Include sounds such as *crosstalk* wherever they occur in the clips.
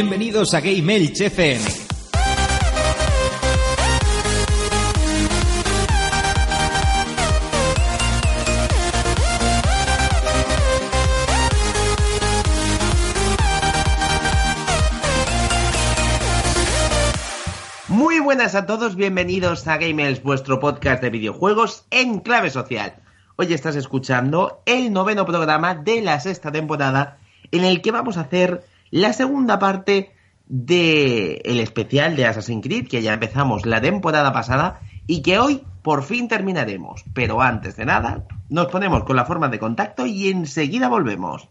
Bienvenidos a Game FM. Muy buenas a todos, bienvenidos a Gamers, vuestro podcast de videojuegos en clave social. Hoy estás escuchando el noveno programa de la sexta temporada en el que vamos a hacer la segunda parte del el especial de Assassin's Creed que ya empezamos la temporada pasada y que hoy por fin terminaremos. Pero antes de nada, nos ponemos con la forma de contacto y enseguida volvemos.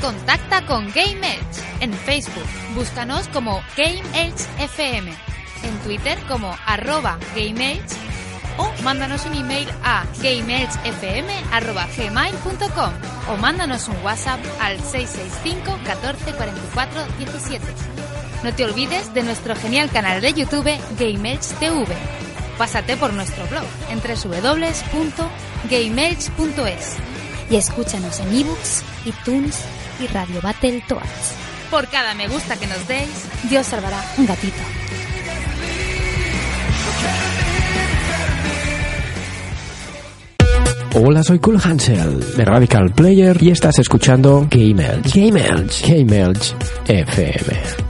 Contacta con Game Edge en Facebook. Búscanos como Game. En Twitter como arroba o mándanos un email a gameedgefm.gmail.com o mándanos un WhatsApp al 665 14 44 17. No te olvides de nuestro genial canal de YouTube Game TV. Pásate por nuestro blog en www.gameedge.es y escúchanos en ebooks, iTunes y Radio Battletoads. Por cada me gusta que nos deis, Dios salvará un gatito. Hola, soy Cool Hansel de Radical Player y estás escuchando Game Elch, Game Elch, Game Elch FM.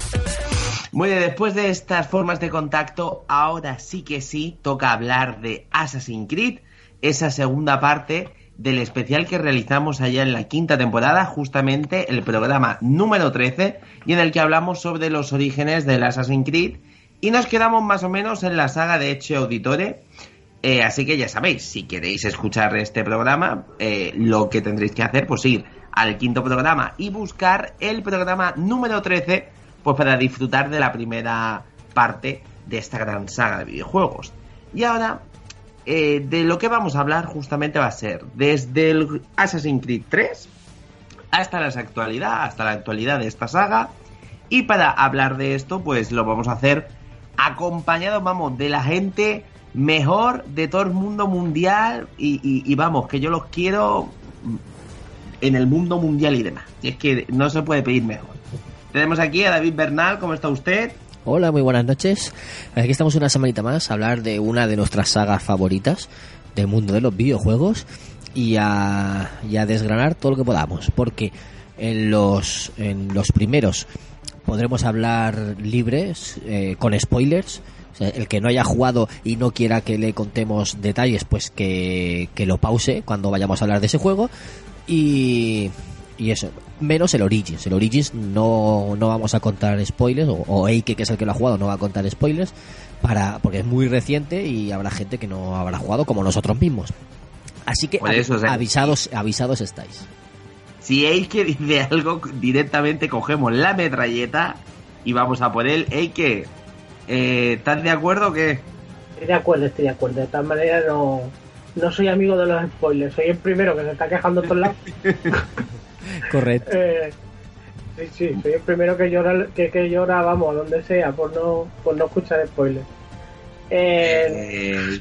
Bueno, después de estas formas de contacto, ahora sí que sí toca hablar de Assassin's Creed, esa segunda parte del especial que realizamos allá en la quinta temporada, justamente el programa número 13, y en el que hablamos sobre los orígenes del Assassin's Creed, y nos quedamos más o menos en la saga de Eche Auditore. Eh, así que ya sabéis, si queréis escuchar este programa, eh, lo que tendréis que hacer, pues ir al quinto programa y buscar el programa número 13, pues para disfrutar de la primera parte de esta gran saga de videojuegos. Y ahora eh, de lo que vamos a hablar justamente va a ser desde el Assassin's Creed 3 hasta la actualidad, hasta la actualidad de esta saga. Y para hablar de esto, pues lo vamos a hacer acompañado, vamos, de la gente mejor de todo el mundo mundial. Y, y- vamos, que yo los quiero en el mundo mundial y demás. Y es que no se puede pedir mejor. Tenemos aquí a David Bernal, ¿cómo está usted? Hola, muy buenas noches. Aquí estamos una semanita más a hablar de una de nuestras sagas favoritas del mundo de los videojuegos y a, y a desgranar todo lo que podamos, porque en los, en los primeros podremos hablar libres, eh, con spoilers. El que no haya jugado y no quiera que le contemos detalles, pues que, que lo pause cuando vayamos a hablar de ese juego. Y, y eso, menos el Origins. El Origins no, no vamos a contar spoilers, o, o Eike, que es el que lo ha jugado, no va a contar spoilers, para, porque es muy reciente y habrá gente que no habrá jugado como nosotros mismos. Así que Por eso, o sea, avisados, avisados estáis. Si Eike dice algo, directamente cogemos la metralleta y vamos a por él. Eike, eh, ¿estás de acuerdo o qué? Estoy de acuerdo, estoy de acuerdo. De todas maneras, no, no soy amigo de los spoilers. Soy el primero que se está quejando por lados. *laughs* *laughs* Correcto. Eh, sí, sí, soy el primero que llora, que, que llora, vamos, donde sea, por no, por no escuchar spoilers. Eh, Eh,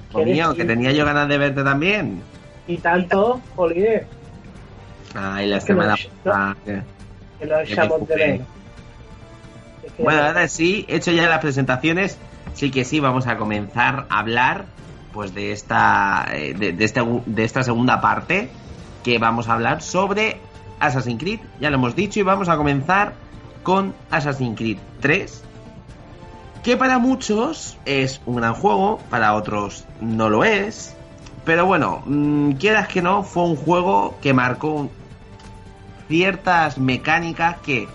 que tenía yo ganas de verte también. y tanto, Jolines, Ay, la semana pasada. que- lo echamos de menos. Bueno, ahora sí, hecho ya las presentaciones, sí que sí, vamos a comenzar a hablar pues de esta, eh, de, de este- de esta segunda parte que vamos a hablar sobre Assassin's Creed, ya lo hemos dicho, y vamos a comenzar con Assassin's Creed 3, que para muchos es un gran juego, para otros no lo es, pero bueno, mm, quieras que no, fue un juego que marcó ciertas mecánicas que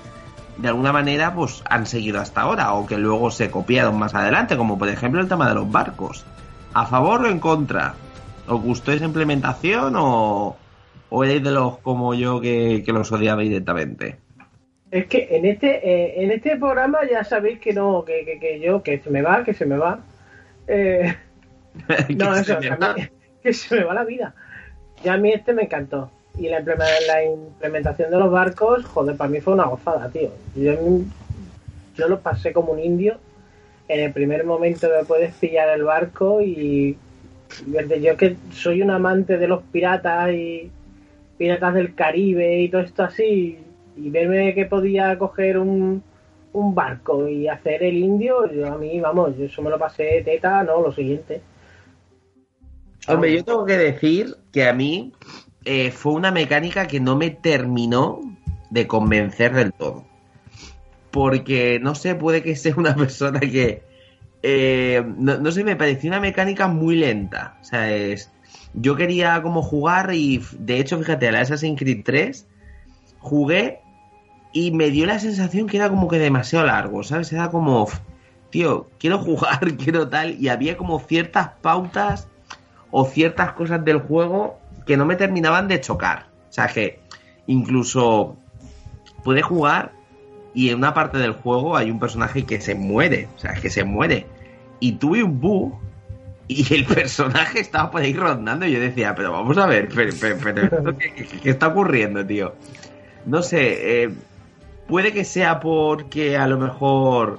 de alguna manera pues han seguido hasta ahora o que luego se copiaron más adelante, como por ejemplo el tema de los barcos. ¿A favor o en contra? ¿Os gustó esa implementación o, o erais de los como yo que, que los odiaba directamente? Es que en este, eh, en este programa ya sabéis que no, que, que, que yo, que se me va, que se me va. Eh, *laughs* no, eso, se mí- *laughs* que se me va la vida. Ya a mí este me encantó. Y la, implementación de los barcos, joder, para mí fue una gozada, tío. Yo, yo lo pasé como un indio. En el primer momento me puedes pillar el barco y desde yo que soy un amante de los piratas y piratas del Caribe y todo esto así, y verme que podía coger un, un barco y hacer el indio, yo a mí, vamos, yo eso me lo pasé teta, no, lo siguiente. Hombre, yo tengo que decir que a mí eh, fue una mecánica que no me terminó de convencer del todo. Porque, no sé, puede que sea una *laughs* persona que... eh, no, no sé, me pareció una mecánica muy lenta. O sea, es... Yo quería como jugar y, de hecho, fíjate, a la Assassin's Creed 3 jugué y me dio la sensación que era como que demasiado largo, ¿sabes? Era como, tío, quiero *laughs* jugar, quiero tal, y había como ciertas pautas o ciertas cosas del juego que no me terminaban de chocar. O sea, que incluso puede jugar y en una parte del juego hay un personaje que se muere, o sea, que se muere. Y tuve un bug y el personaje estaba por ahí rondando y yo decía, pero vamos a ver, pero, pero- pero, *laughs* ¿qué, qué- qué está ocurriendo, tío? No sé, eh, puede que sea porque a lo mejor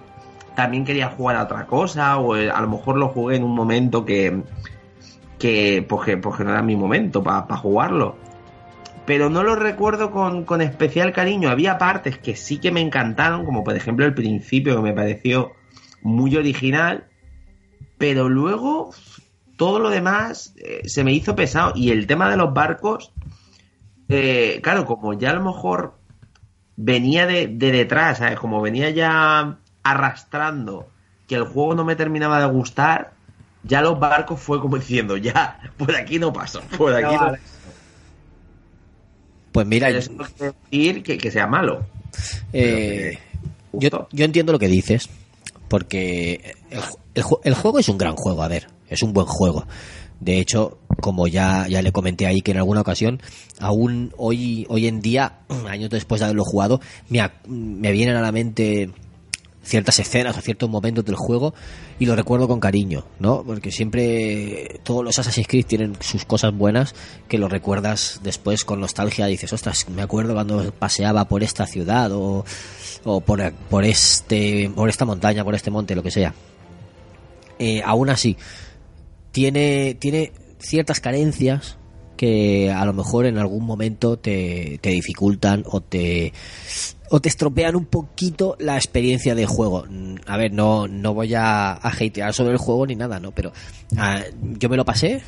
también quería jugar a otra cosa o eh, a lo mejor lo jugué en un momento que, que pues que, pues que no era mi momento para jugarlo. Pero no lo recuerdo con, con especial cariño. Había partes que sí que me encantaron, como por ejemplo el principio que me pareció muy original. Pero luego todo lo demás eh, se me hizo pesado. Y el tema de los barcos, eh, claro, como ya a lo mejor venía de, de detrás, ¿sabes? como venía ya arrastrando que el juego no me terminaba de gustar, ya los barcos fue como diciendo, ya, por aquí no paso, por aquí No, no vale. Pues mira, eso no quiere decir que, que sea malo. eh, yo, yo entiendo lo que dices, porque el, ju- el ju- el juego es un gran juego, a ver, es un buen juego. De hecho, como ya, ya le comenté ahí que en alguna ocasión, aún hoy, hoy en día, *clears throat* años después de haberlo jugado, me, me vienen a la mente ciertas escenas o ciertos momentos del juego y lo recuerdo con cariño, ¿no? Porque siempre todos los Assassin's Creed tienen sus cosas buenas que lo recuerdas después con nostalgia dices, ostras, me acuerdo cuando paseaba por esta ciudad o, o por, por este por esta montaña, por este monte, lo que sea. Eh, aún así, tiene, tiene ciertas carencias que a lo mejor en algún momento te, te dificultan o te o te estropean un poquito la experiencia de juego. Mm, A ver, no, no voy a, a hatear sobre el juego ni nada, ¿no? Pero ah, yo me lo pasé.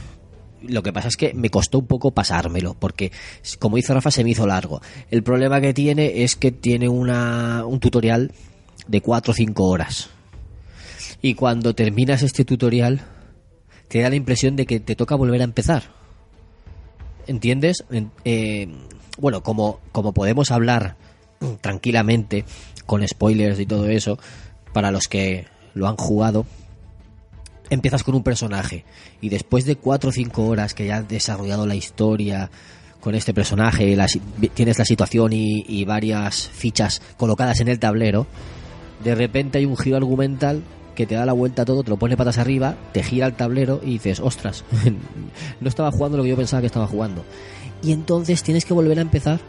Lo que pasa es que me costó un poco pasármelo, porque como dice Rafa, se me hizo largo. El problema que tiene es que tiene una, un tutorial de 4 o 5 horas. Y cuando terminas este tutorial, te da la impresión de que te toca volver a empezar. ¿Entiendes? En- eh, bueno, como, como podemos hablar tranquilamente, con spoilers y todo eso, para los que lo han jugado, empiezas con un personaje y después de 4 o 5 horas que ya has desarrollado la historia con este personaje, la tienes la situación y, y varias fichas colocadas en el tablero, de repente hay un giro argumental que te da la vuelta a todo, te lo pone patas arriba, te gira el tablero y dices, ostras, *laughs* no estaba jugando lo que yo pensaba que estaba jugando. Y entonces tienes que volver a empezar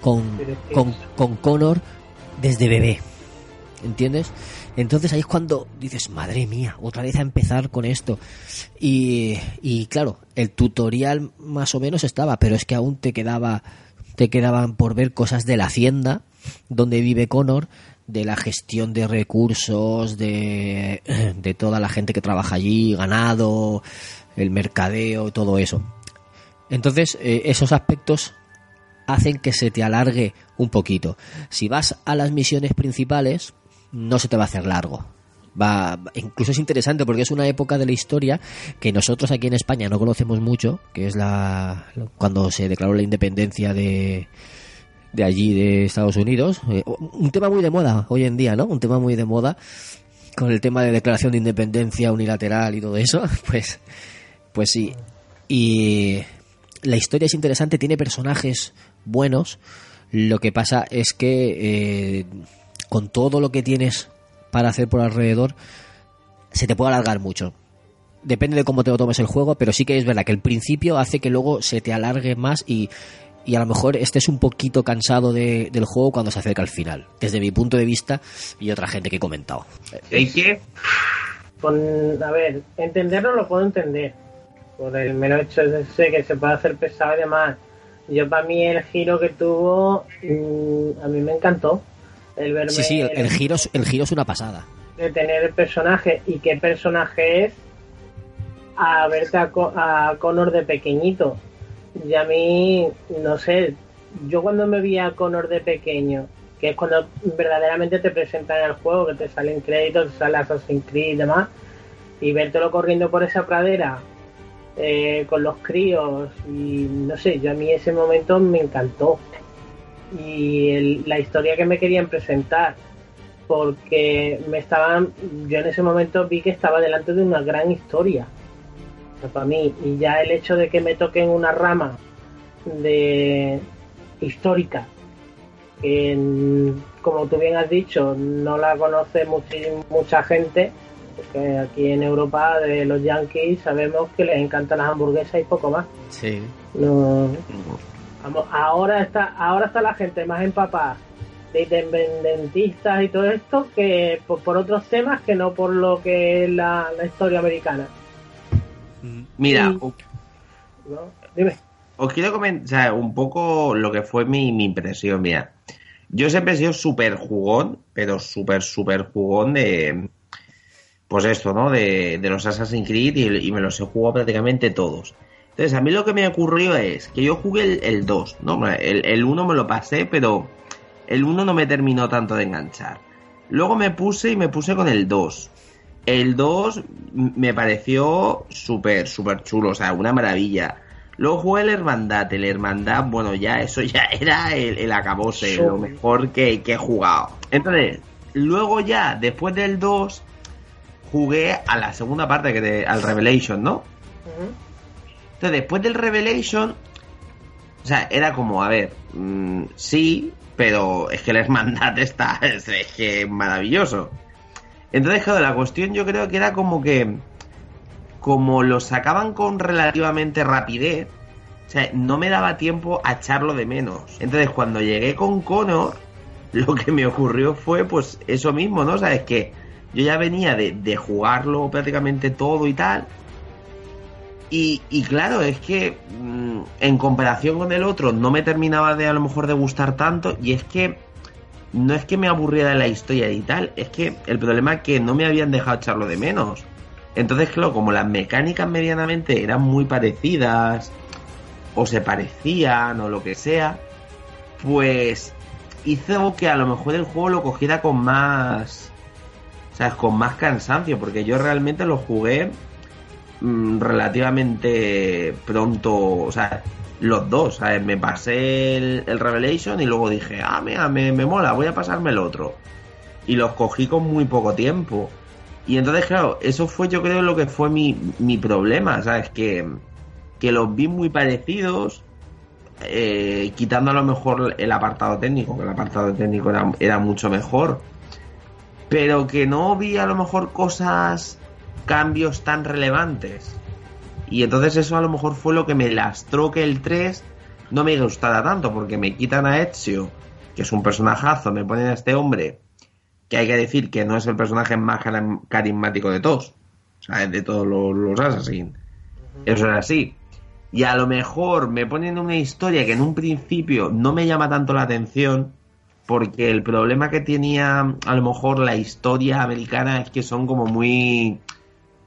con, con, con Connor desde bebé. ¿Entiendes? Entonces ahí es cuando dices, madre mía, otra vez a empezar con esto. Y, y claro, el tutorial más o menos estaba, pero es que aún te quedaba, te quedaban por ver cosas de la hacienda, donde vive Connor, de la gestión de recursos, de, *clears throat* de toda la gente que trabaja allí, ganado, el mercadeo, todo eso. Entonces, eh, esos aspectos hacen que se te alargue un poquito. Si vas a las misiones principales, no se te va a hacer largo. Va, incluso es interesante porque es una época de la historia que nosotros aquí en España no conocemos mucho, que es la cuando se declaró la independencia de de allí de Estados Unidos, Eh, un tema muy de moda hoy en día, ¿no? Un tema muy de moda con el tema de declaración de independencia unilateral y todo eso, *laughs* pues pues sí. Y la historia es interesante, tiene personajes buenos. Lo que pasa es que eh, con todo lo que tienes para hacer por alrededor, se te puede alargar mucho. Depende de cómo te lo tomes el juego, pero sí que es verdad que el principio hace que luego se te alargue más y, y a lo mejor estés un poquito cansado de- del juego cuando se acerca al final, desde mi punto de vista y otra gente que he comentado. ¿Y qué? Con, a ver, entenderlo lo puedo entender. Por el mero hecho de ese que se puede hacer pesado y demás. Yo, para mí, el giro que tuvo, mm, a mí me encantó. El verme. Sí, sí, el, el giro, es- el giro es una pasada. de tener el personaje y qué personaje es a verte a, Co- a Connor de pequeñito. Y a mí, no sé, yo cuando me vi a Connor de pequeño, que es cuando verdaderamente te presentan el juego, que te salen créditos, te sale Assassin's Creed y demás, y vértelo corriendo por esa pradera eh, con los críos, y no sé, yo a mí ese momento me encantó. Y la historia que me querían presentar, porque me estaban, yo en ese momento vi que estaba delante de una gran historia para mí y ya el hecho de que me toquen una rama de histórica que como tú bien has dicho no la conoce muchi- mucha gente porque aquí en Europa de los yankees sabemos que les encantan las hamburguesas y poco más Sí. no, Vamos, ahora está, ahora está la gente más empapada de independentistas y todo esto que por, por otros temas que no por lo que es la, la historia americana. Mira, os- ¿no? Dime. os quiero comentar un poco lo que fue mi, mi impresión. Mira, yo siempre he sido súper jugón, pero súper, súper jugón de. Pues esto, ¿no? De, de los Assassin's Creed y, y me los he jugado prácticamente todos. Entonces, a mí lo que me ocurrió es que yo jugué el, el 2, ¿no? El, el 1 me lo pasé, pero el 1 no me terminó tanto de enganchar. Luego me puse y me puse con el 2. El 2 me pareció súper, súper chulo, o sea, una maravilla. Luego jugué el Hermandad, el Hermandad, bueno, ya eso ya *laughs* era el, el acabose, Sí. lo mejor que, que he jugado. Entonces, luego ya, después del 2, jugué a la segunda parte, que al Revelation, ¿no? Entonces, después del Revelation, o sea, era como, a ver, mm, sí, pero es que la hermandad *laughs* está, es, es que es maravilloso. Entonces, claro, la cuestión yo creo que era como que, como lo sacaban con relativamente rapidez, o sea, no me daba tiempo a echarlo de menos. Entonces, cuando llegué con Connor, *laughs* lo que me ocurrió fue, pues, eso mismo, ¿no? O sea, es que yo ya venía de, de jugarlo prácticamente todo y tal. Y, y claro, es que mm, en comparación con el otro no me terminaba de a lo mejor de gustar tanto y es que no es que me aburriera la historia y tal, es que el problema es que no me habían dejado echarlo de menos. Entonces, claro, como las mecánicas medianamente eran muy parecidas o se parecían o lo que sea, pues hizo que a lo mejor el juego lo cogiera con más, ¿sabes? Con más cansancio, porque yo realmente lo jugué mm, relativamente pronto, o sea, los dos, ¿sabes? Me pasé el, el Revelation y luego dije, ah, mira, me, me mola, voy a pasarme el otro. Y los cogí con muy poco tiempo. Y entonces, claro, eso fue yo creo lo que fue mi, mi problema, ¿sabes? Que, que los vi muy parecidos, eh, quitando a lo mejor el apartado técnico, que el apartado técnico era, era mucho mejor. Pero que no vi a lo mejor cosas, cambios tan relevantes. Y entonces eso a lo mejor fue lo que me lastró que el 3 no me gustara tanto, porque me quitan a Ezio, que es un personajazo, me ponen a este hombre, que hay que decir que no es el personaje más carismático de todos, o sea, de todos los, los Assassin. Eso es así. Y a lo mejor me ponen una historia que en un principio no me llama tanto la atención, porque el problema que tenía a lo mejor la historia americana es que son como muy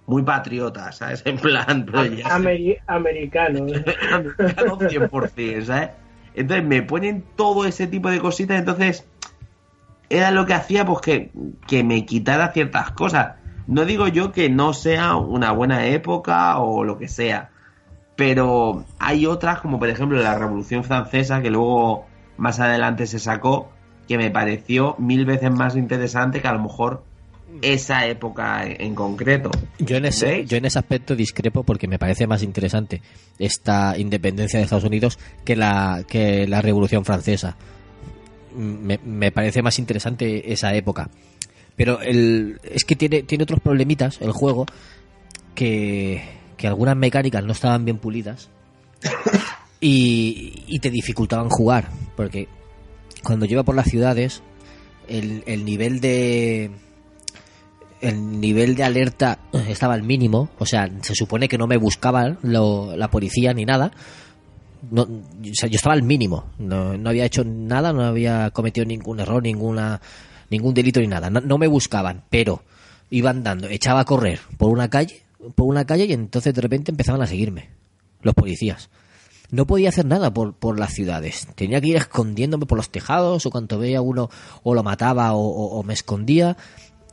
muy patriotas, ¿sabes? *laughs* En plan, sé- Ameri- americano. *laughs* americano 100%, ¿sabes? Entonces me ponen todo ese tipo de cositas, entonces era lo que hacía pues que, que me quitara ciertas cosas. No digo yo que no sea una buena época o lo que sea, pero hay otras como por ejemplo la Revolución Francesa que luego más adelante se sacó que me pareció mil veces más interesante que a lo mejor esa época en concreto. Yo en, ese, ¿Veis? yo en ese aspecto discrepo porque me parece más interesante esta independencia de Estados Unidos que la, que la Revolución Francesa. Me, me parece más interesante esa época. Pero el, es que tiene, tiene otros problemitas el juego que, que algunas mecánicas no estaban bien pulidas. *coughs* y, y te dificultaban jugar, porque cuando iba por las ciudades, el, el nivel de el nivel de alerta estaba al mínimo, o sea, se supone que no me buscaban lo- la policía ni nada. No, o sea, yo estaba al mínimo, no, no había hecho nada, no había cometido ningún error, ninguna ningún delito ni nada. No, me buscaban, pero iba andando, echaba a correr por una calle, por una calle y entonces de repente empezaban a seguirme los policías. No podía hacer nada por, por las ciudades. Tenía que ir escondiéndome por los tejados o cuando veía uno o lo mataba o me escondía.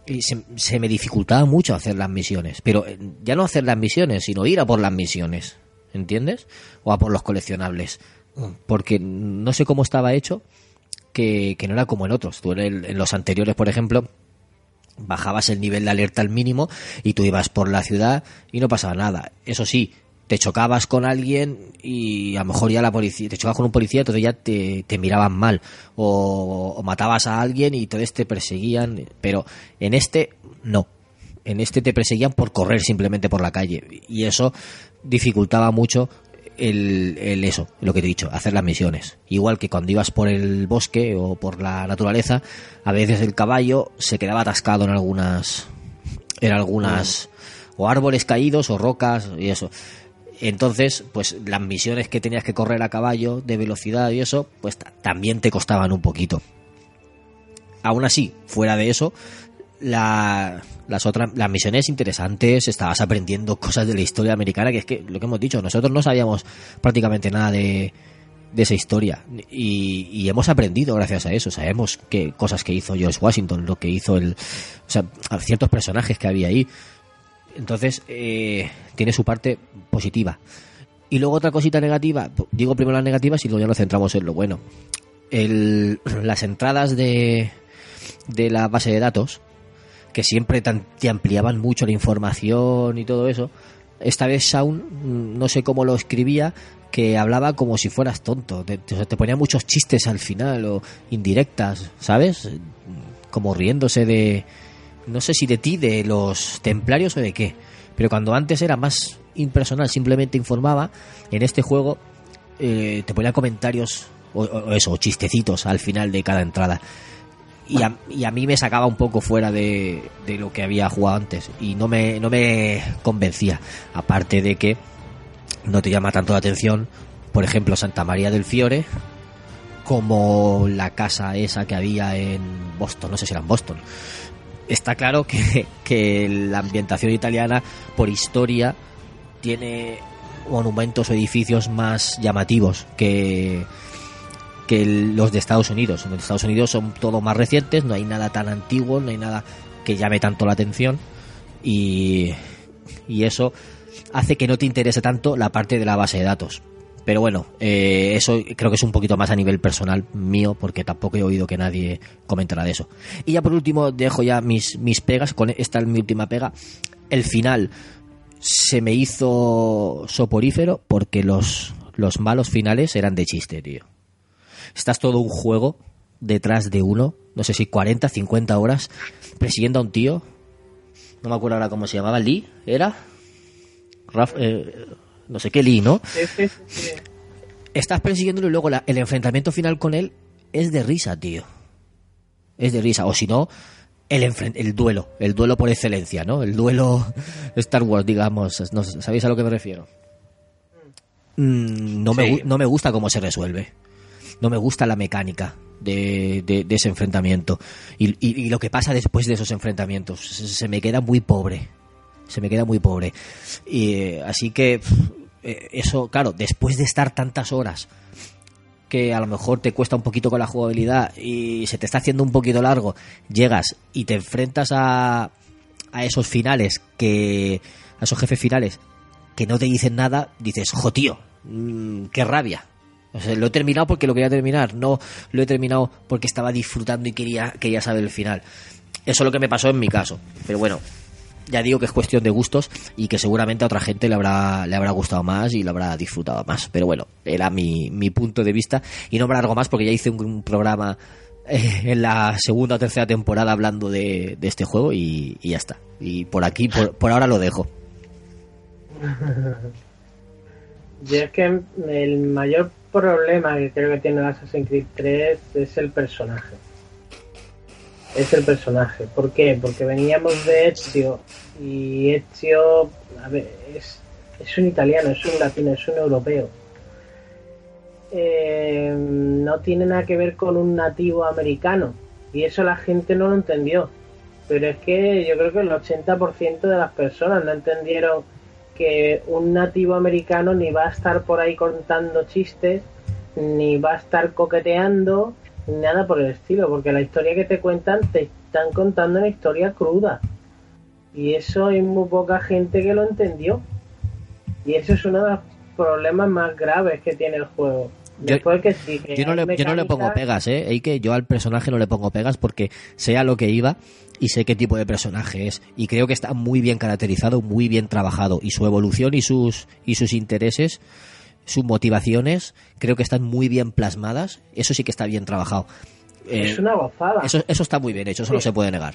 Y se, se me dificultaba mucho hacer las misiones. Pero eh, ya no hacer las misiones, sino ir a por las misiones. ¿Entiendes? O a por los coleccionables. Porque no sé cómo estaba hecho que, que no era como en otros. Tú en, el- en los anteriores, por ejemplo, bajabas el nivel de alerta al mínimo y tú ibas por la ciudad y no pasaba nada. Eso sí, te chocabas con alguien y a lo mejor ya la policía, te chocabas con un policía, entonces ya te, te miraban mal. O, o matabas a alguien y entonces te perseguían. Pero en este, no. En este te perseguían por correr simplemente por la calle. Y eso dificultaba mucho el, el eso, lo que te he dicho, hacer las misiones. Igual que cuando ibas por el bosque o por la naturaleza, a veces el caballo se quedaba atascado en algunas en algunas o árboles caídos o rocas y eso. Entonces, pues las misiones que tenías que correr a caballo de velocidad y eso, pues ta- también te costaban un poquito. Aún así, fuera de eso, la- las otras las misiones interesantes, estabas aprendiendo *laughs* cosas de la historia americana, que es que lo que hemos dicho, nosotros no sabíamos prácticamente nada de, de esa historia y, y hemos aprendido gracias a eso, sabemos que cosas que hizo George Washington, lo que hizo el, o sea, ciertos personajes que había ahí. Entonces, eh, tiene su parte positiva. Y luego otra cosita negativa, digo primero las negativas y luego ya nos centramos en lo bueno. El, las entradas de, de la base de datos, que siempre tan- te ampliaban mucho la información y todo eso. Esta vez Shaun, mm, no sé cómo lo escribía, que hablaba como si fueras tonto. Te, ponía muchos chistes al final o indirectas, ¿sabes? Como riéndose de, no sé si de ti, de los templarios o de qué. Pero cuando antes era más impersonal, simplemente informaba, en este juego eh, te ponía comentarios o, o eso, o chistecitos al final de cada entrada. Y a, y a mí me sacaba un poco fuera de, de lo que había jugado antes y no me, no me convencía. Aparte de que no te llama tanto la atención, por ejemplo, Santa María del Fiore, como la casa esa que había en Boston, no sé si era en Boston. Está claro que, la ambientación italiana, por historia, tiene monumentos o edificios más llamativos que, que los de Estados Unidos. En Estados Unidos son todos más recientes, no hay nada tan antiguo, no hay nada que llame tanto la atención y, y eso hace que no te interese tanto la parte de la base de datos. Pero bueno, eh, eso creo que es un poquito más a nivel personal mío, porque tampoco he oído que nadie comentara de eso. Y ya por último, dejo ya mis, mis pegas, con esta es mi última pega. El final se me hizo soporífero porque los, los malos finales eran de chiste, tío. Estás todo un juego detrás de uno, no sé si 40, 50 horas, persiguiendo a un tío. No me acuerdo ahora cómo se llamaba, Lee, ¿era? Raf- eh, no sé qué Lee, ¿no? Sí, sí, sí, sí. Estás persiguiéndolo y luego la- el enfrentamiento final con él es de risa, tío. Es de risa. O si no, el, el duelo. El duelo por excelencia, ¿no? El duelo Star Wars, digamos. No ¿Sabéis a lo que me refiero? Mm, no, me, no me gusta cómo se resuelve. No me gusta la mecánica de, de- de ese enfrentamiento. Y, y- y lo que pasa después de esos enfrentamientos. Se, se me queda muy pobre. Se me queda muy pobre. Y, eh, así que eh, eso, claro, después de estar tantas horas que a lo mejor te cuesta un poquito con la jugabilidad y se te está haciendo un poquito largo, llegas y te enfrentas a, a esos finales que a esos jefes finales que no te dicen nada, dices, jo tío, mm, qué rabia. O sea, lo he terminado porque lo quería terminar, no lo he terminado porque estaba disfrutando y quería, quería saber el final. Eso es lo que me pasó en mi caso. Pero bueno, ya digo que es cuestión de gustos y que seguramente a otra gente le habrá, le habrá gustado más y lo habrá disfrutado más. Pero bueno, era mi, mi punto de vista y no me alargo más porque ya hice un, programa eh, en la segunda o tercera temporada hablando de, este juego y, y ya está. Y por aquí, por, por ahora lo dejo. Yo es que el mayor problema que creo que tiene Assassin's Creed 3 es el personaje. Es el personaje. ¿Por qué? Porque veníamos de Ezio y Ezio, a ver, es, es un italiano, es un latino, es un europeo. Eh, no tiene nada que ver con un nativo americano y eso la gente no lo entendió. Pero es que yo creo que el 80% de las personas no entendieron que un nativo americano ni va a estar por ahí contando chistes, ni va a estar coqueteando, nada por el estilo, porque la historia que te cuentan te están contando una historia cruda. Y eso hay muy poca gente que lo entendió. Y eso es uno de los problemas más graves que tiene el juego. Yo, Después que sí, que yo no, le, yo no le pongo pegas, ¿eh? Y que yo al personaje no le pongo pegas porque sé a lo que iba y sé qué tipo de personaje es. Y creo que está muy bien caracterizado, muy bien trabajado. Y su evolución y sus, y sus intereses, sus motivaciones, creo que están muy bien plasmadas. Eso sí que está bien trabajado. Eh, Es una gozada. eso, eso está muy bien hecho, eso no se puede negar.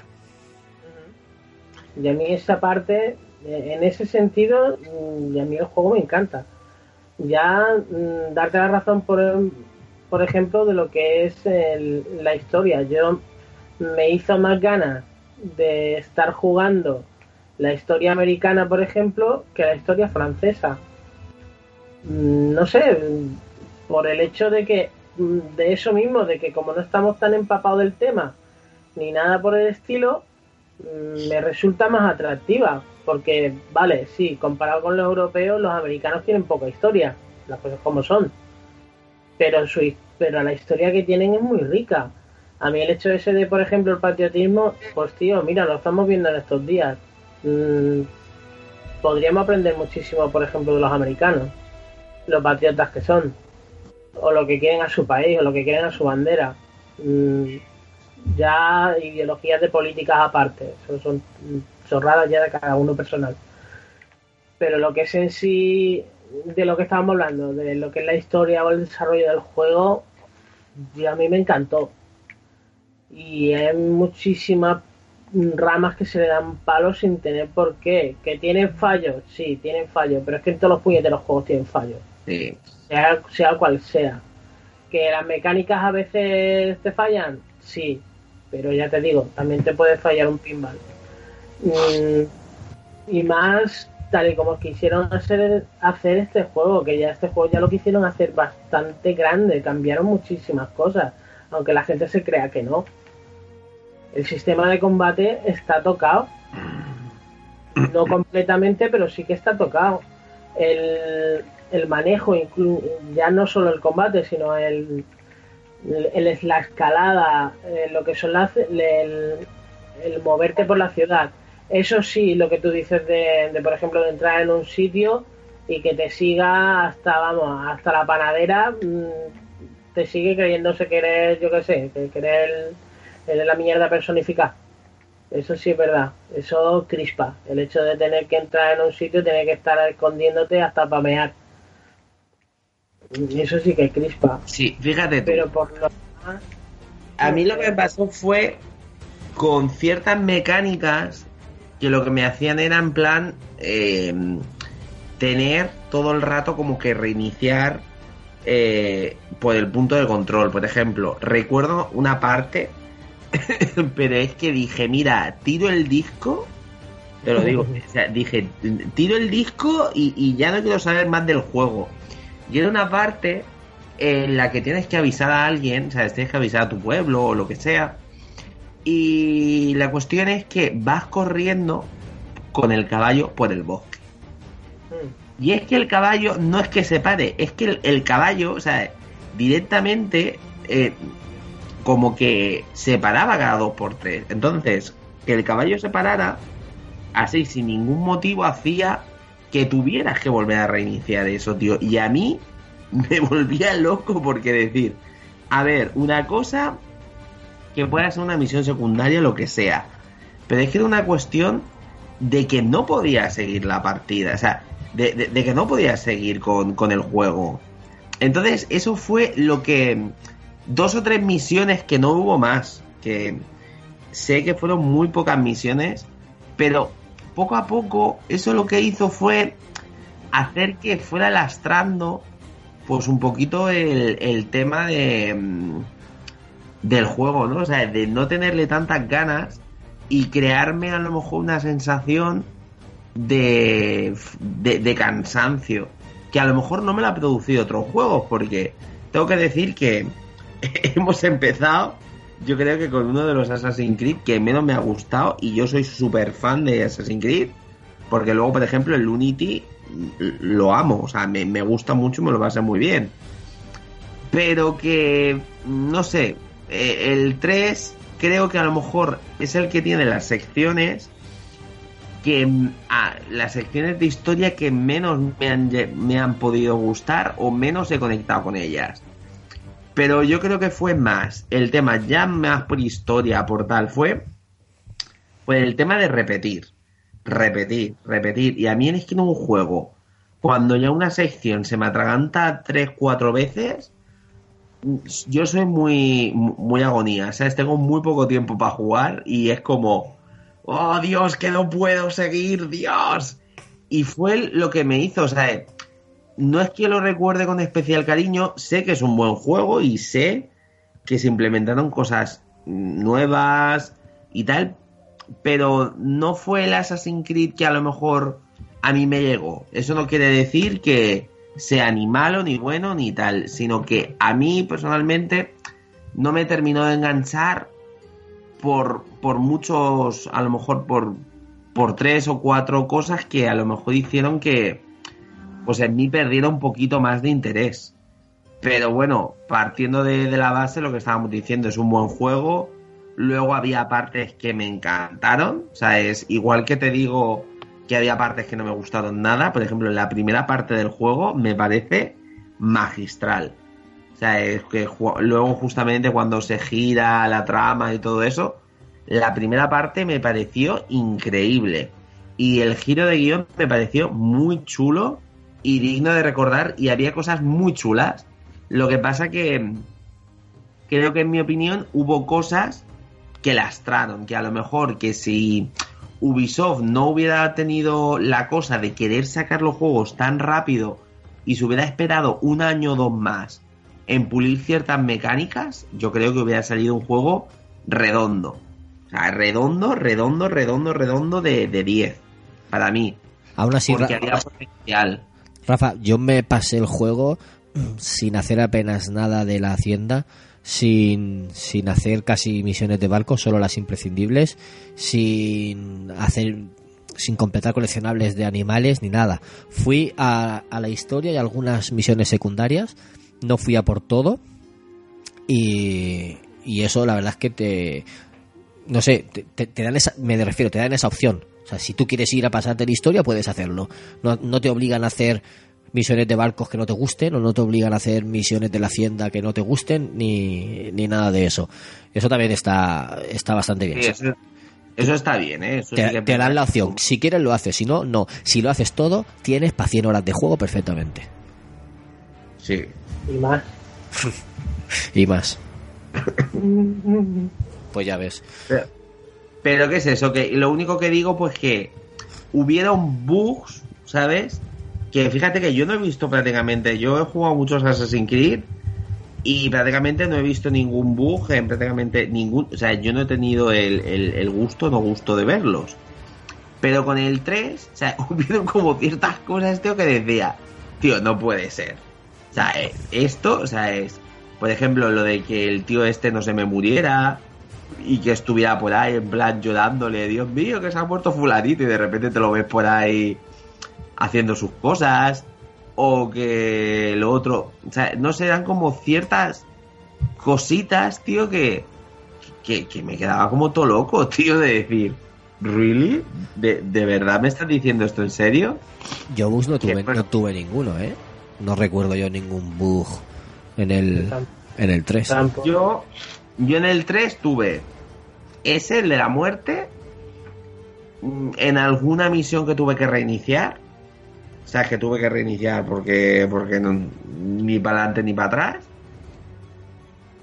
Y a mí esa parte, eh, en ese sentido, mm, y a mí el juego me encanta. Ya mm, darte la razón, por, por ejemplo, de lo que es el- la historia. Yo me hizo más ganas de estar jugando la historia americana, por ejemplo, que la historia francesa. Mm, No sé, por el hecho de que, mm, de eso mismo, de que como no estamos tan empapados del tema, ni nada por el estilo, mm, me resulta más atractiva. Porque, vale, sí, comparado con los europeos, los americanos tienen poca historia, las cosas como son. Pero, su, pero la historia que tienen es muy rica. A mí el hecho ese de, por ejemplo, el patriotismo, pues tío, mira, lo estamos viendo en estos días. Mm, podríamos aprender muchísimo, por ejemplo, de los americanos, los patriotas que son, o lo que quieren a su país, o lo que quieren a su bandera. Mm, ya ideologías de políticas aparte, son chorradas ya de cada uno personal. Pero lo que es en sí, de lo que estábamos hablando, de lo que es la historia o el desarrollo del juego, y a mí me encantó. Y hay muchísimas ramas que se le dan palos sin tener por qué. Que tienen fallos, sí, tienen fallos, pero es que en todos los puñeteros juegos tienen fallos Sí. sea, sea cual sea. Que las mecánicas a veces te fallan, sí, pero ya te digo, también te puede fallar un pinball. Mm, y más tal y como quisieron hacer, hacer este juego, que ya este juego ya lo quisieron hacer bastante grande, cambiaron muchísimas cosas, aunque la gente se crea que no. El sistema de combate está tocado. No completamente, pero sí que está tocado. El, el manejo, ya no solo el combate, sino el, la escalada, eh, lo que son el, el moverte por la ciudad. Eso sí, lo que tú dices de, por ejemplo, de entrar en un sitio y que te siga hasta, vamos, hasta la panadera, mm, te sigue creyéndose que eres, yo qué sé, que eres el, la mierda personificada. Eso sí es verdad, eso crispa. El hecho de tener que entrar en un sitio tener que estar escondiéndote hasta pamear. Eso sí que crispa. Sí, fíjate tú. Pero por lo demás, A mí lo que me pasó fue con ciertas mecánicas que lo que me hacían era en plan eh, tener todo el rato como que reiniciar eh, por el punto de control. Por ejemplo, recuerdo una parte, *laughs* pero es que dije, mira, tiro el disco, te lo digo, *laughs* o sea, dije, tiro el disco y, y ya no quiero saber más del juego. Y era una parte en la que tienes que avisar a alguien, o sea, tienes que avisar a tu pueblo o lo que sea. Y la cuestión es que vas corriendo con el caballo por el bosque. mm, Y es que el caballo no es que se pare, es que el, el caballo, o sea, directamente eh, como que se paraba cada dos por tres. Entonces, que el caballo se parara, así sin ningún motivo, hacía que tuvieras que volver a reiniciar eso, tío. Y a mí *laughs* me volvía loco porque decir, a ver, una cosa que pueda ser una misión secundaria, lo que sea. Pero es que era una cuestión de que no podía seguir la partida, o sea, de, de- que no podía seguir con, con el juego. Entonces, eso fue lo que. Dos o tres misiones que no hubo más. Que sé que fueron muy pocas misiones, pero poco a poco, eso lo que hizo fue hacer que fuera lastrando pues un poquito el, tema de mm, del juego, ¿no? O sea, de no tenerle tantas ganas y crearme a lo mejor una sensación de, de, de cansancio que a lo mejor no me la ha producido otros juegos porque tengo que decir que *laughs* hemos empezado yo creo que con uno de los Assassin's Creed que menos me ha gustado y yo soy súper fan de Assassin's Creed porque luego por ejemplo el Unity lo amo, o sea, me, me gusta mucho y me lo va a hacer muy bien pero que no sé eh, el 3 creo que a lo mejor es el que tiene las secciones que ah, las secciones de historia que menos me han, me han podido gustar o menos he conectado con ellas. Pero yo creo que fue más el tema ya más por historia, por tal, fue pues el tema de repetir, repetir, repetir. Y a mí es que en un juego, cuando ya una sección se me atraganta tres, cuatro veces, yo soy muy, muy agonía, ¿sabes? Tengo muy poco tiempo para jugar y es como, oh Dios, que no puedo seguir, Dios. Y fue lo que me hizo, o sea, no es que lo recuerde con especial cariño, sé que es un buen juego y sé que se implementaron cosas nuevas y tal, pero no fue el Assassin's Creed que a lo mejor a mí me llegó. Eso no quiere decir que sea ni malo, ni bueno, ni tal, sino que a mí personalmente no me terminó de enganchar por, por muchos, a lo mejor por, por tres o cuatro cosas que a lo mejor hicieron que, pues en mí perdiera un poquito más de interés. Pero bueno, partiendo de, de, la base, lo que estábamos diciendo es un buen juego. Luego había partes que me encantaron. O sea, es igual que te digo que había partes que no me gustaron nada. Por ejemplo, la primera parte del juego me parece magistral. O sea, es que luego justamente cuando se gira la trama y todo eso, la primera parte me pareció increíble. Y el giro de guion me pareció muy chulo y digno de recordar y había cosas muy chulas. Lo que pasa que creo que en mi opinión hubo cosas que lastraron, que a lo mejor que si Ubisoft no hubiera tenido la cosa de querer sacar los juegos tan rápido y se hubiera esperado un año o dos más en pulir ciertas mecánicas, yo creo que hubiera salido un juego redondo. O sea, redondo, redondo, redondo, redondo de, de 10. Para mí. Aún así, porque había potencial. Rafa, yo me pasé el juego sin hacer apenas nada de la hacienda, sin, sin hacer casi misiones de barco, solo las imprescindibles, sin hacer sin completar coleccionables de animales ni nada. Fui a, a la historia y algunas misiones secundarias, no fui a por todo y, y eso la verdad es que te no sé, te, te dan esa, me refiero, te dan esa opción. O sea, si tú quieres ir a pasarte la historia, puedes hacerlo. No, no te obligan a hacer misiones de barcos que no te gusten o no te obligan a hacer misiones de la hacienda que no te gusten ni, ni nada de eso. Eso también está, está bastante bien. Sí, eso, eso, está bien, ¿eh? Eso te, sí que te dan la opción. Si quieres lo haces, si no, no. Si lo haces todo, tienes para 100 horas de juego perfectamente. Sí. Y más. *laughs* y más. *laughs* pues ya ves. Pero, ¿qué es eso? Que lo único que digo, pues que hubieron bugs, ¿sabes? Que fíjate que yo no he visto prácticamente, yo he jugado muchos Assassin's Creed y prácticamente no he visto ningún bug en prácticamente ningún, o sea, yo no he tenido el, el, el gusto, no gusto de verlos. Pero con el 3, o sea, *laughs* hubieron como ciertas cosas, tío, que decía, tío, no puede ser. O sea, esto, o sea, es, por ejemplo, lo de que el tío este no se me muriera, y que estuviera por ahí en plan llorándole, Dios mío, que se ha muerto fulanito y de repente te lo ves por ahí haciendo sus cosas o que lo otro, o sea, no se dan como ciertas cositas, tío, que, que, que, me quedaba como todo loco, *laughs* tío, de decir, ¿really? ¿De, de verdad me estás diciendo esto en serio? Yo bugs no tuve, no tuve ninguno, ¿eh? No recuerdo yo ningún bug en el, en el 3. Yo, yo en el 3 tuve ese, el de la muerte, en alguna misión que tuve que reiniciar. O sea, que tuve que reiniciar porque, porque no, ni para adelante ni para atrás.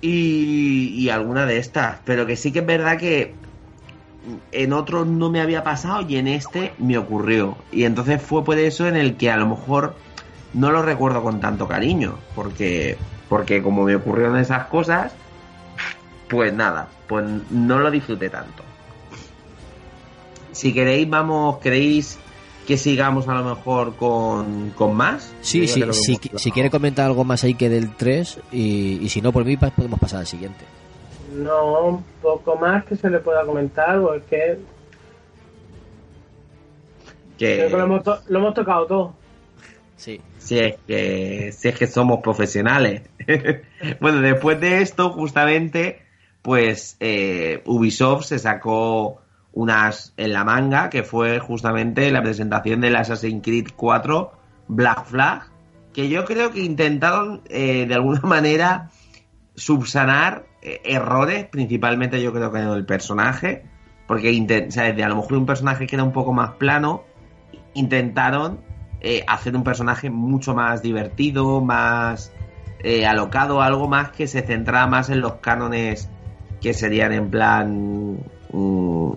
Y, y, alguna de estas. Pero que sí que es verdad que en otro no me había pasado y en este me ocurrió. Y entonces fue por eso en el que a lo mejor no lo recuerdo con tanto cariño, porque, porque como me ocurrieron esas cosas, pues nada, pues no lo disfruté tanto. Si queréis, vamos, queréis que sigamos a lo mejor con, con más. Sí, sí, si, si quiere comentar algo más ahí que del 3 y, y si no por mí pues podemos pasar al siguiente. No, un poco más que se le pueda comentar, porque que, creo que lo hemos, lo hemos tocado todo. Sí. si es que si es que somos profesionales. *laughs* bueno, después de esto, justamente, pues eh, Ubisoft se sacó unas en la manga, que fue justamente la presentación del Assassin's Creed 4 Black Flag, que yo creo que intentaron eh, de alguna *laughs* manera subsanar eh, errores, principalmente yo creo que en el personaje, porque ¿sabes? a lo mejor un personaje que era un poco más plano, intentaron hacer un personaje mucho más divertido, más alocado, algo más que se centrara más en los cánones que serían en plan, mm,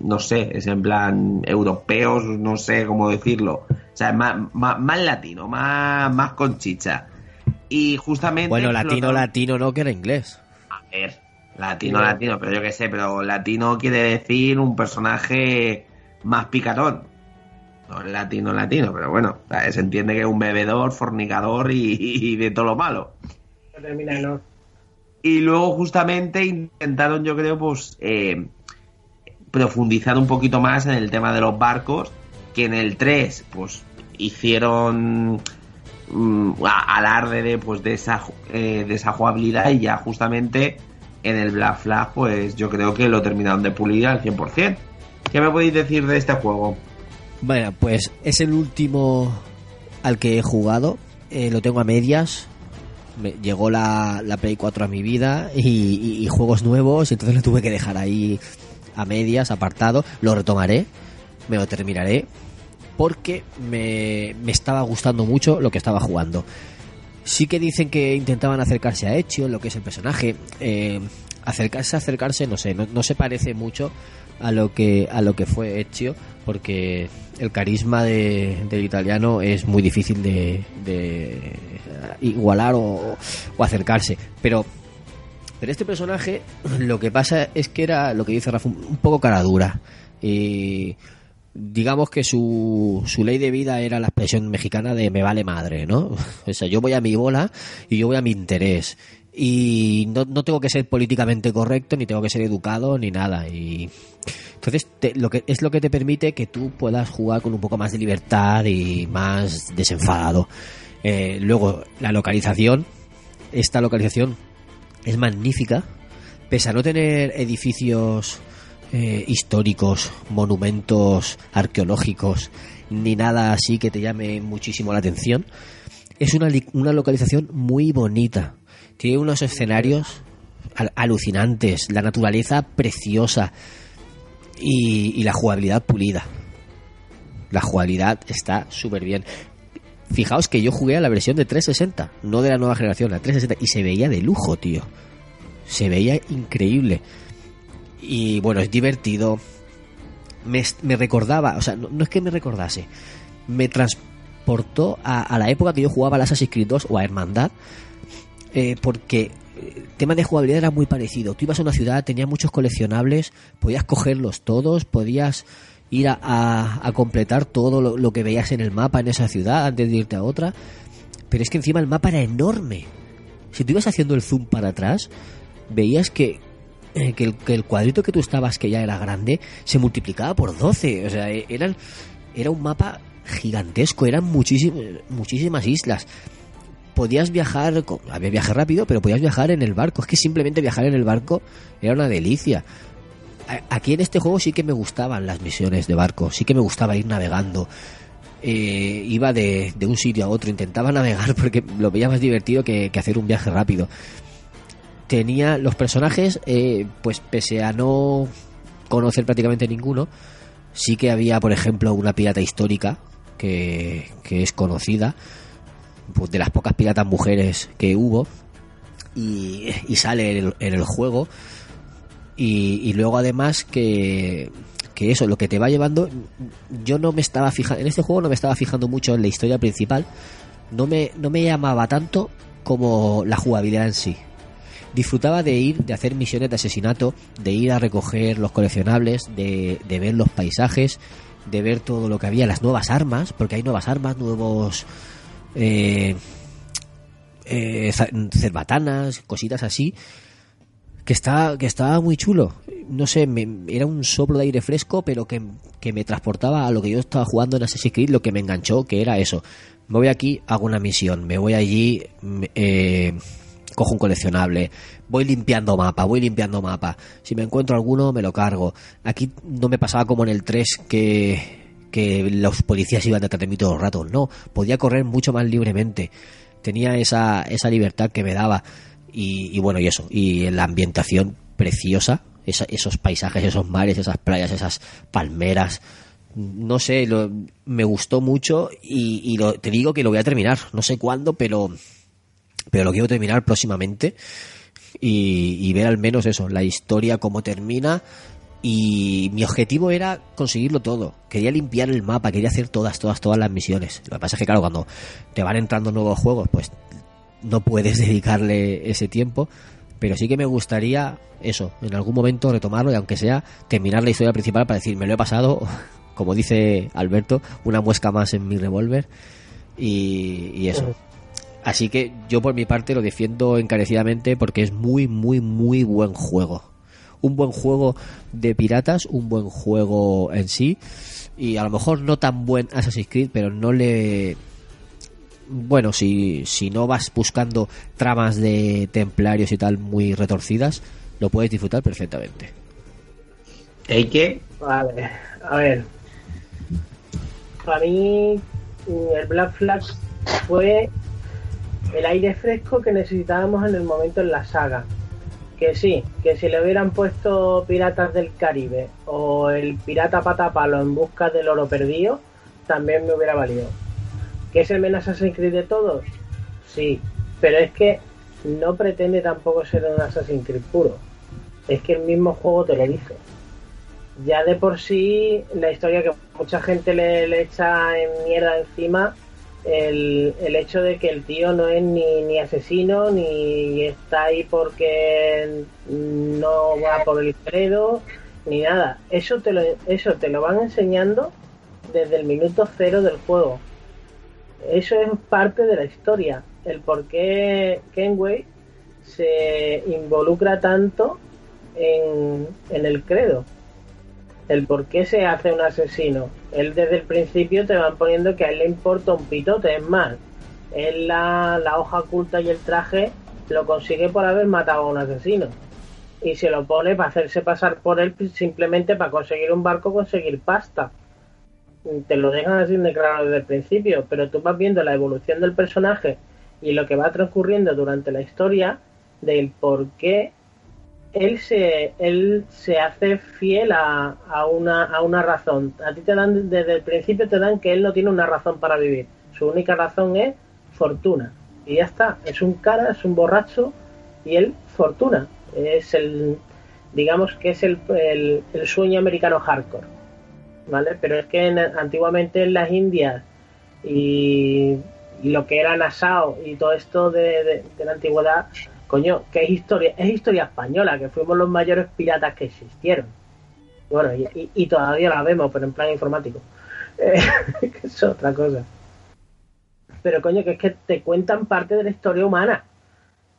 no sé, es en plan europeos, no sé cómo decirlo, o sea, más, más, más latino, más, más con chicha. Y justamente... Bueno, latino, latino no, que era inglés. a ver, latino, latino, pero yo qué sé, pero latino quiere decir un personaje más picarón. No es latino, latino, pero bueno, o sea, se entiende que es un bebedor, fornicador y, y de todo lo malo. No termina en or. Y luego justamente intentaron, yo creo, pues eh, profundizar un poquito más en el tema de los barcos, que en el 3, pues hicieron mm, alarde de, pues, de, esa, eh, de esa jugabilidad y ya justamente en el Black Flag, pues yo creo que lo terminaron de pulir al 100%. ¿Qué me podéis decir de este juego? Bueno, pues es el último al que he jugado. Eh, lo tengo a medias. Me- llegó la, la Play 4 a mi vida y, y- y juegos nuevos, entonces lo tuve que dejar ahí a medias, apartado. Lo retomaré, me lo terminaré, porque me, me estaba gustando mucho lo que estaba jugando. Sí que dicen que intentaban acercarse a Ezio, lo que es el personaje. Eh, acercarse, acercarse, no sé, no, no se parece mucho a lo que a lo que fue Ezio, porque el carisma de- del italiano es muy difícil de, de igualar o, acercarse. Pero pero este personaje, lo que pasa es que era, lo que dice Rafa, un un poco cara dura. Y digamos que su, su ley de vida era la expresión mexicana de me vale madre, ¿no? *laughs* O sea, yo voy a mi bola y yo voy a mi interés. Y no, no tengo que ser políticamente correcto, ni tengo que ser educado, ni nada. Y entonces te- lo que, es lo que te permite que tú puedas jugar con un poco más de libertad y más desenfadado. Eh, luego, la localización. Esta localización es magnífica, pese a no tener edificios eh, históricos, monumentos arqueológicos, ni nada así que te llame muchísimo la atención. Es una, una localización muy bonita. Tiene unos escenarios al- alucinantes, la naturaleza preciosa y, y la jugabilidad pulida. La jugabilidad está súper bien. Fijaos que yo jugué a la versión de 360, no de la nueva generación, la 360, y se veía de lujo, tío. Se veía increíble. Y bueno, es divertido. Me, me recordaba, o sea, no, es que me recordase, me transportó a, a la época que yo jugaba a Assassin's Creed 2 o a Hermandad, eh, porque el tema de jugabilidad era muy parecido. Tú ibas a una ciudad, tenías muchos coleccionables, podías cogerlos todos, podías ir a, a- completar todo lo, que veías en el mapa en esa ciudad antes de irte a otra. Pero es que encima el mapa era enorme. Si tú ibas haciendo el zoom para atrás, veías que, eh, el, que el cuadrito que tú estabas, que ya era grande, se multiplicaba por 12. O sea, e- eran, era un mapa gigantesco, eran muchísimas islas. Podías viajar, había viaje rápido, pero podías viajar en el barco. Es que simplemente viajar en el barco era una delicia. Aquí en este juego sí que me gustaban las misiones de barco, sí que me gustaba ir navegando. Eh, iba de, de un sitio a otro, intentaba *laughs* navegar porque lo veía más divertido que, que hacer un viaje rápido. Tenía los personajes, eh, pues pese a no conocer prácticamente ninguno, sí que había, por ejemplo, una pirata histórica que, que es conocida, pues de las pocas piratas mujeres que hubo, y, sale en el, en el juego Y, y luego además que, que eso, lo que te va llevando, yo no me estaba fijando, en este juego no me estaba fijando mucho en la historia principal, no me, no me llamaba tanto como la jugabilidad en sí. Disfrutaba de ir, de hacer misiones de asesinato, de ir a recoger los coleccionables, de, de ver los paisajes, de ver todo lo que había, las nuevas armas, porque hay nuevas armas, nuevos eh, eh, cerbatanas, cositas así, que está que estaba muy chulo. No sé, me- era un soplo de aire fresco, pero que, que me transportaba a lo que yo estaba jugando en Assassin's Creed, lo que me enganchó, que era eso. Me voy aquí, hago una misión, me voy allí, eh, cojo un coleccionable, voy limpiando mapa, voy limpiando mapa. Si me encuentro alguno, me lo cargo. Aquí no me pasaba como en el 3 que, que los policías iban detrás de mí todo el rato. No, podía correr mucho más libremente. Tenía esa, esa libertad que me daba. Y, y bueno, y eso. Y la ambientación preciosa. esa- esos paisajes, esos mares, esas playas, esas palmeras. No sé, lo- me gustó mucho y, y lo- te digo que lo voy a terminar. No sé cuándo, pero, pero lo quiero terminar próximamente y, y ver al menos eso, la historia, cómo termina. Y mi objetivo era conseguirlo todo. Quería limpiar el mapa, quería hacer todas, todas, todas las misiones. Lo que pasa es que, claro, cuando te van entrando nuevos juegos, pues no puedes *laughs* dedicarle ese tiempo. Pero sí que me gustaría eso, en algún momento retomarlo y aunque sea terminar la historia principal para decir, me lo he pasado, *laughs* como dice Alberto, una muesca más en mi revólver y, y eso. Así que yo por mi parte lo defiendo encarecidamente porque es muy, muy, muy buen juego. Un buen juego de piratas, un buen juego en sí. Y a lo mejor no tan buen Assassin's Creed, pero no le... Bueno, si, si no vas buscando tramas de templarios y tal muy retorcidas, lo puedes disfrutar perfectamente. Eike, Vale, a ver. Para mí, el Black Flag fue el aire fresco que necesitábamos en el momento en la saga. Que sí, que si le hubieran puesto Piratas del Caribe o el Pirata Patapalo en busca del oro perdido, también me hubiera valido. ¿Que es el menos Assassin's Creed de todos? Sí, pero es que no pretende tampoco ser un Assassin's Creed puro. Es que el mismo juego te lo dice ya de por sí la historia que mucha gente le, le echa en mierda encima el, el hecho de que el tío no es ni, ni asesino ni está ahí porque no va por el credo ni nada. Eso te lo eso te lo van enseñando desde el minuto cero del juego. Eso es parte de la historia. El por qué Kenway se involucra tanto en, en el credo el por qué se hace un asesino. Él desde el principio te van poniendo que a él le importa un pitote, es más, él la, la hoja oculta y el traje lo consigue por haber matado a un asesino. Y se lo pone para hacerse pasar por él simplemente para conseguir un barco, conseguir pasta. Te lo dejan así de claro desde el principio, pero tú vas viendo la evolución del personaje y lo que va transcurriendo durante la historia del por qué él se, él se hace fiel a, a, una, a una razón. A ti te dan, desde el principio te dan que él no tiene una razón para vivir. Su única razón es fortuna. Y ya está. Es un cara, es un borracho y él fortuna. Es el, digamos que es el, el, sueño americano hardcore. ¿Vale? Pero es que en- antiguamente en las Indias y, y lo que era Nassau y todo esto de- de la antigüedad, coño, que es historia, es historia española, que fuimos los mayores piratas que existieron. Bueno, y, y- todavía la vemos, pero en plan informático. *laughs* Eh, que es otra cosa. Pero coño, que es que te cuentan parte de la historia humana.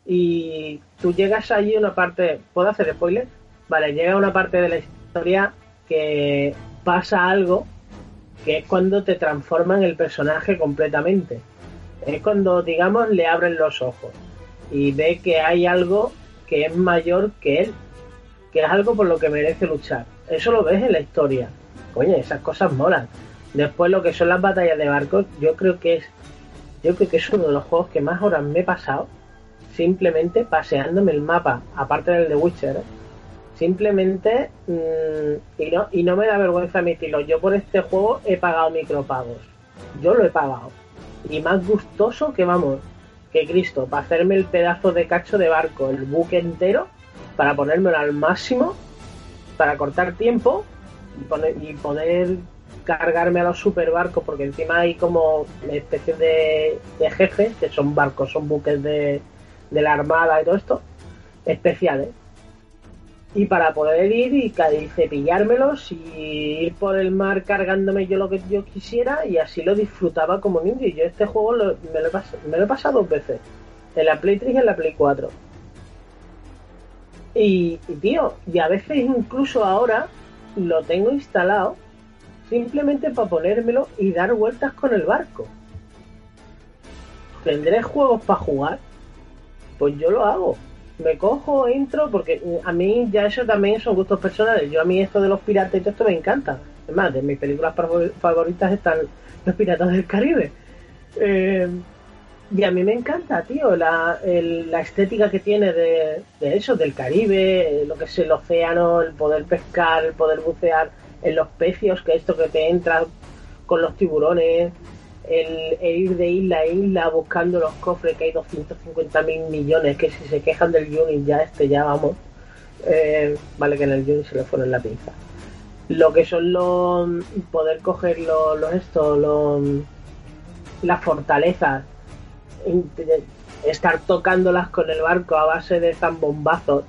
Y tú llegas allí una parte. ¿Puedo hacer spoiler? Vale, llega una parte de la historia que pasa algo que es cuando te transforman el personaje completamente. Es cuando, digamos, le abren los ojos y ve que hay algo que es mayor que él, que es algo por lo que merece luchar. Eso lo ves en la historia. Coño, esas cosas molan. Después lo que son las batallas de barcos, yo creo que es yo creo que es uno de los juegos que más horas me he pasado simplemente paseándome el mapa, aparte del de Witcher. ¿eh? Simplemente, mm, y, no, y no me da vergüenza admitirlo, yo por este juego he pagado micropagos. Yo lo he pagado. Y más gustoso que vamos, que Cristo, para hacerme el pedazo de cacho de barco, el buque entero, para ponérmelo al máximo para cortar tiempo y, poner- y poder cargarme a los super barcos, porque encima hay como especies de, de jefes, que son barcos, son buques de, de la armada y todo esto, especiales. Y para poder ir y, y cepillármelos y ir por el mar cargándome yo lo que yo quisiera y así lo disfrutaba como un indio. Yo este juego me, lo he me lo pasado dos veces, en la Play 3 y en la Play 4. Y, y, tío, y a veces incluso ahora lo tengo instalado simplemente para ponérmelo y dar vueltas con el barco. ¿Tendré juegos para jugar? Pues yo lo hago. Me cojo, entro, porque a mí ya eso también son gustos personales. Yo a mí esto de los piratas y todo esto me encanta. Es más, de mis películas favor- favoritas están Los Piratas del Caribe. Eh, y a mí me encanta, tío, la, la estética que tiene de, de eso, del Caribe, lo que es el océano, el poder pescar, el poder bucear en los pecios, que esto que te entra con los tiburones, el, ir de isla a isla buscando los cofres, que hay 250 mil millones, que si se quejan del unit ya este ya vamos. Eh, vale que en el unit se le fueron la pinza. Lo que son los... poder coger los, los estos, los, las fortalezas, estar tocándolas con el barco a base de zambombazos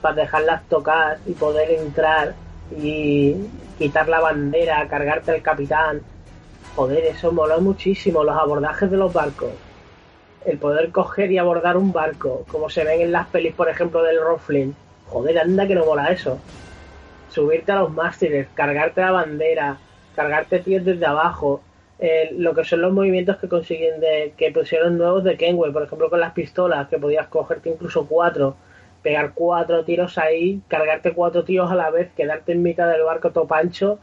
para dejarlas tocar y poder entrar y quitar la bandera, cargarte el capitán. Joder, eso mola muchísimo, los abordajes de los barcos. El poder coger y abordar un barco, como se ven en las pelis, por ejemplo, del Roflin. Joder, anda que no mola eso. Subirte a los mástiles, cargarte la bandera, cargarte tíos desde abajo, eh, lo que son los movimientos que consiguen de que pusieron nuevos de Kenway, por ejemplo con las pistolas, que podías cogerte incluso cuatro, pegar cuatro tiros ahí, cargarte cuatro tiros a la vez, quedarte en mitad del barco todo pancho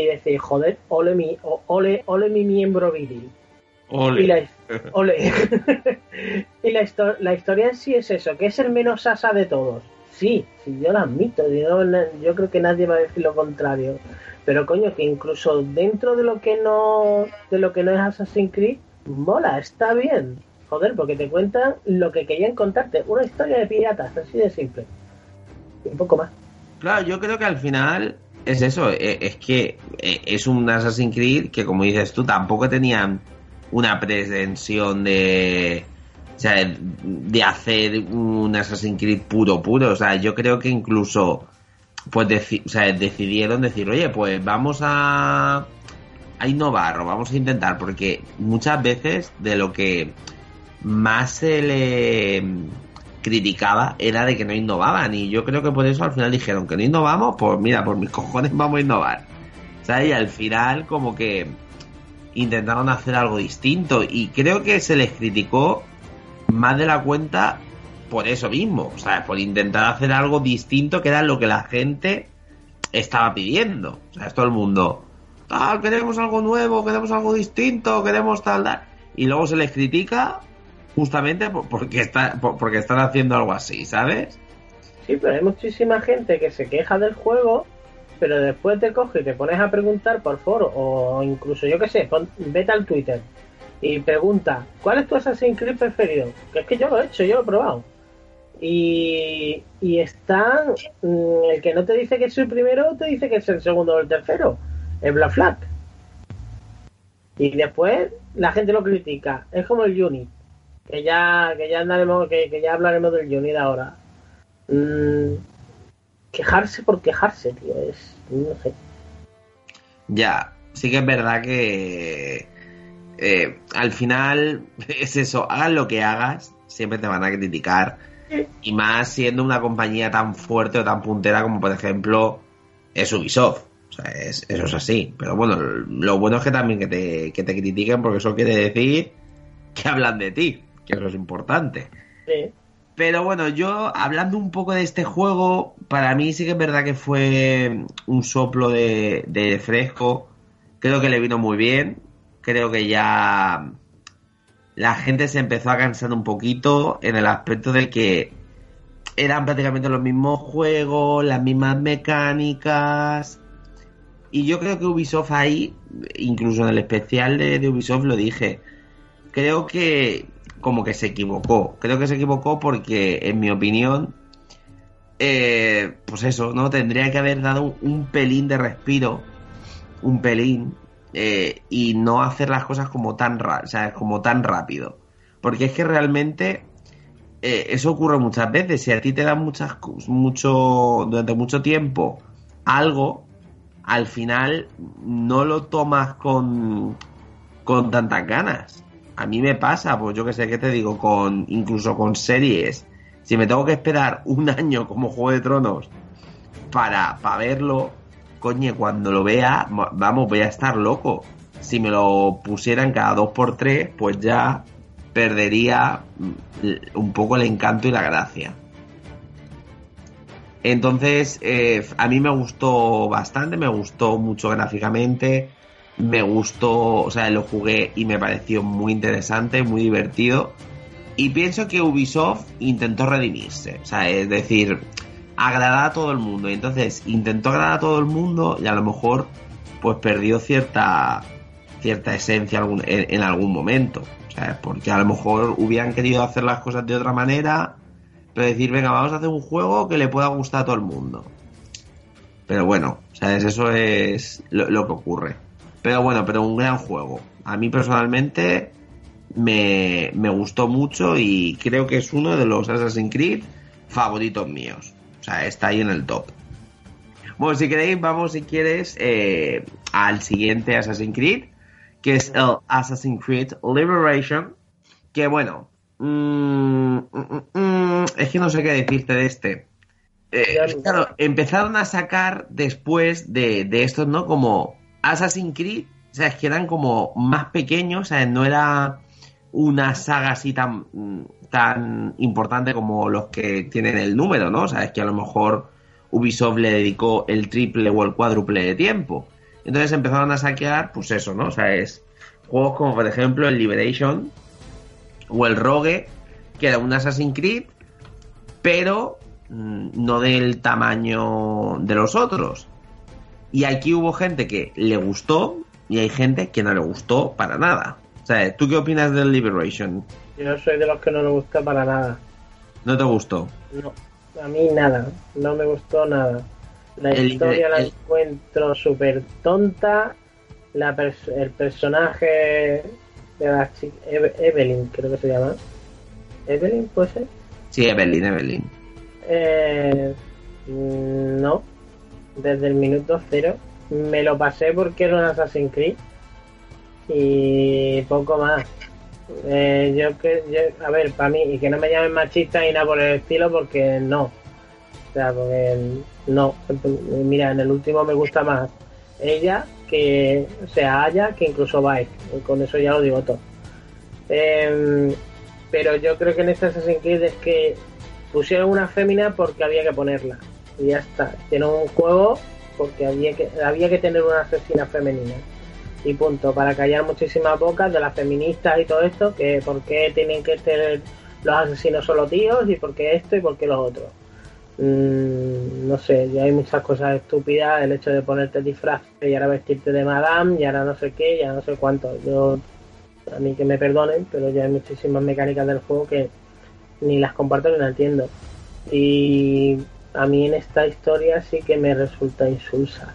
y decir, joder, ole mi, o- ole, ole mi miembro viril. Y la, *laughs* ole. *laughs* y la, histo- la historia en sí es eso, que es el menos asa de todos. Sí, sí, yo lo admito, yo, no- yo creo que nadie va a decir lo contrario. Pero coño, que incluso dentro de lo que no de lo que no es Assassin's Creed, mola, está bien. Joder, porque te cuentan lo que querían contarte, una historia de piratas, así de simple. Y un poco más. Claro, yo creo que al final es eso, eh, es que eh, es un Assassin's Creed que como dices tú tampoco tenían una pretensión de de hacer un Assassin's Creed puro puro, o sea, yo creo que incluso pues deci- o sea, decidieron decir, "Oye, pues vamos a a innovar o vamos a intentar porque muchas veces de lo que más se le criticaba era de que no innovaban y yo creo que por eso al final dijeron que no innovamos, pues mira, por mis *laughs* cojones vamos a innovar. ¿Sabes? Y al final como que intentaron hacer algo distinto y creo que se les criticó más de la cuenta por eso mismo, o sea, por intentar hacer algo distinto que era lo que la gente estaba pidiendo. O sea, es todo el mundo, ah, queremos algo nuevo, queremos algo distinto, queremos tal, tal. Y luego se les critica justamente por- porque, está, por- porque están haciendo algo así, ¿sabes? Sí, pero hay muchísima gente que se queja del juego, pero después te coge y te pones a preguntar por foro, o incluso yo que sé, pon- vete al Twitter y pregunta, ¿cuál es tu Assassin's Creed preferido? Que es que yo lo he hecho, yo lo he probado. Y, y está, mm, el que no te dice que es el primero, te dice que es el segundo o el tercero, el Black Flag. Y después la gente lo critica, es como el Unit, que ya, que ya andaremos, que, que ya hablaremos del Unit ahora. Mm, quejarse por quejarse, tío, es, no sé. Ya, sí que es verdad que eh, al final *laughs* es eso, hagas lo que hagas, siempre te van a criticar. Y más siendo una compañía tan fuerte o tan puntera como por ejemplo es Ubisoft. O sea, es- eso es así. Pero bueno, lo bueno es que también que te, que te critiquen porque eso quiere decir que hablan de ti, que eso es importante. Sí. Pero bueno, yo hablando un poco de este juego, para mí sí que es verdad que fue un soplo de, de fresco. Creo que le vino muy bien. Creo que ya la gente se empezó a cansar un poquito en el aspecto de que eran prácticamente los mismos juegos, las mismas mecánicas. Y yo creo que Ubisoft ahí, incluso en el especial de, de Ubisoft lo dije, creo que como que se equivocó. Creo que se equivocó porque, en mi opinión, eh, pues eso, ¿no? Tendría que haber dado un pelín de respiro, un pelín, eh, y no hacer las cosas como tan, ra- como tan rápido. Porque es que realmente eh, eso ocurre muchas veces. Si a ti te dan muchas, mucho, durante mucho tiempo algo, al final no lo tomas con, con tantas ganas. A mí me pasa, pues yo que sé, ¿qué te digo? Con, incluso con series. Si me tengo que esperar un año como Juego de Tronos para, para verlo, coño, cuando lo vea, va- vamos, voy a estar loco. Si me lo pusieran cada dos por tres, pues ya perdería mm, un poco el encanto y la gracia. Entonces, eh, a mí me gustó bastante, me gustó mucho gráficamente, me gustó, o sea, lo jugué y me pareció muy interesante, muy divertido. Y pienso que Ubisoft intentó redimirse, o sea, es decir, agradar a todo el mundo. Entonces intentó agradar a todo el mundo y a lo mejor, pues perdió cierta, cierta esencia en, algún momento. Sea, porque a lo mejor hubieran querido hacer las cosas de otra manera, pero decir, venga, vamos a hacer un juego que le pueda gustar a todo el mundo. Pero bueno, ¿sabes? Eso es lo que ocurre. Pero bueno, pero un gran juego. A mí personalmente me, me gustó mucho y creo que es uno de los Assassin's Creed favoritos míos. O sea, está ahí en el top. Bueno, si queréis, vamos, si quieres, eh, al siguiente Assassin's Creed, que es el Assassin's Creed Liberation. Que bueno, mm, mm, mm, es que no sé qué decirte de este. Eh, claro, empezaron a sacar después de, de estos, ¿no? Como Assassin's Creed, o sea, es que eran como más pequeños, o sea, no era una saga así tan, tan importante como los que tienen el número, ¿no? O sea, es que a lo mejor Ubisoft le dedicó el triple o el cuádruple de tiempo. Entonces empezaron a saquear, pues eso, ¿no? O sea, es juegos como por ejemplo el Liberation o el Rogue, que era un Assassin's Creed, pero mm, no del tamaño de los otros. Y aquí hubo gente que le gustó y hay gente que no le gustó para nada. O sea, ¿tú qué opinas del Liberation? Yo soy de los que no me gusta para nada. ¿No te gustó? No, a mí nada, no me gustó nada. La El- historia la el- encuentro súper tonta. La pers- el personaje de la chica, Eve- Evelyn, creo que se llama. Evelyn, puede ser. Sí, Evelyn, Evelyn. Eh, mm, no, desde el minuto cero. Me lo pasé porque era un Assassin's Creed y poco más. Eh, yo que, yo- a ver, para mí, y que no me llamen machista y nada por el estilo, porque no. O sea, porque no. Mira, en el último me gusta más ella que, sea, Aya que incluso Bike. Con eso ya lo digo todo. Em, pero yo creo que en este Assassin's Creed es que pusieron una fémina porque había que ponerla. Y ya está. Tiene un juego porque había que, había que tener una asesina femenina. Y punto. Para callar muchísimas bocas de las feministas y todo esto, que por qué tienen que tener los asesinos solo tíos y por qué esto y por qué los otros. Mm, no sé, ya hay muchas cosas estúpidas. El hecho de ponerte disfraz y ahora vestirte de madame y ahora no sé qué, ya no sé cuánto. Yo, a mí que me perdonen, pero ya hay muchísimas mecánicas del juego que ni las comparto ni las entiendo. Y a mí en esta historia sí que me resulta insulsa.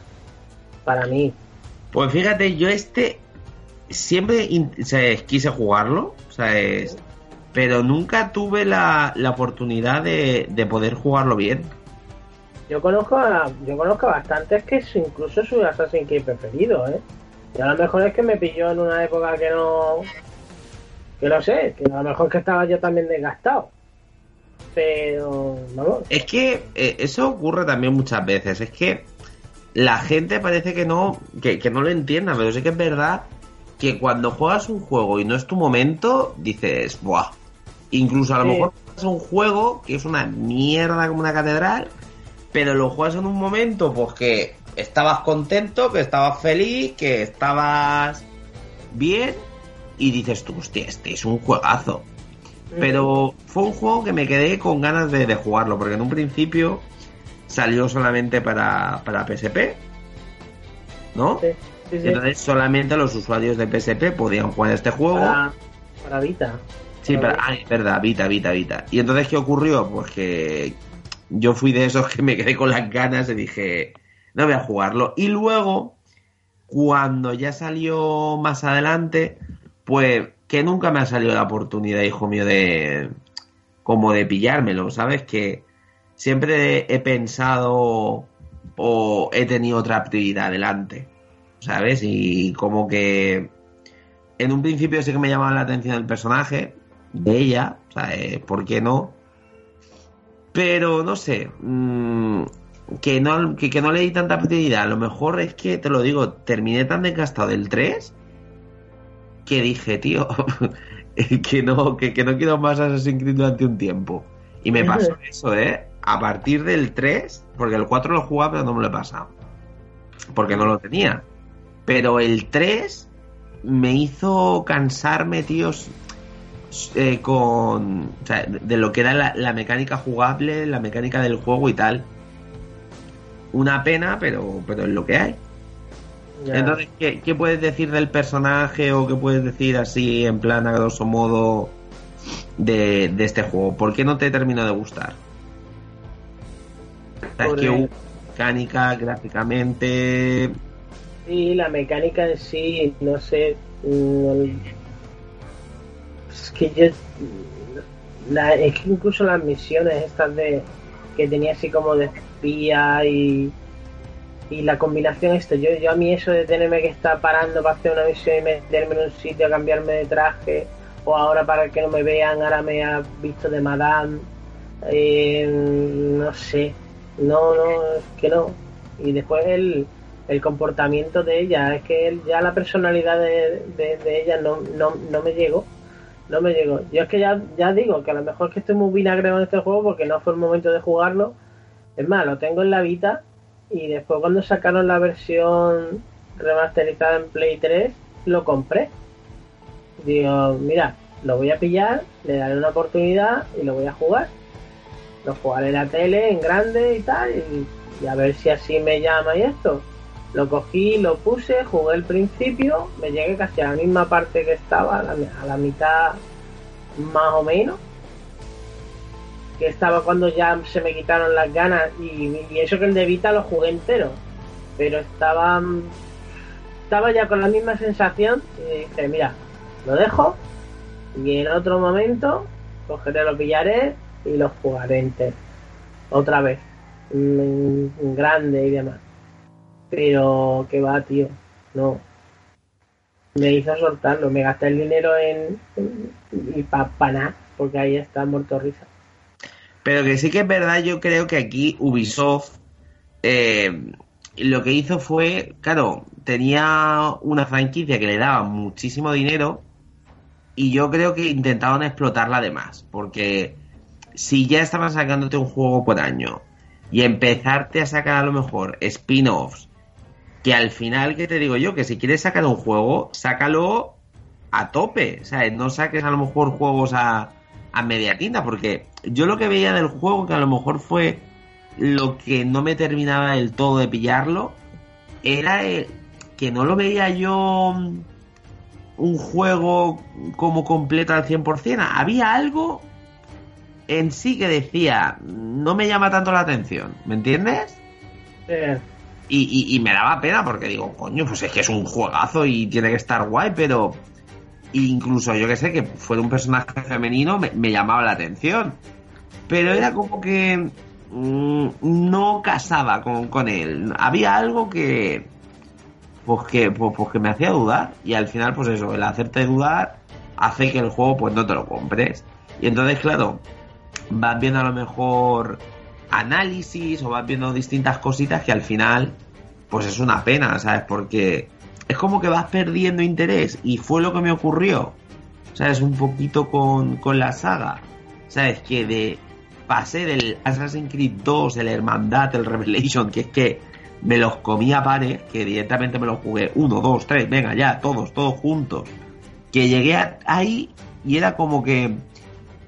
Para mí. Pues fíjate, yo este siempre quise jugarlo, o sea, es- pero nunca tuve la, la oportunidad de, de poder jugarlo bien. Yo conozco a, yo conozco a bastantes que es incluso su Assassin's Creed preferido, ¿eh? Y a lo mejor es que me pilló en una época que no... Que no sé, que a lo mejor que estaba yo también desgastado. Pero, vamos, Es que eh, eso ocurre también muchas veces, es que la gente parece que no, que, que no lo entienda, pero sí que es verdad que cuando juegas un juego y no es tu momento, dices, ¡buah! Incluso a lo Sí. mejor juegas un juego que es una mierda como una catedral, pero lo juegas en un momento pues que estabas contento, que estabas feliz, que estabas bien y dices tú, hostia, este es un juegazo. Pero fue un juego que me quedé con ganas de, de jugarlo, porque en un principio salió solamente para, para PSP, ¿no? sí, sí, sí. Entonces solamente los usuarios de PSP podían jugar este juego. Para, para Vita. Sí, para ah, es verdad, Vita, Vita, Vita. Y entonces, ¿qué ocurrió? Pues que yo fui de esos que me quedé con las ganas y dije, no voy a jugarlo. Y luego, cuando ya salió más adelante, pues que nunca me ha salido la oportunidad, hijo mío, de como de pillármelo, ¿sabes? Que siempre he pensado o he tenido otra actividad delante, ¿sabes? Y como que en un principio sí que me llamaba la atención el personaje de ella, sea, eh, ¿por qué no? Pero no sé, mmm, que, no, que, no le di tanta actividad. A lo mejor es que, te lo digo, terminé tan desgastado del 3 que dije, tío, *laughs* que, no, que, que, no quiero más Assassin's Creed durante un tiempo. Y me pasó *laughs* eso, ¿eh? A partir del 3, porque el 4 lo jugaba, pero no me lo he pasado. Porque no lo tenía. Pero el 3 me hizo cansarme, tíos, eh, con. O sea, de lo que era la, la, mecánica jugable, la mecánica del juego y tal. Una pena, pero, pero es lo que hay. Yeah. Entonces, ¿qué, ¿qué, puedes decir del personaje o qué puedes decir así, en plan, a grosso modo, de, de este juego? ¿Por qué no te terminó de gustar? Que hubo mecánica, gráficamente. Sí, la mecánica en sí, no sé. Es que yo. La, es que incluso las misiones estas de. que tenía así como de espía y. y la combinación esto, yo, yo a mí eso de tenerme que estar parando para hacer una misión y meterme en un sitio a cambiarme de traje, o ahora para que no me vean, ahora me ha visto de Madame. Eh, no sé, no, no, es que no. Y después el, el comportamiento de ella, es que él, ya la personalidad de, de, ella no, no, no me llegó. No me llegó. Yo es que ya, ya digo que a lo mejor es que estoy muy vinagreo en este juego porque no fue el momento de jugarlo. Es más, lo tengo en la Vita y después cuando sacaron la versión remasterizada en Play 3, lo compré. Digo, mira, lo voy a pillar, le daré una oportunidad y lo voy a jugar lo jugaré en la tele en grande y tal y, a ver si así me llama y esto. Lo cogí lo puse jugué el principio me llegué casi a la misma parte que estaba a la mitad más o menos que estaba cuando ya se me quitaron las ganas y, eso que el de Vita lo jugué entero pero estaba estaba ya con la misma sensación y dije mira lo dejo y en otro momento cogeré lo pillaré y los jugaré enteros. Otra vez. Grande y demás. Pero que va, tío. No. Me hizo soltarlo. Me gasté el dinero en. y para pa. Porque ahí está muerto risa. Pero que sí que es verdad, yo creo que aquí Ubisoft. Eh, lo que hizo fue. Claro, tenía una franquicia que le daba muchísimo dinero. Y yo creo que intentaban explotarla de más. Porque si ya estaban sacándote un juego por año y empezarte a sacar a lo mejor spin-offs, que al final, ¿qué te digo yo? Que si quieres sacar un juego, sácalo a tope, ¿sabes? No saques a lo mejor juegos a, a media tinta, porque yo lo que veía del juego, que a lo mejor fue lo que no me terminaba del todo de pillarlo, era el, que no lo veía yo un juego como completo al 100%. Había algo en sí que decía, no me llama tanto la atención, ¿me entiendes? Sí. Y, y, y, me daba pena porque digo, coño, pues es que es un juegazo y tiene que estar guay, pero incluso yo que sé, que fuera un personaje femenino me, llamaba la atención. Pero era como que mmm, no casaba con, con, él. Había algo que pues que pues, pues que me hacía dudar y al final pues eso, el hacerte dudar hace que el juego pues no te lo compres. Y entonces, claro, vas viendo a lo mejor análisis o vas viendo distintas cositas que al final pues es una pena, ¿sabes? Porque es como que vas perdiendo interés y fue lo que me ocurrió, ¿sabes? Un poquito con, con la saga, ¿sabes? Que de pasé del Assassin's Creed 2, el Hermandad, el Revelation, que es que me los comía pares, que directamente me los jugué uno, dos, tres, venga ya, todos, todos juntos. Que llegué ahí y era como que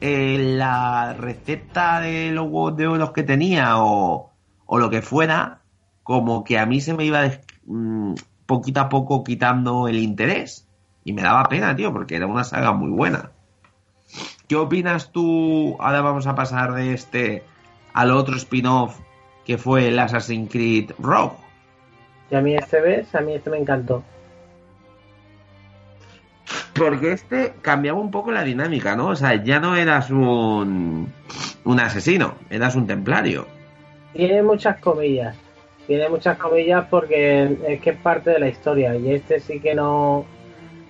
eh, la receta de los de oro que tenía o, o, lo que fuera, como que a mí se me iba mmm, poquito a poco quitando el interés. Y me daba pena, tío, porque era una saga muy buena. ¿Qué opinas tú? Ahora vamos a pasar de este al otro spin-off que fue el Assassin's Creed Rogue. Y a mí este ves, a mí este me encantó. Porque este cambiaba un poco la dinámica, ¿no? O sea, ya no eras un, un asesino, eras un templario. Tiene muchas comillas. Tiene muchas comillas porque es que es parte de la historia. Y este sí que no,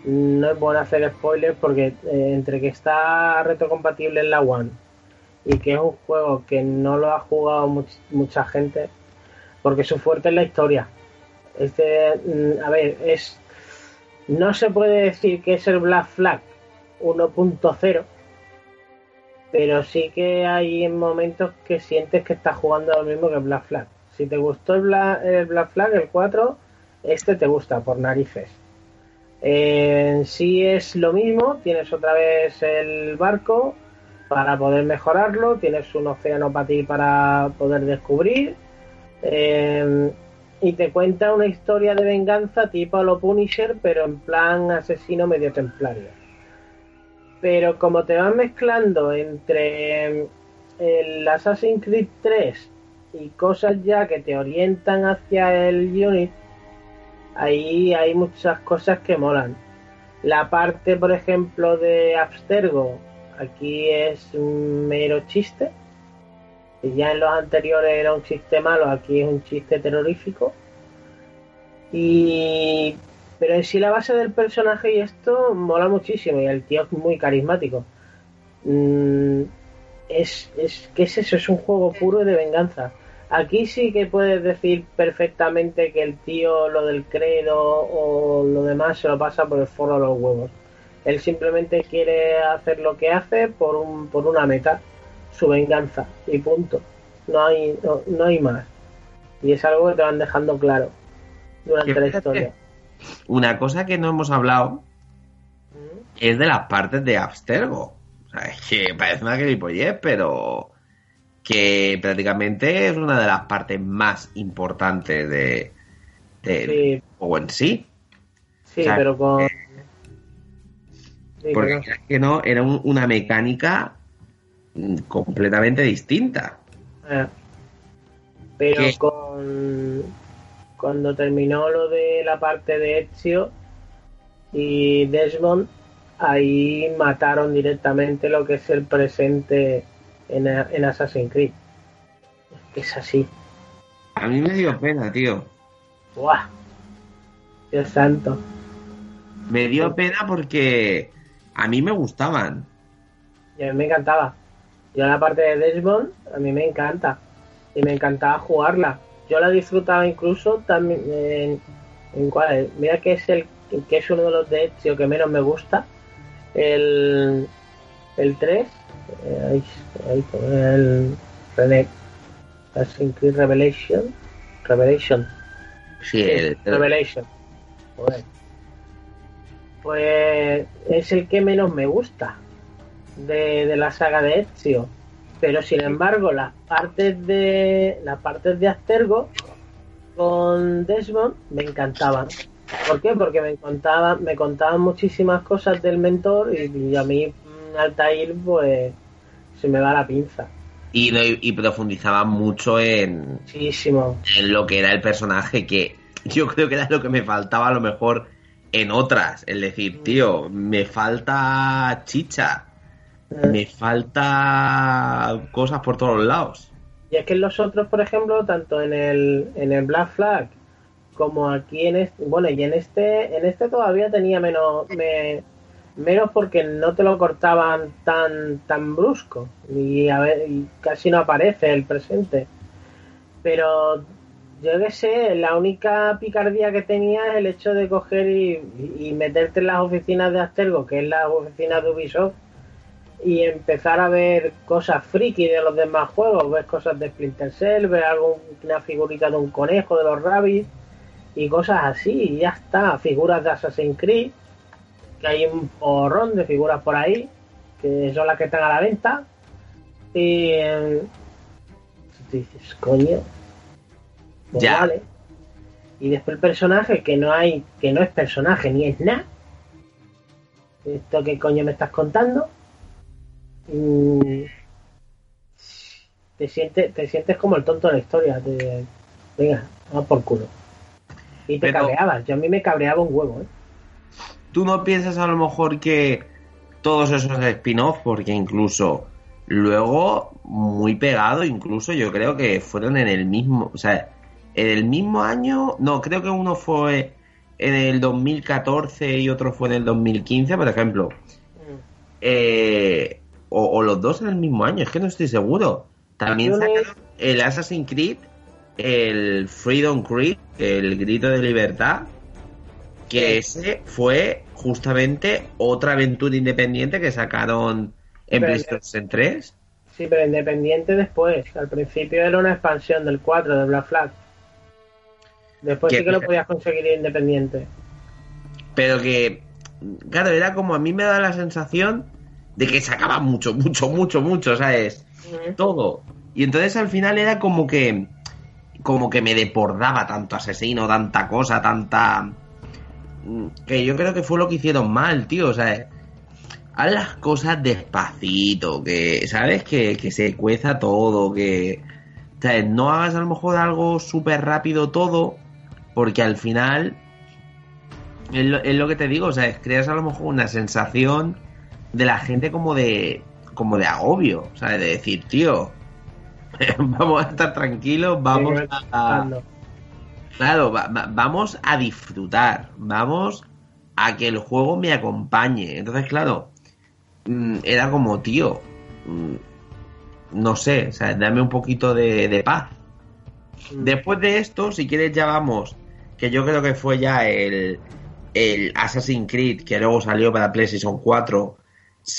no es bueno hacer spoilers porque eh, entre que está retrocompatible en la One y que es un juego que no lo ha jugado much- mucha gente, porque su fuerte es la historia. Este, mm, a ver, es no se puede decir que es el Black Flag 1.0, pero sí que hay momentos que sientes que estás jugando lo mismo que Black Flag. Si te gustó el Black, Flag, el 4, este te gusta por narices. En sí es lo mismo, tienes otra vez el barco para poder mejorarlo, tienes un océano para ti para poder descubrir eh, y te cuenta una historia de venganza tipo a lo Punisher, pero en plan asesino medio templario. Pero como te vas mezclando entre el Assassin's Creed 3 y cosas ya que te orientan hacia el Unit, ahí hay muchas cosas que molan. La parte, por ejemplo, de Abstergo, aquí es un mero chiste. Ya en los anteriores era un chiste malo, aquí es un chiste terrorífico. Y pero en sí la base del personaje y esto mola muchísimo y el tío es muy carismático. Mm, es, es que es eso, es un juego puro de venganza. Aquí sí que puedes decir perfectamente que el tío lo del credo o lo demás se lo pasa por el foro de los huevos. Él simplemente quiere hacer lo que hace por un, por una meta, su venganza y punto. No hay no, no hay más. Y es algo que te van dejando claro durante la historia. Una cosa que no hemos hablado es de las partes de Abstergo. O sea, es que parece una gilipollez, pero que prácticamente es una de las partes más importantes de, del Sí, juego en sí. sí, o sea, pero con. eh, Sí, Porque creas que no, era un- una mecánica completamente distinta. Eh, Pero ¿Qué? con cuando terminó lo de la parte de Ezio y Desmond, ahí mataron directamente lo que es el presente en, en Assassin's Creed. Es así. A mí me dio pena, tío. ¡Buah! Dios santo. Me dio pena porque a mí me gustaban. Y a mí me encantaba. Yo la parte de Desmond, a mí me encanta. Y me encantaba jugarla. Yo la disfrutaba incluso también en, en cuál? Mira que es el que es uno de los de Ezio que menos me gusta. El, el 3. eh, ahí, ahí, el René. Assassin's Creed Revelation. Revelation. Sí, el- Revelation. Joder. Pues es el que menos me gusta de, de la saga de Ezio. Pero sin embargo, las partes de las partes de Astergo con Desmond me encantaban. ¿Por qué? Porque me contaban, me contaban muchísimas cosas del mentor y, y a mí mm, Altair pues se me va la pinza. y, profundizaba mucho en, Muchísimo. en lo que era el personaje, que *laughs* yo creo que era lo que me faltaba a lo mejor en otras. Es decir, tío, me falta chicha, me falta cosas por todos lados. Y es que en los otros, por ejemplo, tanto en el, en el Black Flag como aquí en este, bueno, y en este, en este todavía tenía menos, me- menos porque no te lo cortaban tan, tan brusco y, a ver, casi no aparece el presente. Pero yo qué sé, la única picardía que tenía es el hecho de coger y, meterte en las oficinas de Astergo, que es la oficina de Ubisoft, y empezar a ver cosas friki de los demás juegos, ves cosas de Splinter Cell, ves alguna figurita de un conejo de los Rabbids y cosas así, y ya está, figuras de Assassin's Creed, que hay un porrón de figuras por ahí, que son las que están a la venta, y eh, tú dices, coño, pues Ya. vale. Y después el personaje, que no hay, que no es personaje ni es nada, ¿esto qué coño me estás contando? Mm, te sientes, te sientes como el tonto de la historia. Te, venga, vamos por culo. Y te Pero- cabreabas. Yo a mí me cabreaba un huevo, ¿eh? ¿Tú no piensas a lo mejor que todos esos spin-off, porque incluso luego, muy pegado, incluso yo creo que fueron en el mismo, o sea, en el mismo año, no, creo que uno fue en el 2014 y otro fue en el 2015, por ejemplo, eh, o, o los dos en el mismo año, es que no estoy seguro. También sacaron el Assassin's Creed, el Freedom Creed, el grito de libertad, que ese fue justamente otra aventura independiente que sacaron en PlayStation 3. Sí, pero independiente después. Al principio era una expansión del 4 de Black Flag. Después Que- sí que lo podías conseguir independiente. Pero que, claro, era como a mí me da la sensación de que sacaba mucho, mucho, mucho, mucho, ¿sabes? Todo. Y entonces al final era como que, como que me deportaba tanto asesino, tanta cosa, tanta... mm, Que yo creo que fue lo que hicieron mal, tío, o sea... Haz las cosas despacito, que, ¿sabes? Que, que se cueza todo, que... ¿sabes? No hagas a lo mejor algo súper rápido todo, porque al final es lo, que te digo, o sea, creas a lo mejor una sensación de la gente como de como de agobio, o sea, de decir, tío, *laughs* vamos a estar tranquilos, vamos a, claro, va- va- vamos a disfrutar, vamos a que el juego me acompañe. Entonces, claro, mm, era como, tío, mm, no sé, o sea, dame un poquito de, de paz. Después de esto, si quieres ya vamos, que yo creo que fue ya el, el Assassin's Creed, que luego salió para PlayStation 4,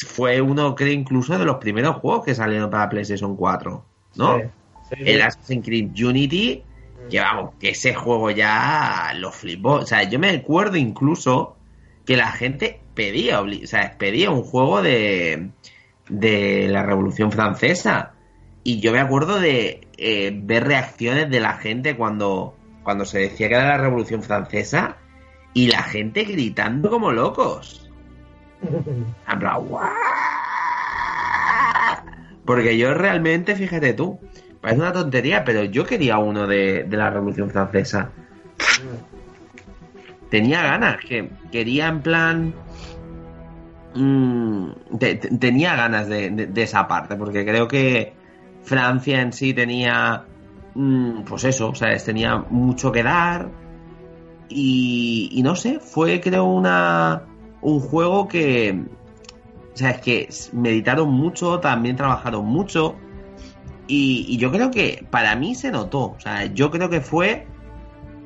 fue uno, creo, incluso de los primeros juegos que salieron para PlayStation 4, ¿no? Sí, sí, sí. El Assassin's Creed Unity, que vamos, que ese juego ya lo flipó. O sea, yo me acuerdo incluso que la gente pedía, o sea, pedía un juego de, de la Revolución Francesa. Y yo me acuerdo de eh, ver reacciones de la gente cuando, cuando se decía que era la Revolución Francesa y la gente gritando como locos. *laughs* En plan, "¡Guau!". Porque yo realmente, fíjate tú, parece una tontería, pero yo quería uno de, la Revolución Francesa. Tenía ganas, que quería en plan... mm, te- te- tenía ganas de, esa parte, porque creo que Francia en sí tenía... mm, pues eso, ¿sabes? Tenía mucho que dar. Y, y no sé, fue creo una un juego que sea, es que meditaron mucho, también trabajaron mucho. Y, yo creo que para mí se notó. O sea, yo creo que fue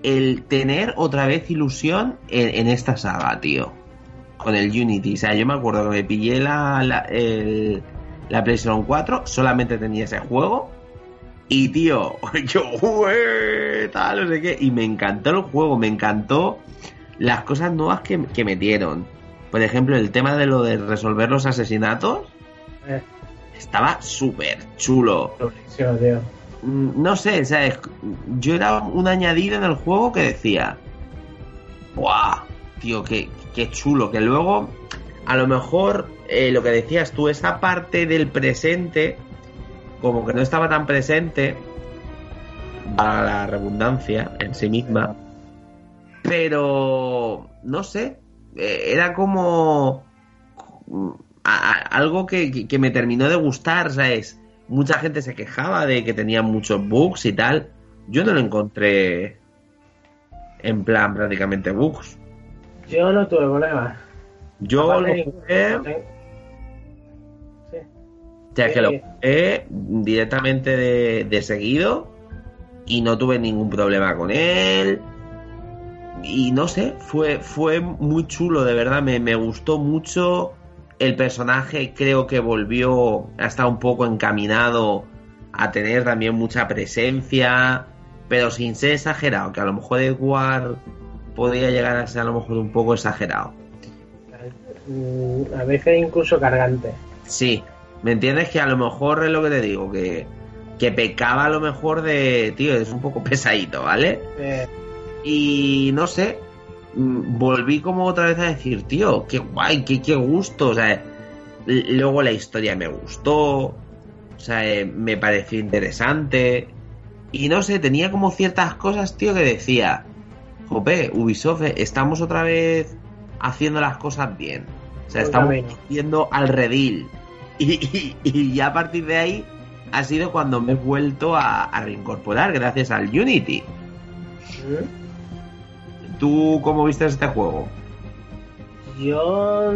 el tener otra vez ilusión en, esta saga, tío. Con el Unity. O sea, yo me acuerdo que me pillé la, la, PlayStation 4, solamente tenía ese juego. Y tío, *laughs* yo, tal, no sé qué. Y me encantó el juego, me encantó las cosas nuevas que, que metieron. Por ejemplo, el tema de lo de resolver los asesinatos Eh, estaba súper chulo. Mm, No sé, ¿sabes? Yo era un añadido en el juego que decía, ¡buah! Tío, qué, qué chulo. Que luego, a lo mejor, eh, lo que decías tú, esa parte del presente, como que no estaba tan presente, para la redundancia en sí misma, pero no sé, era como a- a- algo que, que- que me terminó de gustar, ¿sabes? Mucha gente se quejaba de que tenía muchos bugs y tal. Yo no lo encontré en plan prácticamente bugs. Yo no tuve problemas. Yo Aparte, lo jugué, Sí. o sea, que lo Sí. jugué directamente de, de seguido y no tuve ningún problema con él. Y no sé, fue, fue muy chulo, de verdad, me, me gustó mucho. El personaje creo que volvió a estar un poco encaminado a tener también mucha presencia, pero sin ser exagerado, que a lo mejor Edward podría llegar a ser a lo mejor un poco exagerado. A veces incluso cargante. Sí, ¿me entiendes? Que a lo mejor es lo que te digo, que, que pecaba a lo mejor de, tío, es un poco *laughs* pesadito, ¿vale? Eh, Y no sé, mm, volví como otra vez a decir, tío, qué guay, qué, qué gusto, o sea, luego la historia me gustó, O sea, eh, me pareció interesante. Y no sé, tenía como ciertas cosas, tío, que decía, jope, Ubisoft, eh, estamos otra vez haciendo las cosas bien. O sea, estamos haciendo al redil. *laughs* Y, y, ya a partir de ahí ha sido cuando me he vuelto a, reincorporar gracias al Unity. ¿Tú cómo viste este juego? Yo...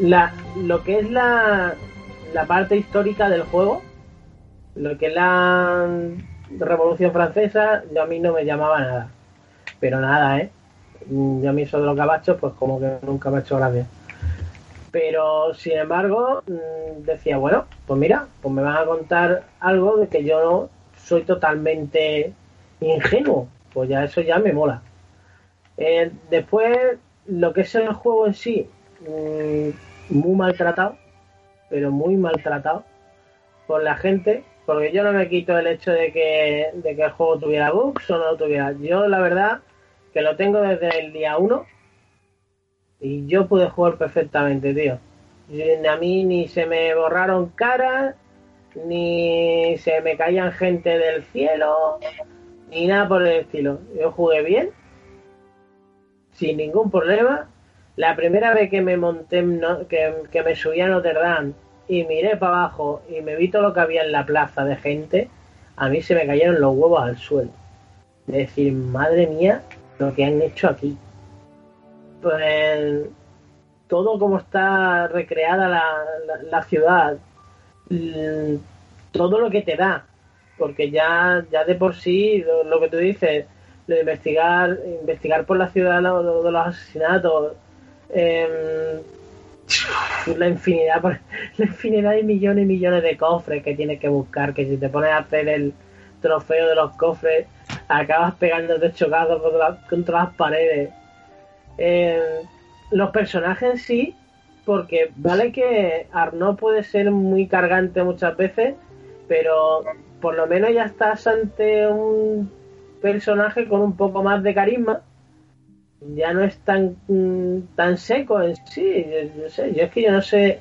La, lo que es la, parte histórica del juego, lo que es la Revolución Francesa, yo a mí no me llamaba nada. Pero nada, ¿eh? Yo a mí eso de los gabachos, pues como que nunca me ha hecho gracia. Pero, sin embargo, mm, decía, bueno, pues mira, pues me van a contar algo de que yo soy totalmente ingenuo. Pues ya eso ya me mola. Eh, después, lo que es el juego en sí, mm, muy maltratado, pero muy maltratado por la gente, porque yo no me quito el hecho de que, de que el juego tuviera bugs o no lo tuviera. Yo, la verdad, que lo tengo desde el día 1 y yo pude jugar perfectamente, tío. A mí ni se me borraron caras, ni se me caían gente del cielo, ni nada por el estilo. Yo jugué bien, sin ningún problema. La primera vez que me monté, que, que me subí a Notre Dame y miré para abajo y me vi todo lo que había en la plaza de gente, a mí se me cayeron los huevos al suelo. De decir, madre mía, lo que han hecho aquí pues todo como está recreada la, ciudad, mm, todo lo que te da, porque ya, ya de por sí, lo, que tú dices, lo de investigar, investigar por la ciudad lo, de los asesinatos, em, la infinidad, *laughs* la infinidad de millones y millones de cofres que tienes que buscar, que si te pones a hacer el trofeo de los cofres, acabas pegándote chocado contra, las paredes. Eh, los personajes sí, porque vale que Arnaud puede ser muy cargante muchas veces, pero por lo menos ya estás ante un personaje con un poco más de carisma. Ya no es tan, tan seco en sí. Yo, sé, yo es que yo no sé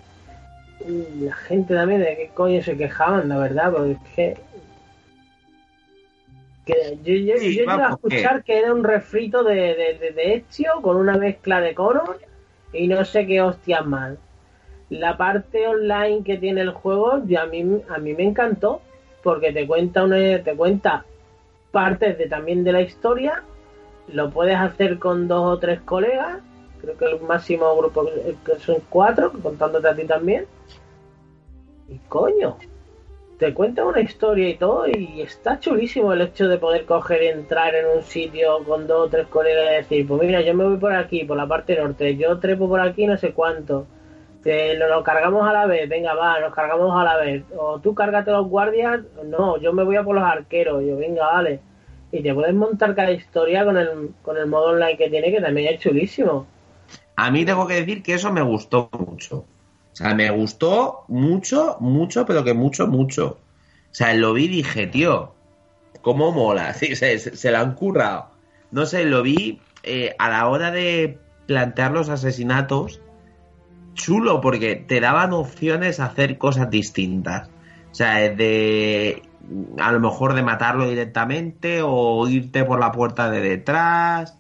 la gente también de qué coño se quejaban, la verdad, porque es que yo, yo, a escuchar que era un refrito de, de, de, Ezio con una mezcla de Conor y no sé qué hostias más. La parte online que tiene el juego a mí, a mí me encantó porque te cuenta, una, te cuenta partes de, también de la historia. Lo puedes hacer con dos o tres colegas. Creo que el máximo grupo son cuatro, contándote a ti también. Y coño, te cuenta una historia y todo y está chulísimo el hecho de poder coger y entrar en un sitio con dos o tres colegas y decir, pues mira, yo me voy por aquí, por la parte norte, yo trepo por aquí no sé cuánto, te, lo, cargamos a la vez, venga va, nos cargamos a la vez, o tú cárgate los guardias, no, yo me voy a por los arqueros, yo venga, vale, y te puedes montar cada historia con el, con el modo online que tiene que también es chulísimo. A mí tengo que decir que eso me gustó mucho. O sea, me gustó mucho, mucho, pero que mucho, mucho. O sea, lo vi y dije, tío, cómo mola. *laughs* Se, se, la han currado. No sé, lo vi eh, a la hora de plantear los asesinatos. Chulo, porque te daban opciones a hacer cosas distintas. O sea, de a lo mejor de matarlo directamente o irte por la puerta de detrás.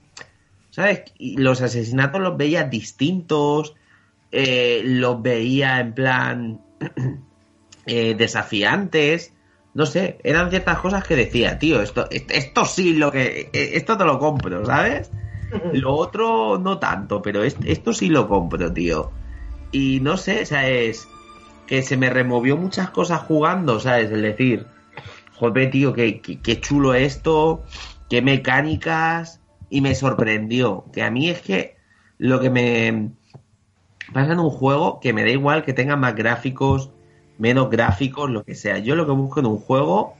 ¿Sabes? Y los asesinatos los veía distintos eh, los veía en plan *clears throat* eh, desafiantes. No sé, eran ciertas cosas que decía, tío, esto, esto sí lo que. Eh, esto te lo compro, ¿sabes? Lo otro no tanto, pero esto sí lo compro, tío. Y no sé, ¿sabes? Que se me removió muchas cosas jugando, ¿sabes? Es decir, joder, tío, qué, qué chulo esto, qué mecánicas. Y me sorprendió. Que a mí es que lo que me, pasa en un juego que me da igual que tenga más gráficos, menos gráficos, lo que sea. Yo lo que busco en un juego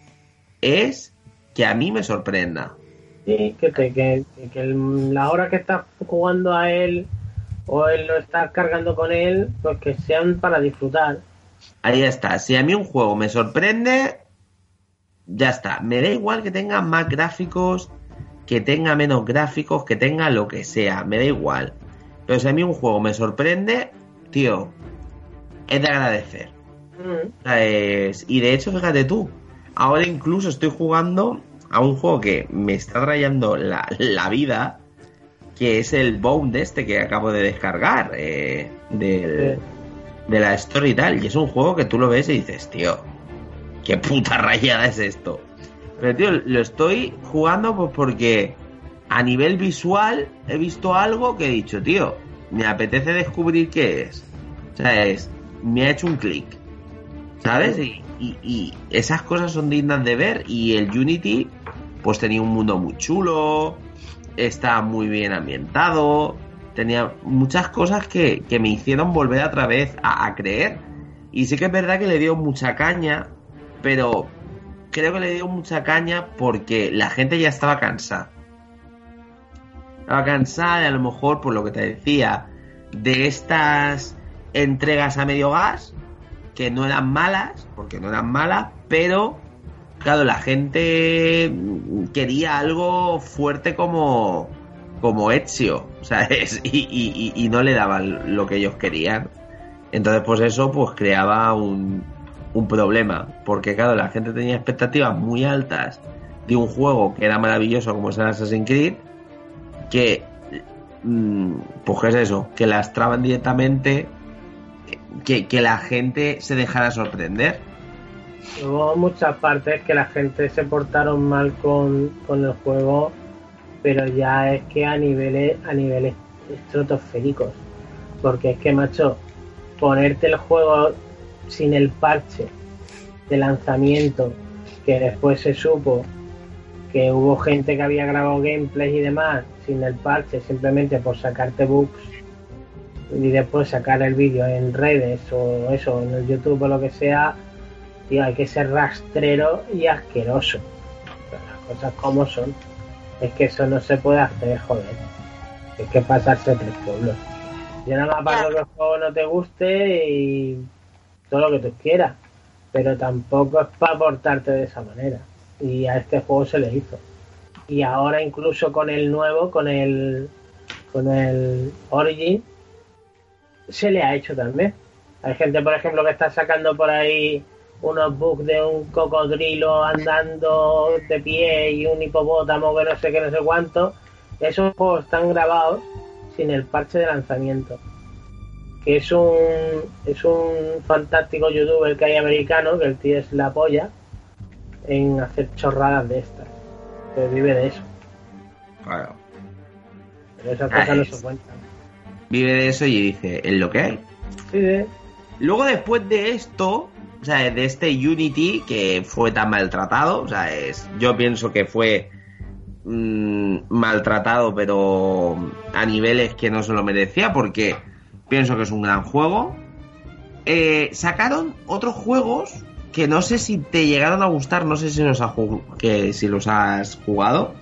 es que a mí me sorprenda. Sí, que, que, que, que la hora que estás jugando a él o él lo estás cargando con él, pues que sean para disfrutar. Ahí está. Si a mí un juego me sorprende, ya está. Me da igual que tenga más gráficos, que tenga menos gráficos, que tenga lo que sea. Me da igual. Pero si a mí un juego me sorprende, tío, es de agradecer. Mm. Es- Y de hecho, fíjate tú, ahora incluso estoy jugando a un juego que me está rayando la, la vida, que es el Bound este que acabo de descargar eh, del- de la Story y tal. Y es un juego que tú lo ves y dices, tío, qué puta *laughs* rayada es esto. Pero, tío, lo estoy jugando pues porque a nivel visual he visto algo que he dicho, tío, me apetece descubrir qué es. O sea, es, me ha hecho un clic. ¿Sabes? Y, y- y esas cosas son dignas de ver. Y el Unity, pues tenía un mundo muy chulo, está muy bien ambientado, tenía muchas cosas que, que me hicieron volver otra vez a, creer. Y sí que es verdad que le dio mucha caña, pero creo que le dio mucha caña porque la gente ya estaba cansada. Estaba cansada de a lo mejor, por lo que te decía, de estas entregas a medio gas, que no eran malas, porque no eran malas, pero claro, la gente quería algo fuerte como, como Ezio, ¿sabes? *laughs* Y, y, no le daban lo que ellos querían. Entonces, pues eso pues creaba un, un problema, porque claro, la gente tenía expectativas muy altas de un juego que era maravilloso como es el Assassin's Creed, que mm, pues es eso, que las traban directamente, que, que la gente se dejara sorprender. Hubo muchas partes que la gente se portaron mal con, con el juego, pero ya es que a niveles, a niveles estratosféricos. Porque es que, macho, ponerte el juego sin el parche de lanzamiento, que después se supo que hubo gente que había grabado gameplays y demás sin el parche, simplemente por sacarte bugs y después sacar el vídeo en redes o eso, en el YouTube o lo que sea, tío, hay que ser rastrero y asqueroso. Pero las cosas como son. Es que eso no se puede hacer, joder. Es que pasarse tres pueblos. Yo nada más para que el juego no te guste y todo lo que tú quieras. Pero tampoco es para portarte de esa manera. Y a este juego se le hizo. Y ahora incluso con el nuevo, con el con el Origin, se le ha hecho también. Hay gente, por ejemplo, que está sacando por ahí unos bugs de un cocodrilo andando de pie y un hipopótamo que no sé qué, no sé cuánto. Esos juegos están grabados sin el parche de lanzamiento. Que es un, es un fantástico youtuber que hay americano, que el tío es la polla, en hacer chorradas de estas. Que vive de eso. Claro. Pero esas Ah, cosas no es- se cuentan. Vive de eso y dice, es lo que hay. Sí, sí. Luego después de esto, o sea, de este Unity que fue tan maltratado, o sea, es, yo pienso que fue mm, maltratado, pero a niveles que no se lo merecía, porque pienso que es un gran juego. Eh, sacaron otros juegos que no sé si te llegaron a gustar, no sé si los, ha que, si los has jugado,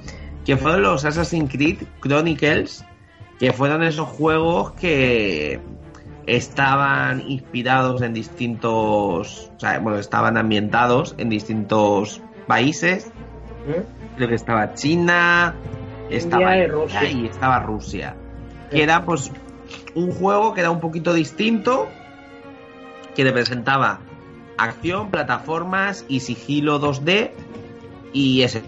que fueron los Assassin's Creed Chronicles, que fueron esos juegos que estaban inspirados en distintos, o sea, bueno, estaban ambientados en distintos países. ¿Mm? Creo que estaba China, estaba y Rusia. y estaba Rusia. Que era pues un juego que era un poquito distinto, que representaba acción, plataformas y sigilo 2D y ese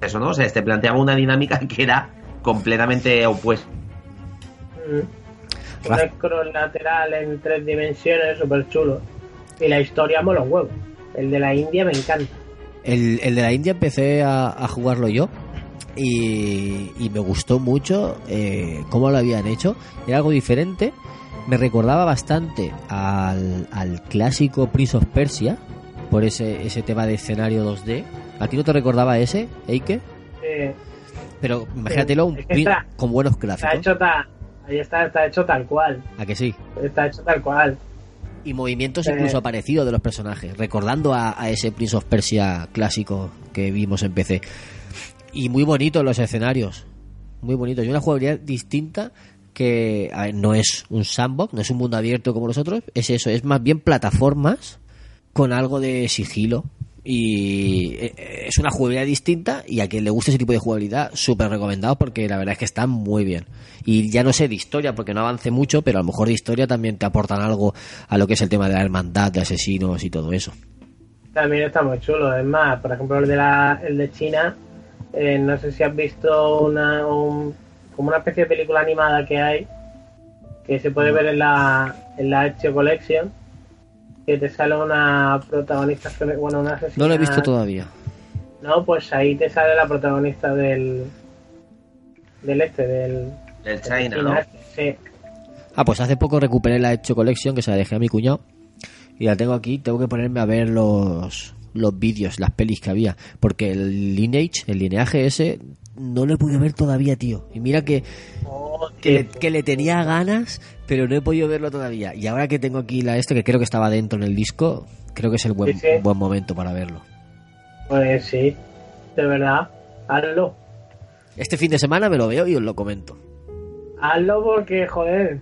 eso, ¿no? O sea, te planteaba una dinámica *laughs* que era completamente opuesta. Mm. Un Rafa. scroll lateral en tres dimensiones, súper chulo. Y la historia mola un huevo. El de la India me encanta. El, el de la India empecé a, a jugarlo yo y, y me gustó mucho eh, cómo lo habían hecho. Era algo diferente. Me recordaba bastante al, al clásico Prince of Persia por ese, ese tema de escenario 2D. ¿A ti no te recordaba ese, Eike? Eh, Pero imagínatelo un Es que está- con buenos está gráficos. hecho tal. Ahí está, está hecho tal cual. ¿A que sí? Está hecho tal cual. Y movimientos Eh. incluso parecidos de los personajes, recordando a, a ese Prince of Persia clásico que vimos en PC. Y muy bonitos los escenarios, muy bonitos. Y una jugabilidad distinta que a ver, no es un sandbox, no es un mundo abierto como los otros, es eso, es más bien plataformas con algo de sigilo. Y eh, es una jugabilidad distinta y a quien le guste ese tipo de jugabilidad súper recomendado porque la verdad es que está muy bien. Y ya no sé de historia porque no avance mucho pero a lo mejor de historia también te aportan algo a lo que es el tema de la hermandad de asesinos y todo eso. También está muy chulo. Es más, por ejemplo, el de, la, el de China, eh, no sé si has visto una, un- como una especie de película animada que hay, que se puede ver en la, en la Ezio Collection, que te sale una protagonista, bueno, una asesina. no lo he visto todavía No, pues ahí te sale la protagonista del. del este, del. El del China, ¿no? Sí. ah pues hace poco recuperé la Hecho Collection que se la dejé a mi cuñado y la tengo aquí tengo que ponerme a ver los los vídeos las pelis que había porque el lineage el lineaje ese no lo he podido ver todavía tío y mira que Oh, que le, tío. que le tenía ganas, pero no he podido verlo todavía. Y ahora que tengo aquí la este, que creo que estaba dentro en el disco, creo que es el buen, Sí, sí. buen momento para verlo. Pues sí, de verdad, hazlo. Este fin de semana me lo veo y os lo comento. Hazlo porque, joder.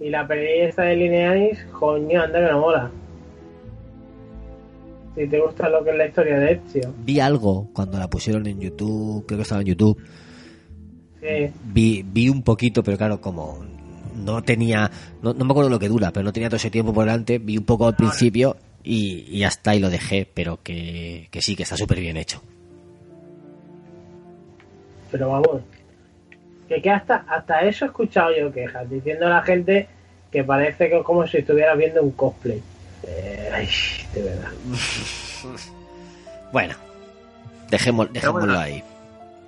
Y la peli esta de Lineais, coño, anda que no mola. Si te gusta lo que es la historia de Ezio. Vi algo cuando la pusieron en YouTube, creo que estaba en YouTube. Sí, Vi, vi un poquito, pero claro, como no tenía, no, no me acuerdo lo que dura, pero no tenía todo ese tiempo por delante, vi un poco al principio y, está, y lo dejé, pero que, que sí, que está súper bien hecho. pero vamos. Que, que hasta, hasta eso he escuchado yo quejas, diciendo a la gente que parece que es como si estuvieras viendo un cosplay. Eh, ay, de verdad. *laughs* Bueno, dejémoslo, dejémoslo bueno. ahí.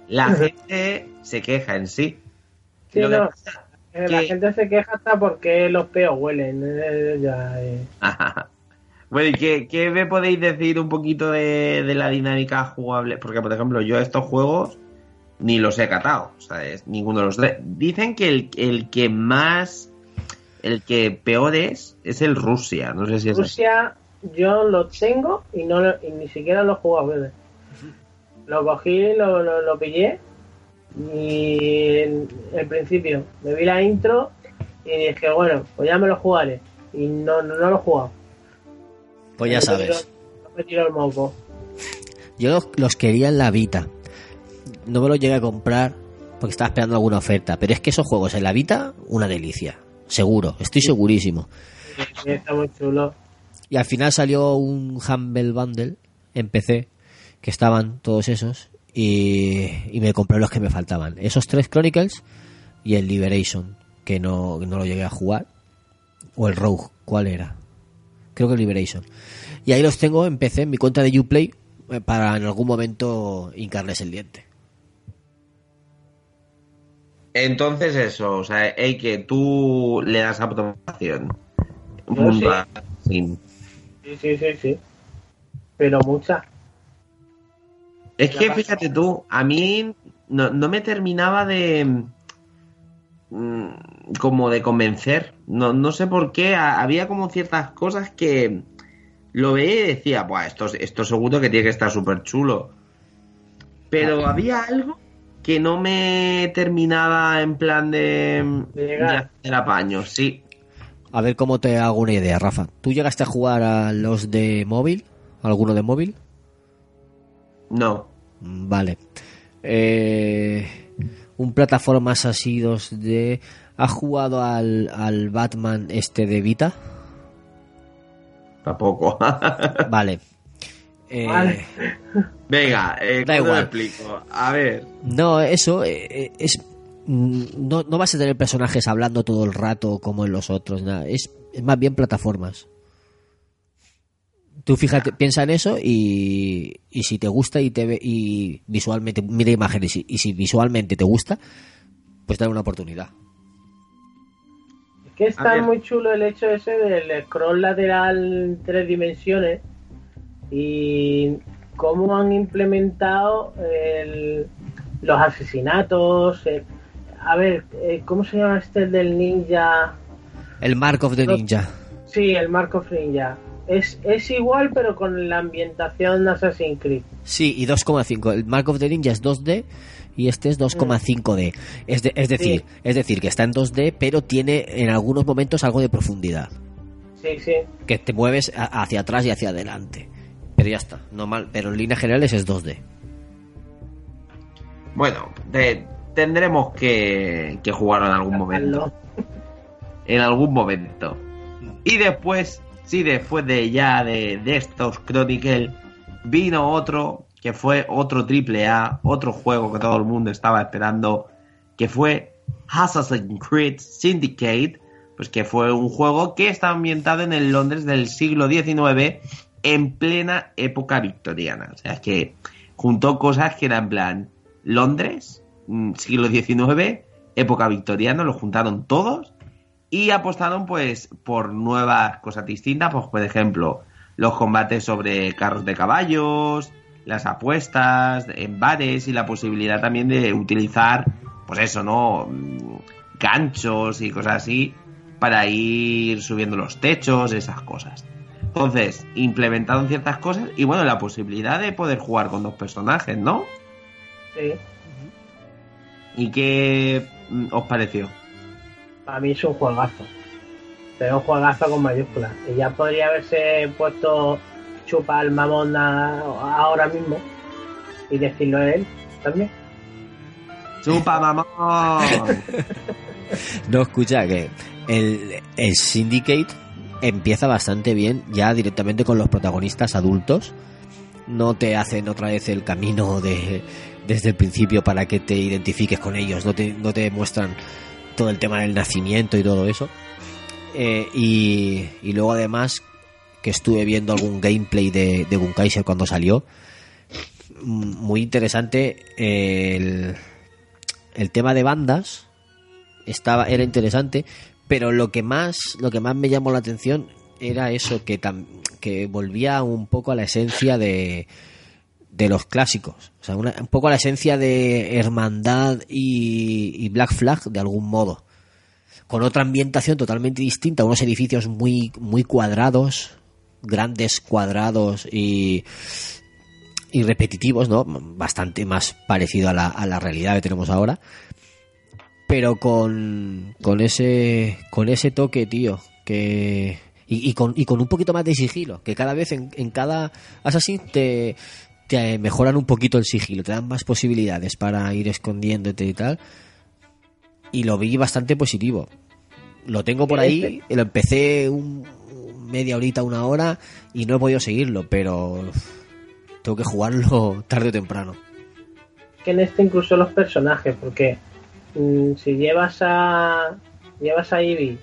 La gente se queja en sí. Sí, Lo que no, pasa- eh, la que- gente se queja hasta porque los peos huelen. eh, ya, eh. *laughs* bueno, ¿y qué, qué me podéis decir un poquito de, de la dinámica jugable? Porque, por ejemplo, yo estos juegos ni los he catado, o sea, es ninguno de los tres. Dicen que el, el que más, el que peor es, es el Rusia. No sé si es así. Rusia yo lo tengo y no lo- y ni siquiera lo he jugado ¿verdad? lo cogí lo, lo, lo pillé y en el principio me vi la intro y dije bueno pues ya me lo jugaré y no no, no lo he jugado Pues ya me tiro- sabes. no me tiro el moco Yo los, los quería en la Vita. No me los llegué a comprar porque estaba esperando alguna oferta. Pero es que esos juegos en la Vita, una delicia. Seguro, estoy segurísimo. y está muy chulo Y al final salió un Humble Bundle en PC, que estaban todos esos, y, y me compré los que me faltaban. Esos tres Chronicles y el Liberation, que no, no lo llegué a jugar. O el Rogue, ¿cuál era? Creo que el Liberation. Y ahí los tengo en PC, en mi cuenta de Uplay, eh, para en algún momento hincarles el diente. Entonces eso, o sea, hay que tú le das aprobación. Yo Punto. sí. Sí. sí sí pero muchas Es que fíjate tú, a mí no, no me terminaba de mm, como de convencer. No, no sé por qué. ha- había como ciertas cosas que lo veía y decía, Buah, esto, esto seguro que tiene que estar súper chulo. Pero había algo que no me terminaba en plan de, De de llegar. hacer apaño, sí. A ver cómo te hago una idea, Rafa. ¿Tú llegaste a jugar a los de móvil? ¿Alguno de móvil? No. Mm, Vale. Eh, un plataformas así 2D. ¿Has jugado al, al Batman este de Vita? Tampoco. *laughs* Vale. Eh, Vale. *laughs* Venga, eh, Da ¿cómo lo igual. explico? A ver. No, eso eh, eh, es. mm, No, no vas a tener personajes hablando todo el rato como en los otros, nada. Es, es más bien plataformas. Tú fíjate, piensa en eso y, y si te gusta y te ve, y visualmente, mira imágenes y, y si visualmente te gusta, pues dale una oportunidad. Es que está muy chulo el hecho ese del scroll lateral en tres dimensiones y cómo han implementado el- los asesinatos. el- a ver, eh, ¿cómo se llama este del ninja? El Mark of the. Ninja. Sí, el Marco Ninja. Es, es igual, pero con la ambientación de Assassin's Creed. Sí, y 2,5. El Mark of the Ninja es 2D y este es 2,5D. Es, de- es decir, Sí. es decir, que está en 2D, pero tiene en algunos momentos algo de profundidad. Sí, sí. Que te mueves hacia atrás y hacia adelante. Pero ya está, no mal, pero en líneas generales es 2D. Bueno, de- tendremos que, que jugarlo en algún momento. En algún momento. Y después, sí, después de ya de, de estos Chronicle, vino otro que fue otro triple A, otro juego que todo el mundo estaba esperando, que fue Assassin's Creed Syndicate, pues que fue un juego que está ambientado en el Londres del siglo XIX en plena época victoriana. O sea, es que juntó cosas que eran plan Londres, mm, siglo XIX, época victoriana, lo juntaron todos y apostaron pues por nuevas cosas distintas, pues por ejemplo, los combates sobre carros de caballos, las apuestas en bares y la posibilidad también de utilizar pues eso, ¿no? Mm, ganchos y cosas así para ir subiendo los techos, esas cosas. Entonces, implementaron ciertas cosas y bueno, la posibilidad de poder jugar con dos personajes, ¿no? Sí. ¿Y qué mm, os pareció? Para mí es un juegazo. Pero un juegazo con mayúsculas. Y ya podría haberse puesto chupa al mamón a- ahora mismo. Y decirlo él también. ¡Chupa, mamón! *laughs* No, escucha, que el, el Syndicate empieza bastante bien ya directamente con los protagonistas adultos. No te hacen otra vez el camino de, desde el principio para que te identifiques con ellos. No te, no te muestran todo el tema del nacimiento y todo eso. Eh, y, y luego además que estuve viendo algún gameplay de, de Bunkaiser cuando salió. Muy interesante eh, el, el tema de bandas estaba era interesante pero lo que más lo que más me llamó la atención era eso que que volvía un poco a la esencia de de los clásicos o sea una- un poco a la esencia de hermandad y, y Black Flag de algún modo con otra ambientación totalmente distinta unos edificios muy muy cuadrados grandes cuadrados y y repetitivos, ¿no? Bastante más parecido a la, a la realidad que tenemos ahora. Pero con, con ese con ese toque, tío, que y, y con, y con un poquito más de sigilo, que cada vez en, en cada Assassin te, te mejoran un poquito el sigilo, te dan más posibilidades para ir escondiéndote y tal. Y lo vi bastante positivo. Lo tengo por ahí, lo empecé un, media horita, una hora y no he podido seguirlo, pero tengo que jugarlo *laughs* tarde o temprano. que en este incluso los personajes, porque si llevas a llevas a Ivy,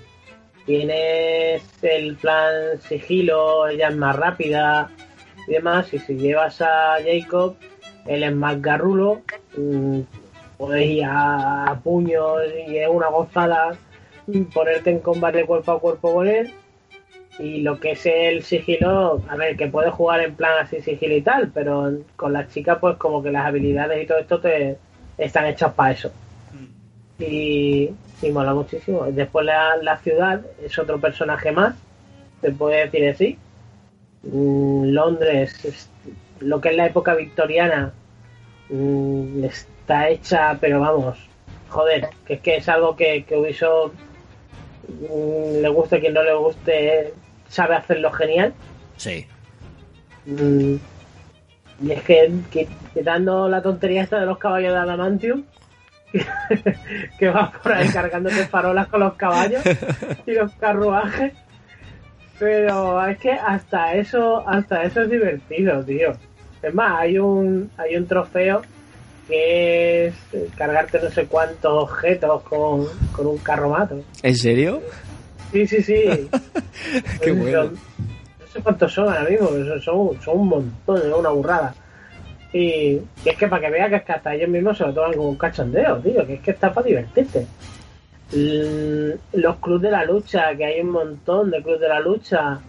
tienes el plan sigilo, ella es más rápida y demás, y si llevas a Jacob, él es más garrulo, mm, puedes ir a, puños y es una gozada mm, ponerte en combate cuerpo a cuerpo con él. Y lo que es el sigilo, a ver, que puedes jugar en plan así sigilo y tal, pero con las chicas pues como que las habilidades y todo esto te están hechas para eso. Y, y mola muchísimo. Después la, la ciudad es otro personaje más, se puede decir así. Mm, Londres, es- lo que es la época victoriana, mm, está hecha, pero vamos, joder, que es que es algo que, que Ubisoft mm, le guste quien no le guste, sabe hacerlo genial. Sí. Mm, Y es que, que- quitando la tontería esta de los caballos de Adamantium, que, vas por ahí cargándote farolas con los caballos y los carruajes. Pero es que hasta eso, hasta eso es divertido, tío. Es más, hay un, hay un trofeo que es cargarte no sé cuántos objetos con, con un carromato. ¿En serio? Sí, sí, sí. *laughs* Qué Son- bueno. No sé cuántos son ahora mismo, pero son, son, son un montón, es una burrada. Y, es que para que veas que hasta ellos mismos se lo toman como un cachondeo, tío, que es que está para divertirte. Los clubs de la lucha, que hay un montón de clubs de la lucha.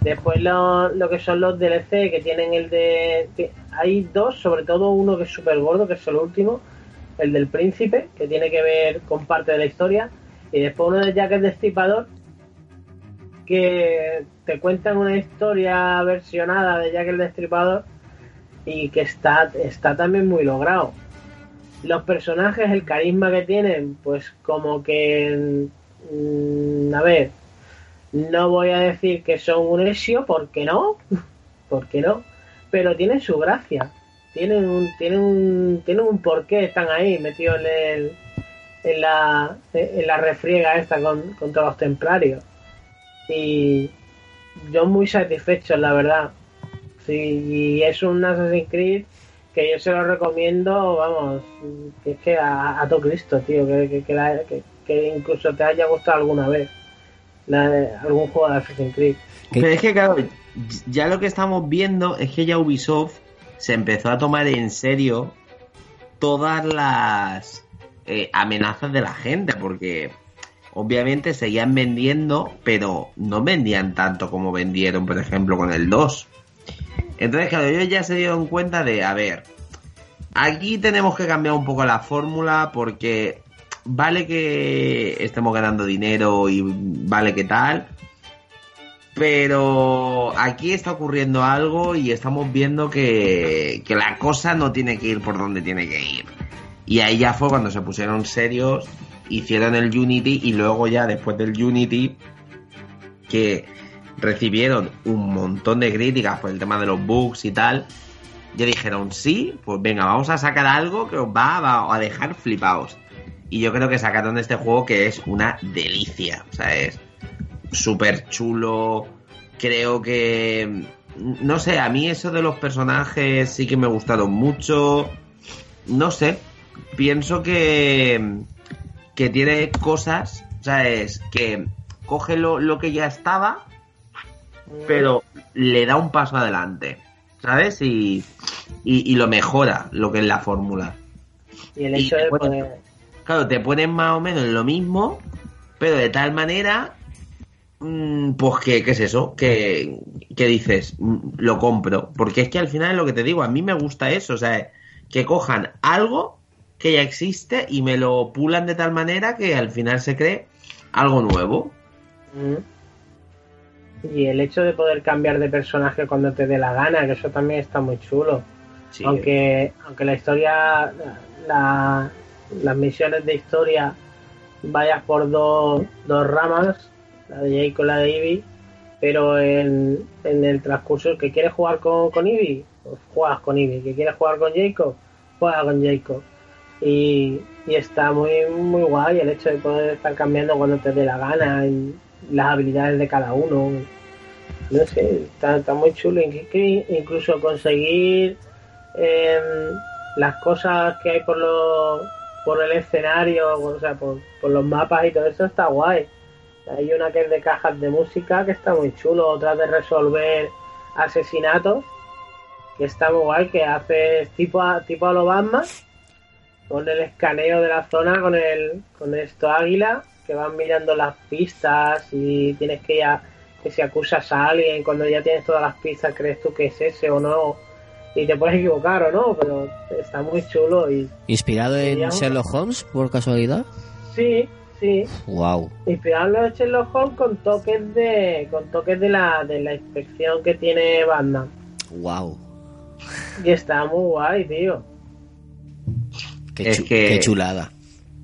Después lo, lo que son los DLC, que tienen el de... Hay dos, sobre todo uno que es súper gordo, que es el último, el del príncipe, que tiene que ver con parte de la historia. Y después uno de Jack el Destripador, que te cuentan una historia versionada de Jack el Destripador y que está, está también muy logrado. Los personajes, el carisma que tienen, pues como que... mm, a ver, no voy a decir que son un esio, porque no, *laughs* porque no, pero tienen su gracia. Tienen un, tienen un, tienen un porqué, están ahí metidos en, el, en, la, en la refriega esta con, contra los templarios. Y yo muy satisfecho, la verdad. Sí, y es un Assassin's Creed que yo se lo recomiendo, vamos, que es que a, a todo Cristo, tío, que, que, que, la- que- que incluso te haya gustado alguna vez la- algún juego de Assassin's Creed. ¿Qué? Pero es que, claro, ya lo que estamos viendo es que ya Ubisoft se empezó a tomar en serio todas las eh, amenazas de la gente, porque obviamente seguían vendiendo, pero no vendían tanto como vendieron, por ejemplo, con el 2. Entonces, claro, ellos ya se dieron cuenta de, a ver, aquí tenemos que cambiar un poco la fórmula porque vale que estemos ganando dinero y vale que tal, pero aquí está ocurriendo algo y estamos viendo que, que la cosa no tiene que ir por donde tiene que ir. Y ahí ya fue cuando se pusieron serios, hicieron el Unity y luego ya después del Unity, que recibieron un montón de críticas por el tema de los bugs y tal, ya dijeron, sí, pues venga, vamos a sacar algo que os va, a dejar flipados. Y yo creo que sacaron este juego que es una delicia. O sea, es súper chulo. Creo que. No sé, a mí eso de los personajes sí que me gustaron mucho. No sé. Pienso que. Que tiene cosas. O sea, es que coge lo, lo que ya estaba. Pero le da un paso adelante. ¿Sabes? Y, y, y lo mejora lo que es la fórmula. Y el Y hecho de poner... Claro, te ponen más o menos lo mismo, pero de tal manera, mm, pues que, ¿qué es eso? Que, que dices, mm, lo compro. Porque es que al final es lo que te digo, a mí me gusta eso, o sea, que cojan algo que ya existe y me lo pulan de tal manera que al final se cree algo nuevo. Mm. Y el hecho de poder cambiar de personaje cuando te dé la gana, que eso también está muy chulo. Sí. Aunque, aunque la historia, la- las misiones de historia vayas por dos, dos ramas, la de Jake con la de Ivy, pero en, en el transcurso que quieres jugar con, con Ivy, pues juegas con Ivy, que quieres jugar con Jacob, juega con Jacob. Y, y está muy muy guay el hecho de poder estar cambiando cuando te dé la gana y las habilidades de cada uno. No sé, está, muy chulo. Incluso conseguir em, las cosas que hay por los por el escenario, o sea, por, por los mapas y todo eso está guay. Hay una que es de cajas de música que está muy chulo, otra de resolver asesinatos que está muy guay, que haces tipo a, tipo a lo Batman, con el escaneo de la zona con el con esto águila, que van mirando las pistas y tienes que ya que si acusas a alguien cuando ya tienes todas las pistas crees tú que es ese o no y te puedes equivocar o no, pero está muy chulo y ¿Inspirado en Digamos- Sherlock Holmes, por casualidad? sí, sí, Wow. inspirado en Sherlock Holmes con toques de con toques de la de la inspección que tiene Batman Wow. y está muy guay, tío. Qué, Es chu- que- qué chulada.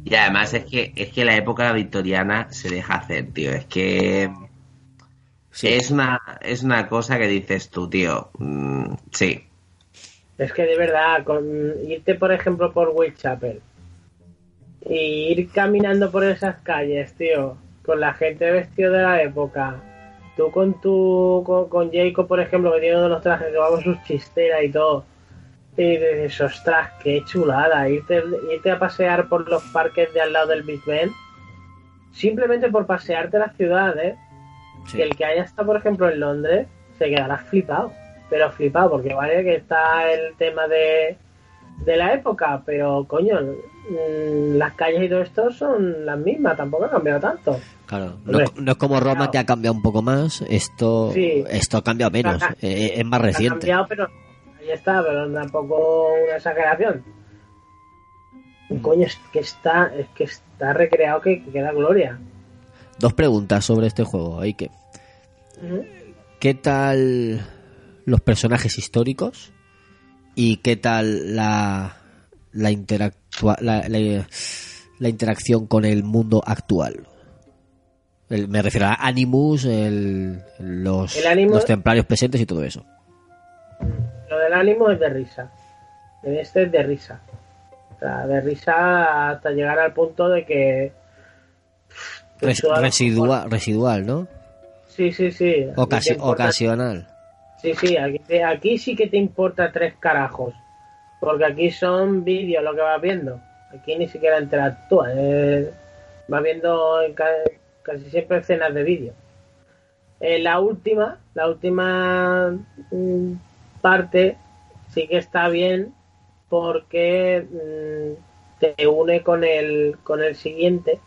Y además es que, es que la época victoriana se deja hacer, tío. Es que Sí. es una es una cosa que dices tú, tío. Mm, sí. Es que de verdad, con irte por ejemplo por Whitechapel y ir caminando por esas calles, tío, con la gente vestida de la época, tú con tu con, con Jacob, por ejemplo, que tiene uno de los trajes que va con sus chisteras y todo, y dices, ostras, qué chulada, irte, irte a pasear por los parques de al lado del Big Ben, simplemente por pasearte la ciudad, ¿eh? Sí. que el que haya estado, por ejemplo, en Londres, se quedará flipado. Pero flipado, porque vale que está el tema de, de la época, pero coño, mm, las calles y todo esto son las mismas, tampoco ha cambiado tanto. Claro, no, es como Roma claro. que ha cambiado un poco más, esto Sí. esto ha cambiado menos, eh, es más Ha reciente. cambiado, pero está, pero tampoco una exageración. Y coño, es que está, es que está recreado que, que queda gloria. Dos preguntas sobre este juego, hay que. ¿Qué tal los personajes históricos? ¿Y qué tal la la, interactua- la, la- la interacción con el mundo actual? El- me refiero a Animus, el- los, El Animus- los templarios presentes y todo eso. Lo del ánimo es de risa. En este es de risa. O sea, de risa hasta llegar al punto de que. Res- residua- residual, ¿no? Sí, sí, sí. Ocasi- importa- ocasional. Sí, sí, aquí, sí que te importa tres carajos. Porque aquí son vídeos lo que vas viendo. Aquí ni siquiera interactúa. eh, vas viendo en ca- casi siempre escenas de vídeo. En la última, la última mm, parte sí que está bien porque mm, te une con el, con el siguiente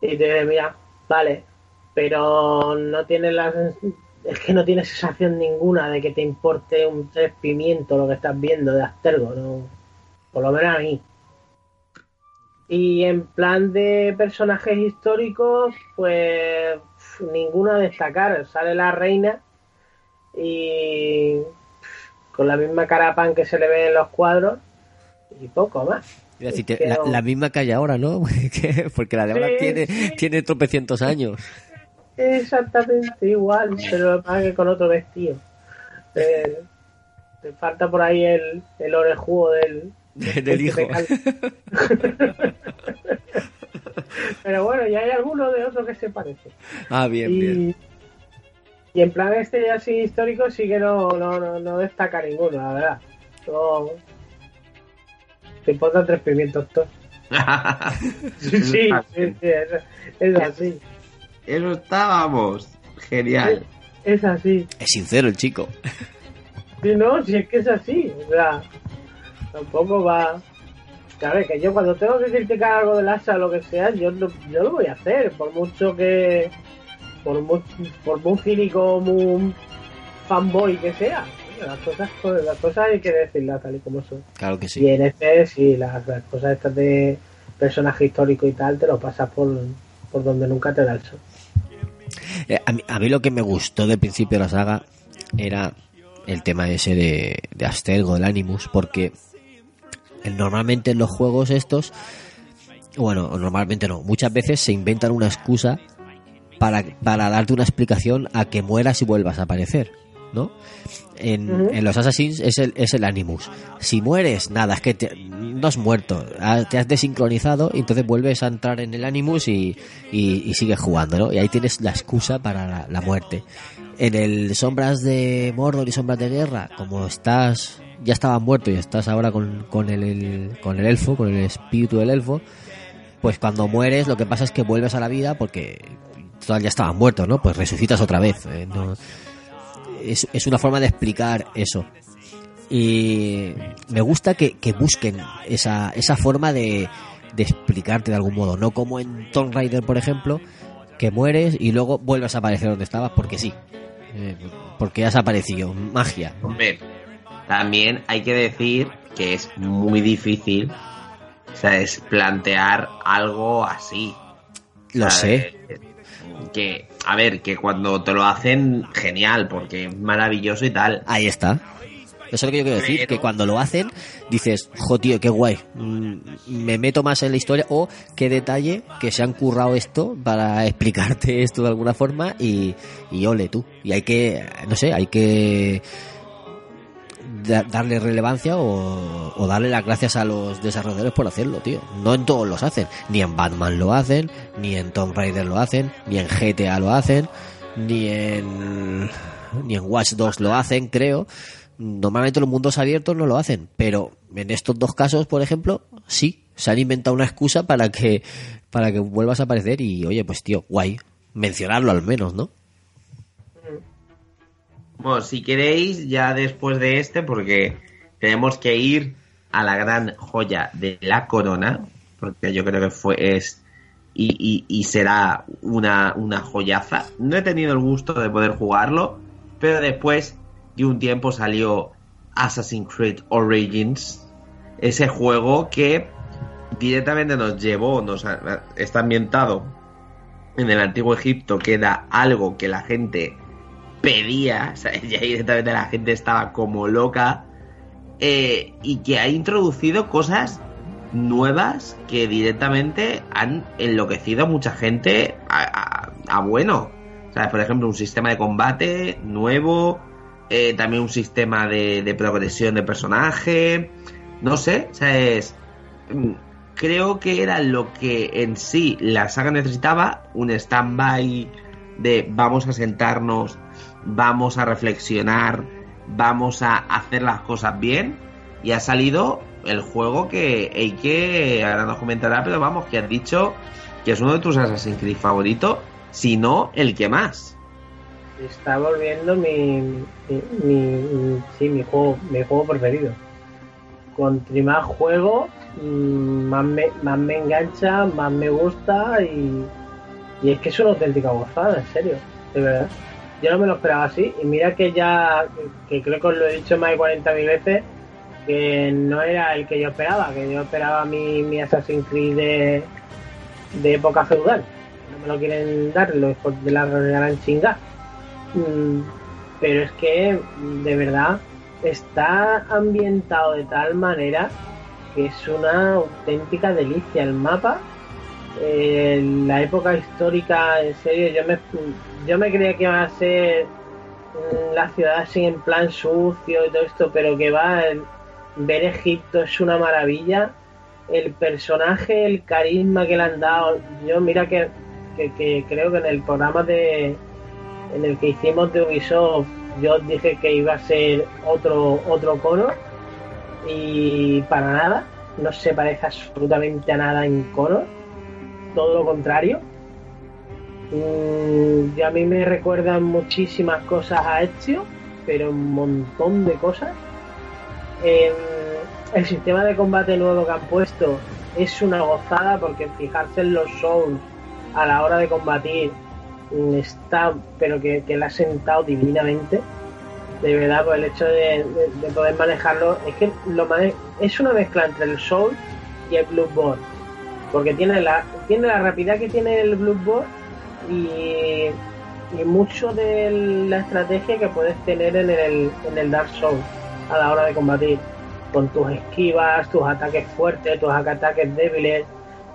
y te dice, mira, vale, pero no tienes la es que no tienes sensación ninguna de que te importe un tres pimiento lo que estás viendo de Astergo, no, por lo menos a mí. Y en plan de personajes históricos, pues ninguno a destacar. Sale la reina y con la misma cara pan que se le ve en los cuadros y poco más. La, misma que hay ahora, ¿no? *laughs* Que- Porque la de ahora Sí, tiene, sí. tiene tropecientos años. Exactamente igual, pero lo que con otro vestido. Eh, te falta por ahí el, el orejudo *laughs* del, Del hijo. *laughs* pero bueno, ya hay alguno de otros que se parece. Ah, bien, bien. Y, en plan este así histórico sí que no, no, no, no destaca ninguno, la verdad. No, te importan tres pimientos todos. *laughs* Sí, sí, sí, sí, es, es así. Eso está, vamos. Genial. Es así. Es sincero el chico. Sí, no, si es que es así. O sea, tampoco va. Claro, que yo cuando tengo que criticar algo del asa o lo que sea, yo, lo- yo lo voy a hacer, por mucho que. Por muy, por muy cínico, muy fanboy que sea. Las cosas, las cosas hay que decirlas tal y como son. Claro que Y en este, sí, las, las cosas estas de personaje histórico y tal, te lo pasas por, por donde nunca te da el sol. Eh, a, mí, a mí lo que me gustó del principio de la saga era el tema ese de, de Astergo, del Animus, porque normalmente en los juegos estos, bueno, normalmente no, muchas veces se inventan una excusa para, para darte una explicación a que mueras y vuelvas a aparecer, ¿no? En, en los Assassins es el, es el Animus. Si mueres, nada, es que te- no has muerto, te has desincronizado y entonces vuelves a entrar en el Animus y, y, y sigues jugando, ¿no? Y ahí tienes la excusa para la, la muerte. En el Sombras de Mordor y Sombras de Guerra, como estás, ya estabas muerto y estás ahora con, con el, el- con el elfo, con el espíritu del elfo, pues cuando mueres lo que pasa es que vuelves a la vida porque total ya estabas muerto, ¿no? Pues resucitas otra vez. ¿eh? No- es, es una forma de explicar eso. Y me gusta que, que busquen esa, esa forma de, de explicarte de algún modo, no como en Tomb Raider, por ejemplo, que mueres y luego vuelves a aparecer donde estabas porque sí. Eh, porque has aparecido. Magia. Hombre, también hay que decir que es muy difícil, o sea, es plantear algo así. Lo sé. Que, a ver, que cuando te lo hacen, genial, porque es maravilloso y tal. Ahí está. Eso es lo que yo quiero decir, Pero- que cuando lo hacen dices, jo tío, qué guay, mm, me meto más en la historia o qué detalle que se han currado esto para *laughs* explicarte esto de alguna forma y, y ole tú. Y hay que, no sé, hay que da- darle relevancia o, o darle las gracias a los desarrolladores por hacerlo, tío. No en todos los hacen, ni en Batman lo hacen, ni en Tomb Raider lo hacen, ni en GTA lo hacen, ni en ni en Watch Dogs lo hacen, creo. Normalmente los mundos abiertos no lo hacen, pero en estos dos casos, por ejemplo, sí, se han inventado una excusa para que para que vuelvas a aparecer y oye, pues tío, guay, mencionarlo al menos, ¿no? Bueno, si queréis, ya después de este, porque tenemos que ir a la gran joya de la corona, porque yo creo que fue, es y, y- será una, una joyaza. No he tenido el gusto de poder jugarlo, pero después de un tiempo salió Assassin's Creed Origins, ese juego que directamente nos llevó, nos ha- está ambientado en el antiguo Egipto, que era algo que la gente pedía, o sea, *laughs* ya directamente la gente estaba como loca, eh, y que ha introducido cosas nuevas que directamente han enloquecido a mucha gente a, bueno. Por ejemplo, un sistema de combate nuevo, eh, también un sistema de, progresión de personaje, no sé, o mm, Creo que era lo que en sí la saga necesitaba, un stand-by de vamos a sentarnos, vamos a reflexionar, vamos a hacer las cosas bien y ha salido el juego que Eike ahora nos comentará, pero vamos, que has dicho que es uno de tus Assassin's Creed favoritos, si no el que más. Está volviendo mi, mi, mi- sí, mi juego, mi juego preferido. Contra más juego, mm, más me, más me engancha, más me gusta y, y es que es una auténtica gozada, en serio, de verdad. Yo no me lo esperaba así y mira que ya, que creo que os lo he dicho más de 40.000 veces, que no era el que yo esperaba, que yo esperaba mi, mi Assassin's Creed de, de época feudal. No me lo quieren dar hijos de la gran chingada. Mm, pero es que de verdad está ambientado de tal manera que es una auténtica delicia el mapa eh, la época histórica en serio yo me yo me creía que iba a ser la ciudad así en plan sucio y todo esto pero que va ver Egipto es una maravilla. El personaje el carisma que le han dado yo mira que, que- creo que en el programa de en el que hicimos de Ubisoft, yo dije que iba a ser otro otro Conor y para nada, no se parece absolutamente a nada en Conor, todo lo contrario. Mm, y a mí me recuerdan muchísimas cosas a Ezio, pero un montón de cosas. Em, el sistema de combate nuevo que han puesto es una gozada porque fijarse en los souls a la hora de combatir mm, está, pero que, que la ha sentado divinamente. De verdad, por el hecho de, de- de poder manejarlo, es que lo es una mezcla entre el Soul y el Bloodborne. Porque tiene la, tiene la rapidez que tiene el Bloodborne y, mucho de la estrategia que puedes tener en el, en el Dark Souls a la hora de combatir. Con tus esquivas, tus ataques fuertes, tus ataques débiles,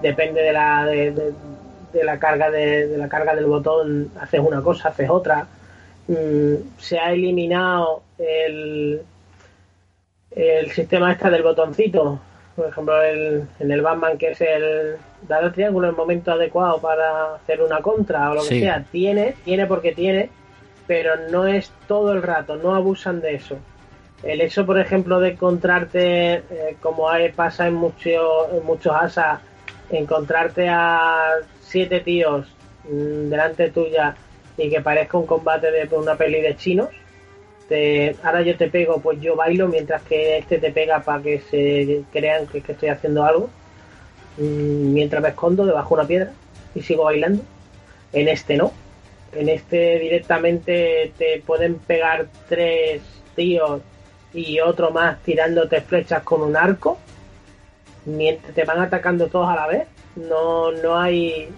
depende de la, de- de la carga de, de la carga del botón, haces una cosa, haces otra. Mm, se ha eliminado el, el sistema este del botoncito. Por ejemplo, el, en el Batman, que es el dar al triángulo en el momento adecuado para hacer una contra o lo que sea, tiene, tiene porque tiene, pero no es todo el rato, no abusan de eso. El hecho, por ejemplo, de encontrarte, eh, como hay- pasa en, mucho, en muchos asas, encontrarte a siete tíos mm, delante tuya y que parezca un combate de una peli de chinos, te- ahora yo te pego, pues yo bailo mientras que este te pega para que se crean que, estoy haciendo algo, Mm, mientras me escondo debajo de una piedra y sigo bailando. En este no. En este directamente te pueden pegar tres tíos y otro más tirándote flechas con un arco mientras te van atacando todos a la vez. No, no hay.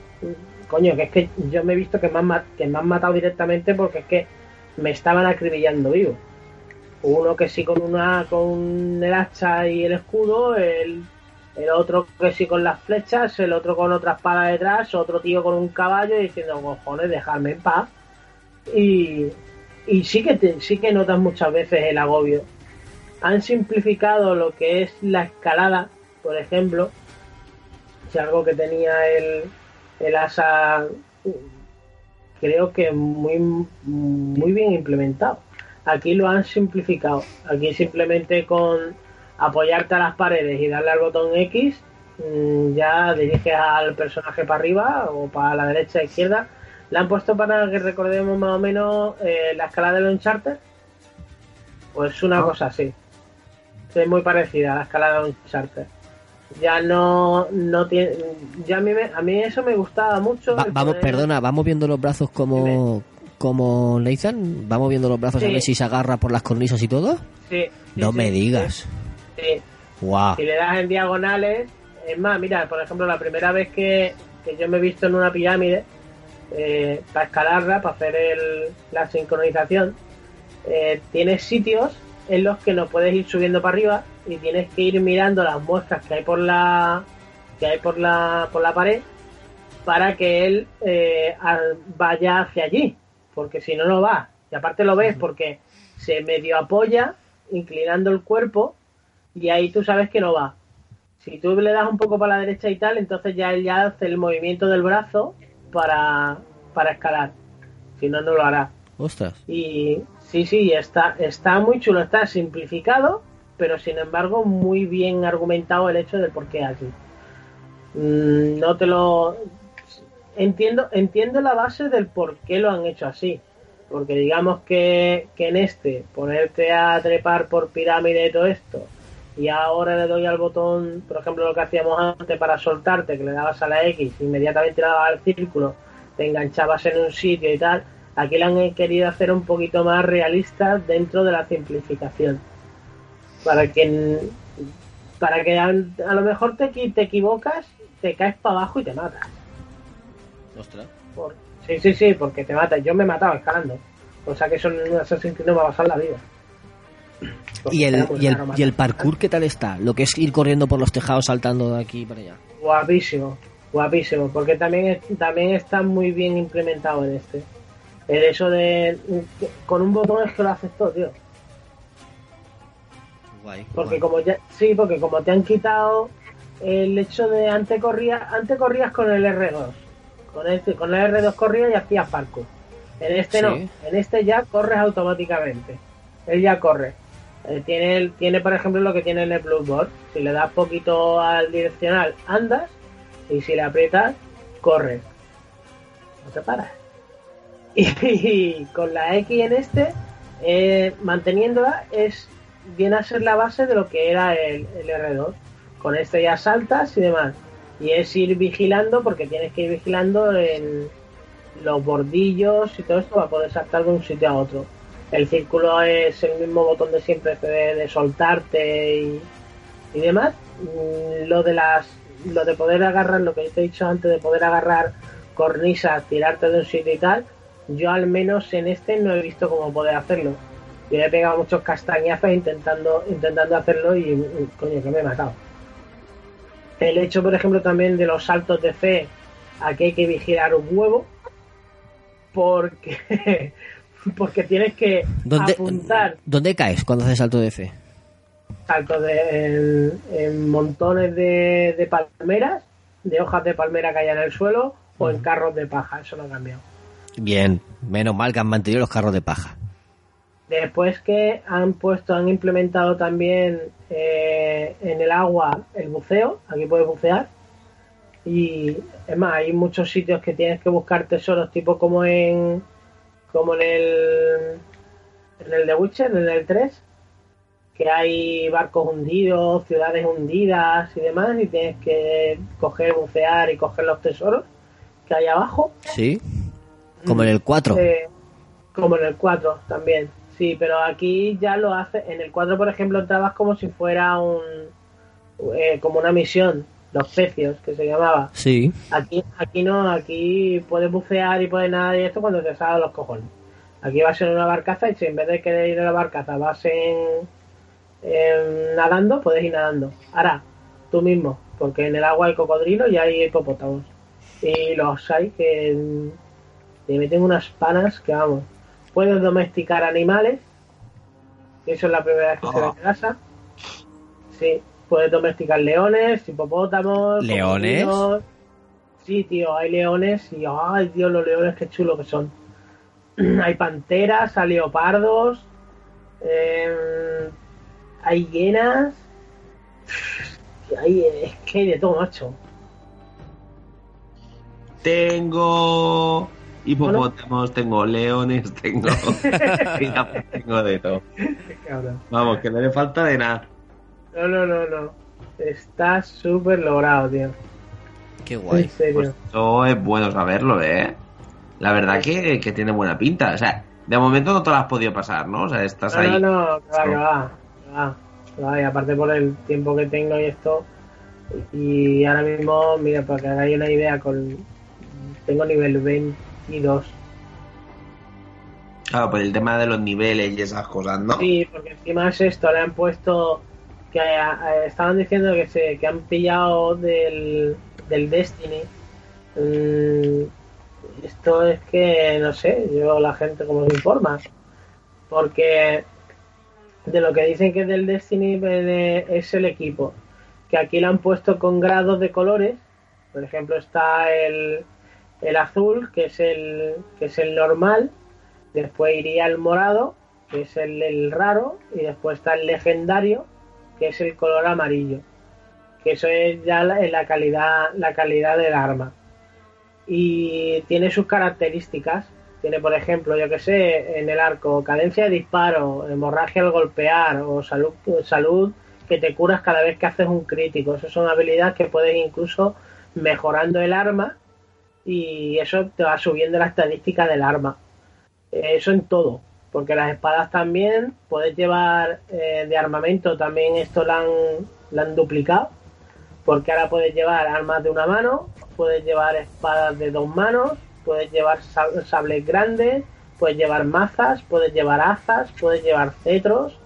Coño, que es que yo me he visto que me han matado directamente porque es que me estaban acribillando vivo. Uno que sí con una con el hacha y el escudo, el, el otro que sí con las flechas, el otro con otra espada detrás, otro tío con un caballo diciendo, cojones, dejarme en paz. Y, y sí que te- sí que notas muchas veces el agobio. Han simplificado lo que es la escalada, por ejemplo, si algo que tenía el, el asa creo que muy muy bien implementado. Aquí lo han simplificado. Aquí simplemente con apoyarte a las paredes y darle al botón X mm, ya diriges al personaje para arriba o para la derecha e izquierda. Le han puesto para que recordemos más o menos eh, la escala de los Uncharted. Pues una cosa así. Es muy parecida a la escala de Uncharted. Ya no, no tiene. Ya a mí, me- a mí eso me gustaba mucho. Va- vamos, poder- perdona, vamos viendo los brazos como como Nathan, vamos viendo los brazos a ver si se agarra por las cornisas y todo. Sí, sí, no sí, me digas. sí. Guau. Si le das en diagonales, es más, mira, por ejemplo, la primera vez que, que yo me he visto en una pirámide, eh, para escalarla, para hacer el- la sincronización, eh, tienes sitios en los que no puedes ir subiendo para arriba y tienes que ir mirando las muestras que hay por la que hay por la por la pared para que él eh, vaya hacia allí porque si no no va y aparte lo ves porque se medio apoya, inclinando el cuerpo, y ahí tú sabes que no va. Si tú le das un poco para la derecha y tal, entonces ya él ya hace el movimiento del brazo para, para escalar. Si no, no lo hará. Ostras. Y sí, sí, está, está muy chulo, está simplificado, pero sin embargo muy bien argumentado el hecho de por qué así. Mm, no te lo entiendo, entiendo la base del por qué lo han hecho así. Porque digamos que, que en este, ponerte a trepar por pirámide y todo esto, y ahora le doy al botón, por ejemplo, lo que hacíamos antes para soltarte, que le dabas a la X, inmediatamente le dabas al círculo, te enganchabas en un sitio y tal, aquí le han querido hacer un poquito más realista dentro de la simplificación. Para que, para que a, a lo mejor te, te equivocas, te caes para abajo y te matas. Ostras. Por- sí, sí, sí, porque te matas. Yo me mataba escalando. O sea que eso en un Assassin's Creed no me va a pasar la vida. Porque ¿Y el, y, el, ¿Y el parkour qué tal está? Lo que es ir corriendo por los tejados saltando de aquí para allá. Guapísimo, guapísimo, porque también, es- también está muy bien implementado en este. El eso de. Con un botón es que lo haces todo, tío. Guay. Porque como ya. Sí, porque como te han quitado el hecho de antes corrías, antes corrías con el R2. Con este, con el R2 corrías y hacías parkour. En este no, en este ya corres automáticamente. Él ya corre. Eh, tiene, tiene, por ejemplo, lo que tiene en el Bloodborne. Si le das poquito al direccional, andas. Y si le aprietas, corres. No te paras. *laughs* Y, con la X en este, eh, manteniéndola, es viene a ser la base de lo que era el, el R2. Con este ya saltas y demás. Y es ir vigilando, porque tienes que ir vigilando en los bordillos y todo esto para poder saltar de un sitio a otro. El círculo es el mismo botón de siempre este de, de soltarte y, y demás. Mm, Lo de las lo de poder agarrar, lo que te he dicho antes de poder agarrar cornisas, tirarte de un sitio y tal, yo al menos en este no he visto cómo poder hacerlo. Yo he pegado muchos castañazos intentando, intentando hacerlo y, coño, que me he matado. El hecho, por ejemplo, también de los saltos de fe, aquí hay que vigilar un huevo, porque, *laughs* porque tienes que ¿Dónde, apuntar ¿Dónde caes cuando haces salto de fe? saltos de, en, en montones de, de palmeras, de hojas de palmera que hay en el suelo, o en carros de paja, eso no ha cambiado. Bien, menos mal que han mantenido los carros de paja. Después que han puesto, han implementado también eh, en el agua el buceo, aquí puedes bucear. Y es más, hay muchos sitios que tienes que buscar tesoros, tipo como en como en el en el de Witcher, en el 3, que hay barcos hundidos, ciudades hundidas y demás, y tienes que coger, bucear y coger los tesoros que hay abajo. ¿Sí? Como en el 4. Eh, como en el 4 también. Sí, pero aquí ya lo hace. En el 4, por ejemplo, entrabas como si fuera un. eh, como una misión. Los pecios, que se llamaba. Sí. Aquí, aquí no, aquí puedes bucear y puedes nadar y esto cuando te salgan los cojones. Aquí vas en una barcaza y si en vez de querer ir a la barcaza vas en, en nadando, puedes ir nadando. Ahora, tú mismo, porque en el agua hay cocodrilos y hay hipopótamos. Y los hay que te meten unas panas que vamos. Puedes domesticar animales, eso es la primera vez que se ve en casa. Sí, puedes domesticar leones, hipopótamos, ¿Leones? cocodrilos. Sí, tío, hay leones y ay, Dios, los leones qué chulo que son. *clears throat* hay panteras, hay leopardos, eh, hay hienas, hay, es que hay de todo, macho. Tengo hipopótamos, tengo leones, *laughs* tengo. Tengo de todo. Vamos, que no le falta de nada. No, no, no, no. Está súper logrado, tío. Qué En guay. serio. Pues eso es bueno saberlo, ¿eh? La verdad que, que tiene buena pinta. O sea, de momento no te lo has podido pasar, ¿no? O sea, estás no, ahí. no, no, que va, que va, que va, que va. Y aparte por el tiempo que tengo y esto. Y ahora mismo, mira, para que hagáis una idea, con tengo nivel 22. Claro, por el tema de los niveles y esas cosas, ¿no? Sí, porque encima es esto, le han puesto que eh, estaban diciendo que se que han pillado del, del Destiny. Mm, esto es que no sé, yo la gente como se informa. Porque de lo que dicen que es del Destiny eh, es el equipo. Que aquí lo han puesto con grados de colores. Por ejemplo, está el, el azul, que es el, que es el normal. Después iría el morado, que es el, el raro. Y después está el legendario, que es el color amarillo. Que eso es ya la, la calidad, la calidad del arma. Y tiene sus características tiene, por ejemplo, yo que sé, en el arco, cadencia de disparo, hemorragia al golpear o salud, salud que te curas cada vez que haces un crítico. Esas son habilidades que puedes incluso mejorando el arma y eso te va subiendo la estadística del arma. Eso en todo, porque las espadas también puedes llevar eh, de armamento, también esto lo han, lo han duplicado, porque ahora puedes llevar armas de una mano, puedes llevar espadas de dos manos, puedes llevar sables grandes, puedes llevar mazas, puedes llevar azas, puedes llevar cetros,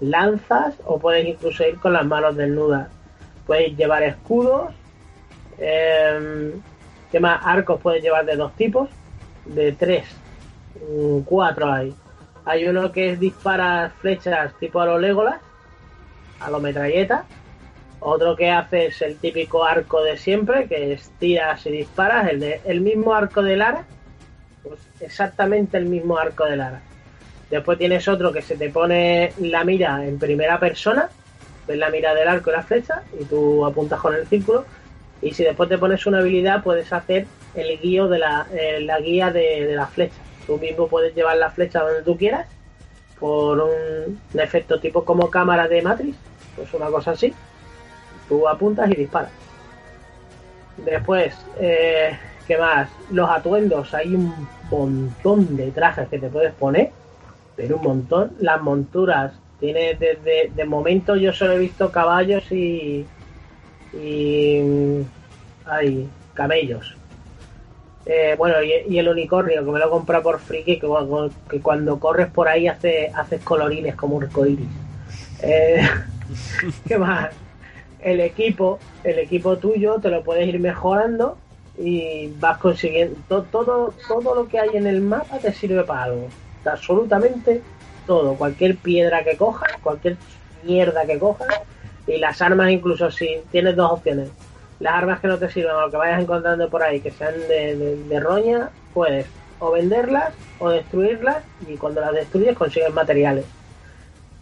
lanzas o puedes incluso ir con las manos desnudas. Puedes llevar escudos. Eh, ¿Qué más? Arcos puedes llevar de dos tipos, de tres, mm, cuatro hay. Hay uno que es dispara flechas tipo a los Legolas, a los metralletas otro que hace es el típico arco de siempre, que es tiras y disparas, el, de, el mismo arco de Lara, pues exactamente el mismo arco de Lara. Después tienes otro que se te pone la mira en primera persona, ves la mira del arco y la flecha, y tú apuntas con el círculo. Y si después te pones una habilidad, puedes hacer el guío de la, eh, la guía de, de, la flecha. Tú mismo puedes llevar la flecha donde tú quieras, por un, efecto tipo como cámara de Matrix, pues una cosa así Tú apuntas y disparas. Después, eh, ¿qué más? Los atuendos, hay un montón de trajes que te puedes poner, pero un montón. Las monturas, tiene desde de momento yo solo he visto caballos y y hay camellos. Eh, bueno, y, el unicornio, que me lo compra por friki, que, cuando corres por ahí hace, haces colorines como un arcoiris. Eh, *laughs* ¿Qué más? el equipo, el equipo tuyo te lo puedes ir mejorando y vas consiguiendo todo, todo lo que hay en el mapa te sirve para algo. Absolutamente todo, cualquier piedra que cojas, cualquier mierda que cojas y las armas incluso si tienes dos opciones. Las armas que no te sirven o que vayas encontrando por ahí que sean de, de roña, puedes o venderlas o destruirlas y cuando las destruyes consigues materiales.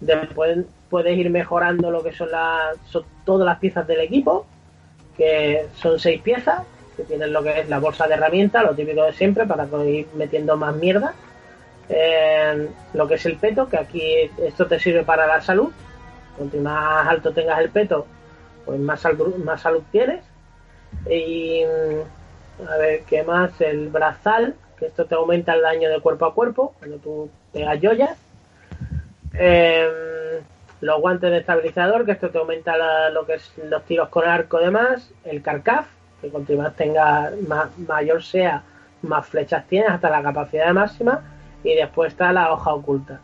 Después puedes ir mejorando lo que son, las, todas las piezas del equipo, que son seis piezas, que tienen lo que es la bolsa de herramientas, lo típico de siempre, para ir metiendo más mierda. Eh, lo que es el peto, que aquí esto te sirve para la salud. Cuanto más alto tengas el peto, pues más, salud, tienes. Y a ver, ¿qué más? El brazal, que esto te aumenta el daño de cuerpo a cuerpo cuando tú pegas joyas. Eh, los guantes de estabilizador, que esto te aumenta lo que los tiros con arco demás, el carcaf, que cuanto más tenga, más, mayor sea, más flechas tienes hasta la capacidad máxima, y después está la hoja oculta.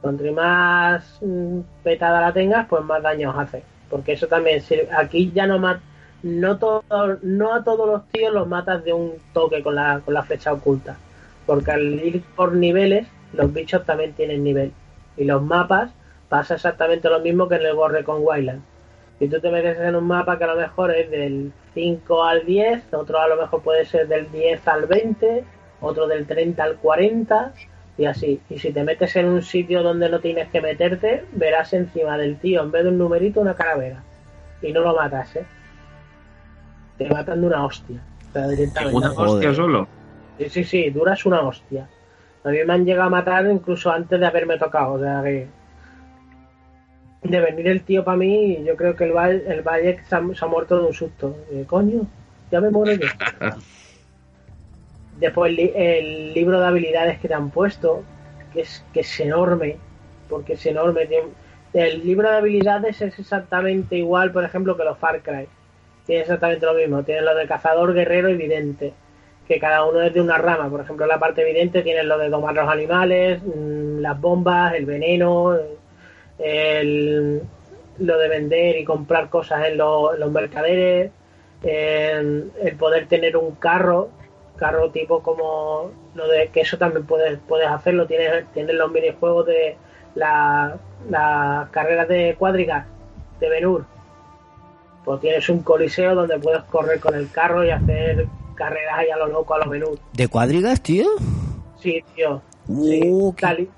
Cuanto más mm, petada la tengas, pues más daño hace. Porque eso también sirve. Aquí ya no no a todos los tíos los matas de un toque con la, con la flecha oculta. Porque al ir por niveles, los bichos también tienen nivel. Y los mapas pasa exactamente lo mismo que en el Borre con Wildland. Si tú te metes en un mapa que a lo mejor es del 5 al 10, otro a lo mejor puede ser del 10 al 20, otro del 30 al 40 y así. Y si te metes en un sitio donde no tienes que meterte, verás encima del tío, en vez de un numerito, una calavera. Y no lo matas, ¿eh? Te matan de una hostia. ¿Una hostia solo? Sí, sí, sí, duras una hostia. A mí me han llegado a matar incluso antes de haberme tocado, o sea que de venir el tío para mí, yo creo que el Valle, el Valle se, ha, se ha muerto de un susto. Eh, coño, ya me muero yo. *laughs* Después el, libro de habilidades que te han puesto, que es, que es enorme, porque es enorme. El libro de habilidades es exactamente igual, por ejemplo, que los Far Cry. Tiene exactamente lo mismo. Tiene lo de cazador, guerrero y vidente. Que cada uno es de una rama. Por ejemplo, la parte evidente tiene lo de domar los animales, mm, las bombas, el veneno, lo de vender y comprar cosas en, lo, en los mercaderes, el, poder tener un carro, carro tipo como lo de que eso también puedes, puedes hacerlo, tienes, tienes los minijuegos de las la carreras de cuadrigas de Benur. Pues tienes un coliseo donde puedes correr con el carro y hacer carreras ahí a lo loco, a los Benur. ¿De cuadrigas, tío? Sí, tío. Uh, Sí, tal, y,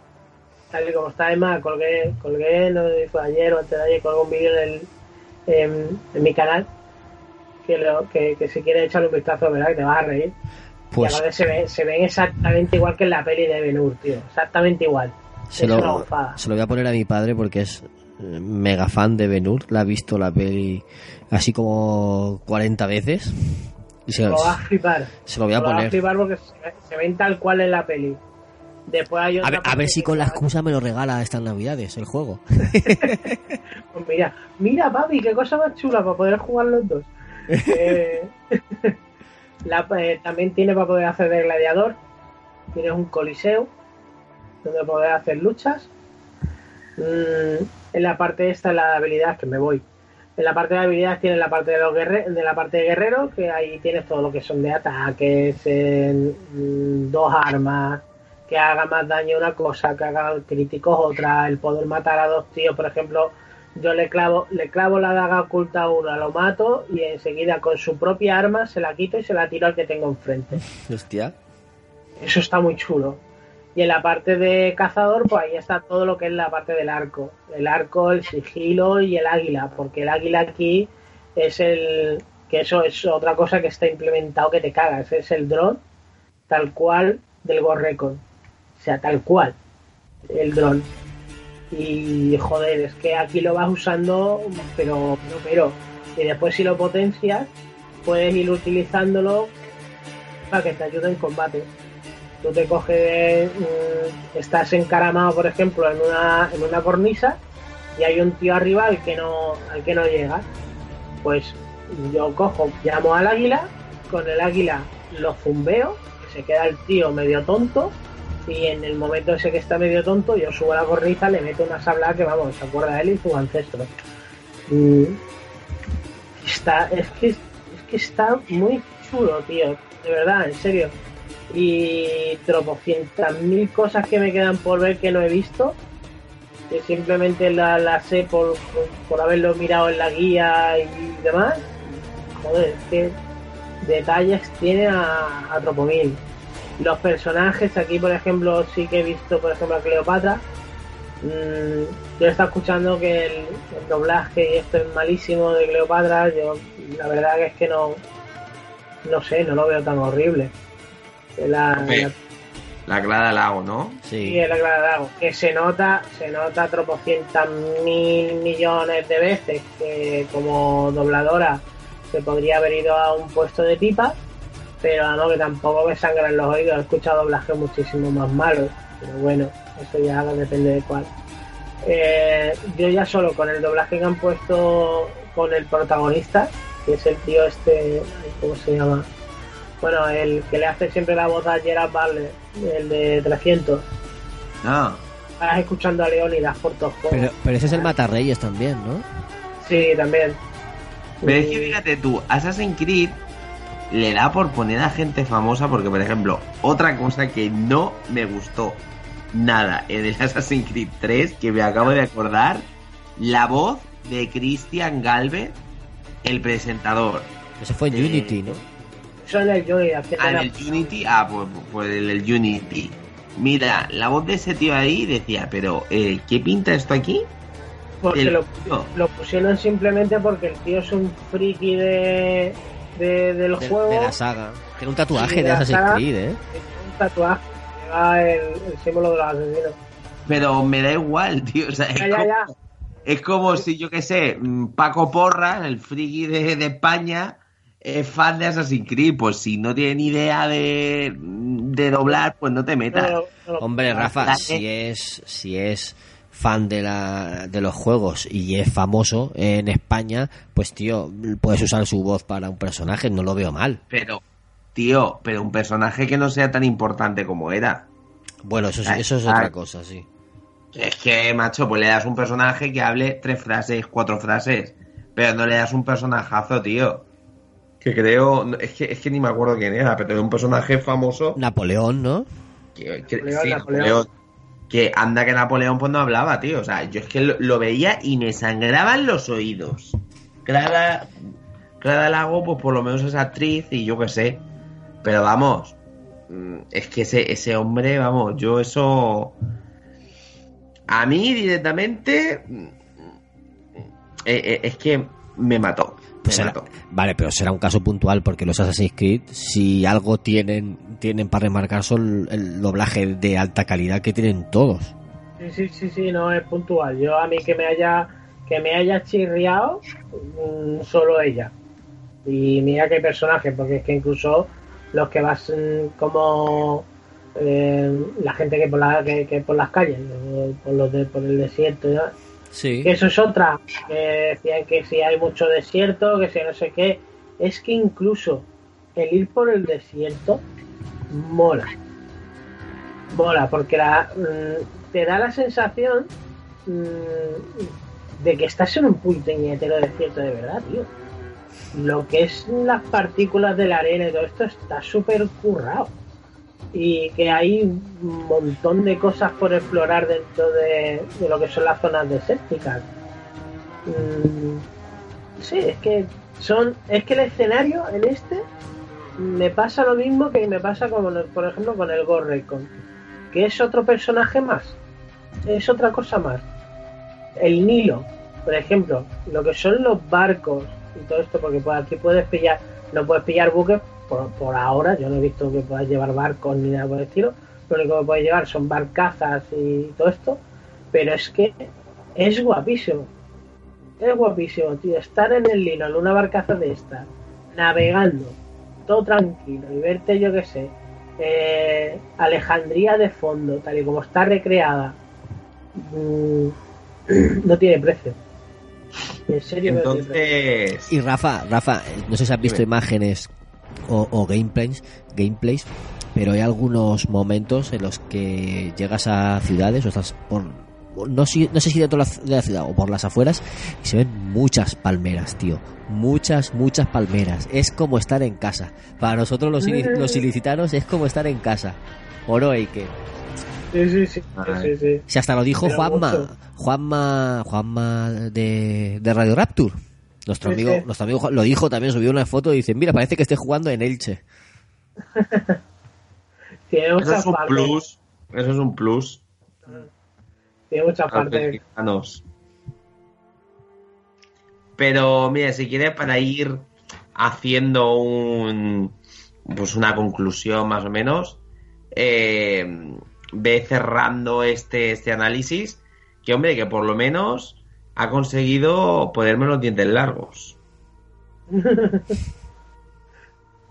tal y como está, además, colgué, colgué no sé si fue ayer o antes de ayer, colgué un vídeo en, en, en mi canal que, lo, que, que si quieres echarle un vistazo, verás que te vas a reír. Pues y se, ve, se ven exactamente igual que en la peli de Ben Hur, tío. Exactamente igual. se es lo, se lo voy a poner a mi padre porque es eh, mega fan de Benur. La ha visto la peli así como 40 veces. Y se, Lo vas a flipar. se lo voy a Lo vas a poner. flipar porque se, se ven tal cual en la peli. Después hay A otra ver, a ver si con la va- excusa me lo regala estas navidades el juego. *laughs* Pues mira, mira, papi, qué cosa más chula para poder jugar los dos. *laughs* Eh, *laughs* la- eh, también tiene para poder hacer de gladiador. Tienes un coliseo donde poder hacer luchas. Mm, en la parte esta, la habilidad, que me voy. En la parte de habilidades tienes la parte de los guerre- de la parte de guerrero, que ahí tienes todo lo que son de ataques, mm, dos armas, que haga más daño una cosa, que haga críticos otra, el poder matar a dos tíos, por ejemplo, yo le clavo, le clavo la daga oculta a uno, lo mato y enseguida con su propia arma se la quito y se la tiro al que tengo enfrente. *laughs* Hostia. Eso está muy chulo. Y en la parte de cazador, pues ahí está todo lo que es la parte del arco. El arco, el sigilo y el águila. Porque el águila aquí es el. que eso es otra cosa que está implementado que te cagas. Es el dron tal cual del Gorrecon. O sea, tal cual. El dron. Y joder, es que aquí lo vas usando, pero, pero, pero. Y después si lo potencias, puedes ir utilizándolo para que te ayude en combate tú te coges, mm, estás encaramado, por ejemplo, en una, en una cornisa y hay un tío arriba al que no, al que no llega. Pues yo cojo, llamo al águila, con el águila lo zumbeo, se queda el tío medio tonto y en el momento ese que está medio tonto yo subo la cornisa, le meto una sabla que vamos, se acuerda de él y su ancestro. Mm, Está, es que, es que está muy chulo, tío, de verdad, en serio. Y tropocientas mil cosas que me quedan por ver que no he visto que simplemente las la sé por, por, por haberlo mirado en la guía y demás. Joder es que detalles tiene a, a tropomil los personajes aquí por ejemplo sí que he visto por ejemplo a Cleopatra mm, yo he estado escuchando que el, el doblaje y esto es malísimo de Cleopatra yo la verdad que es que no no sé no lo veo tan horrible la, la- La Clara Lago, ¿no? sí, Sí. la Clara Lago, que se nota, se nota tropocientas mil millones de veces que como dobladora se podría haber ido a un puesto de pipa, pero vamos que tampoco me sangran los oídos, he escuchado doblajes muchísimo más malos, pero bueno, eso ya depende de cuál. Eh, yo ya solo con el doblaje que han puesto con el protagonista, que es el tío este, ¿cómo se llama? Bueno, el que le hace siempre la voz a Gerard Butler, el de 300. No. Vas escuchando a Leónidas por todos juegos. Pero, pero ese es el Matarreyes también, ¿no? Sí, también. Pero es que Y- fíjate tú, Assassin's Creed le da por poner a gente famosa porque, por ejemplo, otra cosa que no me gustó nada en el Assassin's Creed 3, que me acabo de acordar, la voz de Christian Galvez, el presentador. Ese fue en Eh, Unity, ¿no? Son el Ah, el Unity, ah, pues, pues el, el Unity. Mira, la voz de ese tío ahí decía, pero, eh, ¿qué pinta esto aquí? Porque el lo, tío. lo pusieron simplemente porque el tío es un friki de, de- del De, juego. de la saga. Tiene un tatuaje de Assassin's saga. Creed, ¿eh? Un tatuaje. Lleva el, el símbolo de los asesinos. Pero me da igual, tío. O sea, es Ya, ya, como- ya. Es como si, yo qué sé, mm, Paco Porra, el friki de, de España, es fan de Assassin's Creed. Pues si no tiene ni idea de, de doblar, pues no te metas. No, no, no, Hombre, Rafa, si es, si es fan de, la, de los juegos y es famoso en España, pues tío, puedes usar su voz para un personaje, no lo veo mal. Pero, tío, pero un personaje que no sea tan importante como era. Bueno, eso, es- Ay, eso es otra cosa, sí. Es que, macho, pues le das un personaje que hable tres frases, cuatro frases. Pero no le das un personajazo, tío. que creo, es que, es que ni me acuerdo quién era, pero era un personaje famoso Napoleón, ¿no? que, que- Napoleón, sí, Napoleón. Napoleón. Que anda que Napoleón pues no hablaba, tío. O sea, yo es que lo, veía y me sangraban los oídos. Clara, Clara Lago, pues por lo menos es actriz y yo qué sé. Pero vamos, mm, es que ese, ese hombre, vamos, yo eso... A mí directamente... mm, eh, eh, es que me mató. Pues será- vale, pero será un caso puntual porque los Assassin's Creed, si algo tienen, tienen para remarcar son el doblaje de alta calidad que tienen todos. Sí, sí, sí, sí, no es puntual. Yo a mí que me haya que me haya chirriado mm, solo ella. Y mira qué personaje, porque es que incluso los que vas mm, como eh, la gente que por la que, que por las calles, por los de, por el desierto, Que eso es otra. Que decían que si hay mucho desierto, que si no sé qué. Es que incluso el ir por el desierto mola. Mola, porque mm, te da la sensación mm, de que estás en un puñetero desierto de verdad, tío. Lo que es las partículas de la arena y todo esto está súper currado. Y que hay un montón de cosas por explorar dentro de, lo que son las zonas desérticas. Mm, sí, es que son. Es que el escenario en este me pasa lo mismo que me pasa el- por ejemplo, con el Ghost Recon, que es otro personaje más, es otra cosa más. El Nilo, por ejemplo, lo que son los barcos y todo esto, porque pues aquí puedes pillar, no puedes pillar buques por, por ahora, yo no he visto que puedas llevar barcos ni nada por el estilo, lo único que puedes llevar son barcazas y todo esto, pero es que es guapísimo. Es guapísimo, tío. Estar en el Nilo, en una barcaza de esta, navegando, todo tranquilo, y verte, yo qué sé, eh, Alejandría de fondo, tal y como está recreada, mm, *clears throat* no tiene precio. En serio, que no tiene precio. Entonces... Y Rafa, Rafa, no sé si has visto imágenes o, o gameplays, gameplays, pero hay algunos momentos en los que llegas a ciudades o estás por no, sé- no sé si dentro de la, ciudad o por las afueras y se ven muchas palmeras, tío. Muchas, muchas palmeras. Es como estar en casa. Para nosotros los, ili- los *laughs* ilicitanos es como estar en casa. ¿O no, Eike? Sí, sí, sí, sí, sí, sí. Si hasta lo dijo Juanma. Juanma, Juanma de, de Radio Rapture. Nuestro amigo, sí. nuestro amigo Juan- lo dijo también, subió una foto y dice, mira, parece que esté jugando en Elche. *laughs* Tiene Eso muchas es un partes. plus. Eso es un plus. Tiene muchas a los partes. mexicanos. Pero mira, si quieres para ir haciendo un pues una conclusión más o menos, eh, ve cerrando este, este análisis, que hombre, que por lo menos ha conseguido ponerme los dientes largos. *laughs*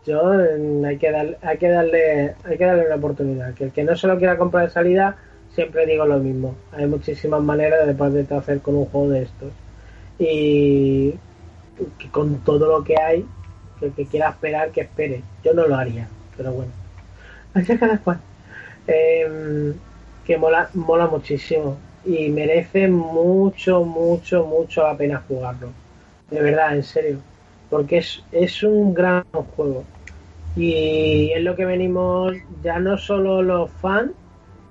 Yo eh, hay que darle, hay que darle, hay que darle una oportunidad. Que el que no se lo quiera comprar de salida, siempre digo lo mismo. Hay muchísimas maneras de poder hacer con un juego de estos. Y que con todo lo que hay, que el que quiera esperar, que espere. Yo no lo haría, pero bueno. Allá cada cual. Em, que mola, mola muchísimo. Y merece mucho, mucho, mucho la pena jugarlo. De verdad, en serio porque es, es un gran juego. Y es lo que venimos, ya no solo los fans,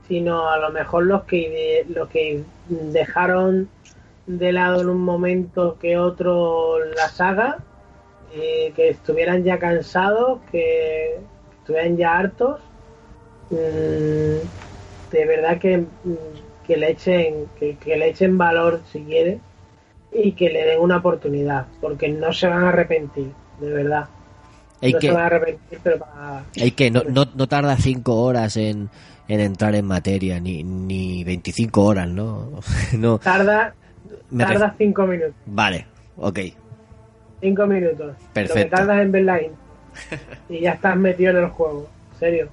sino a lo mejor los que, los que dejaron de lado en un momento que otro la saga, que estuvieran ya cansados, que estuvieran ya hartos. Mm, de verdad que, mm, que le echen que, que le echen valor si quieren y que le den una oportunidad, porque no se van a arrepentir, de verdad. Hay no que, se van a arrepentir, pero para... hay que no, no, no tarda cinco horas en, en entrar en materia, ni, ni 25 horas, ¿no? *laughs* no Tarda, me ref- tarda cinco minutos. Vale, ok. Cinco minutos. Lo que Perfecto. tardas en intro. *laughs* Y ya estás metido en el juego. En serio.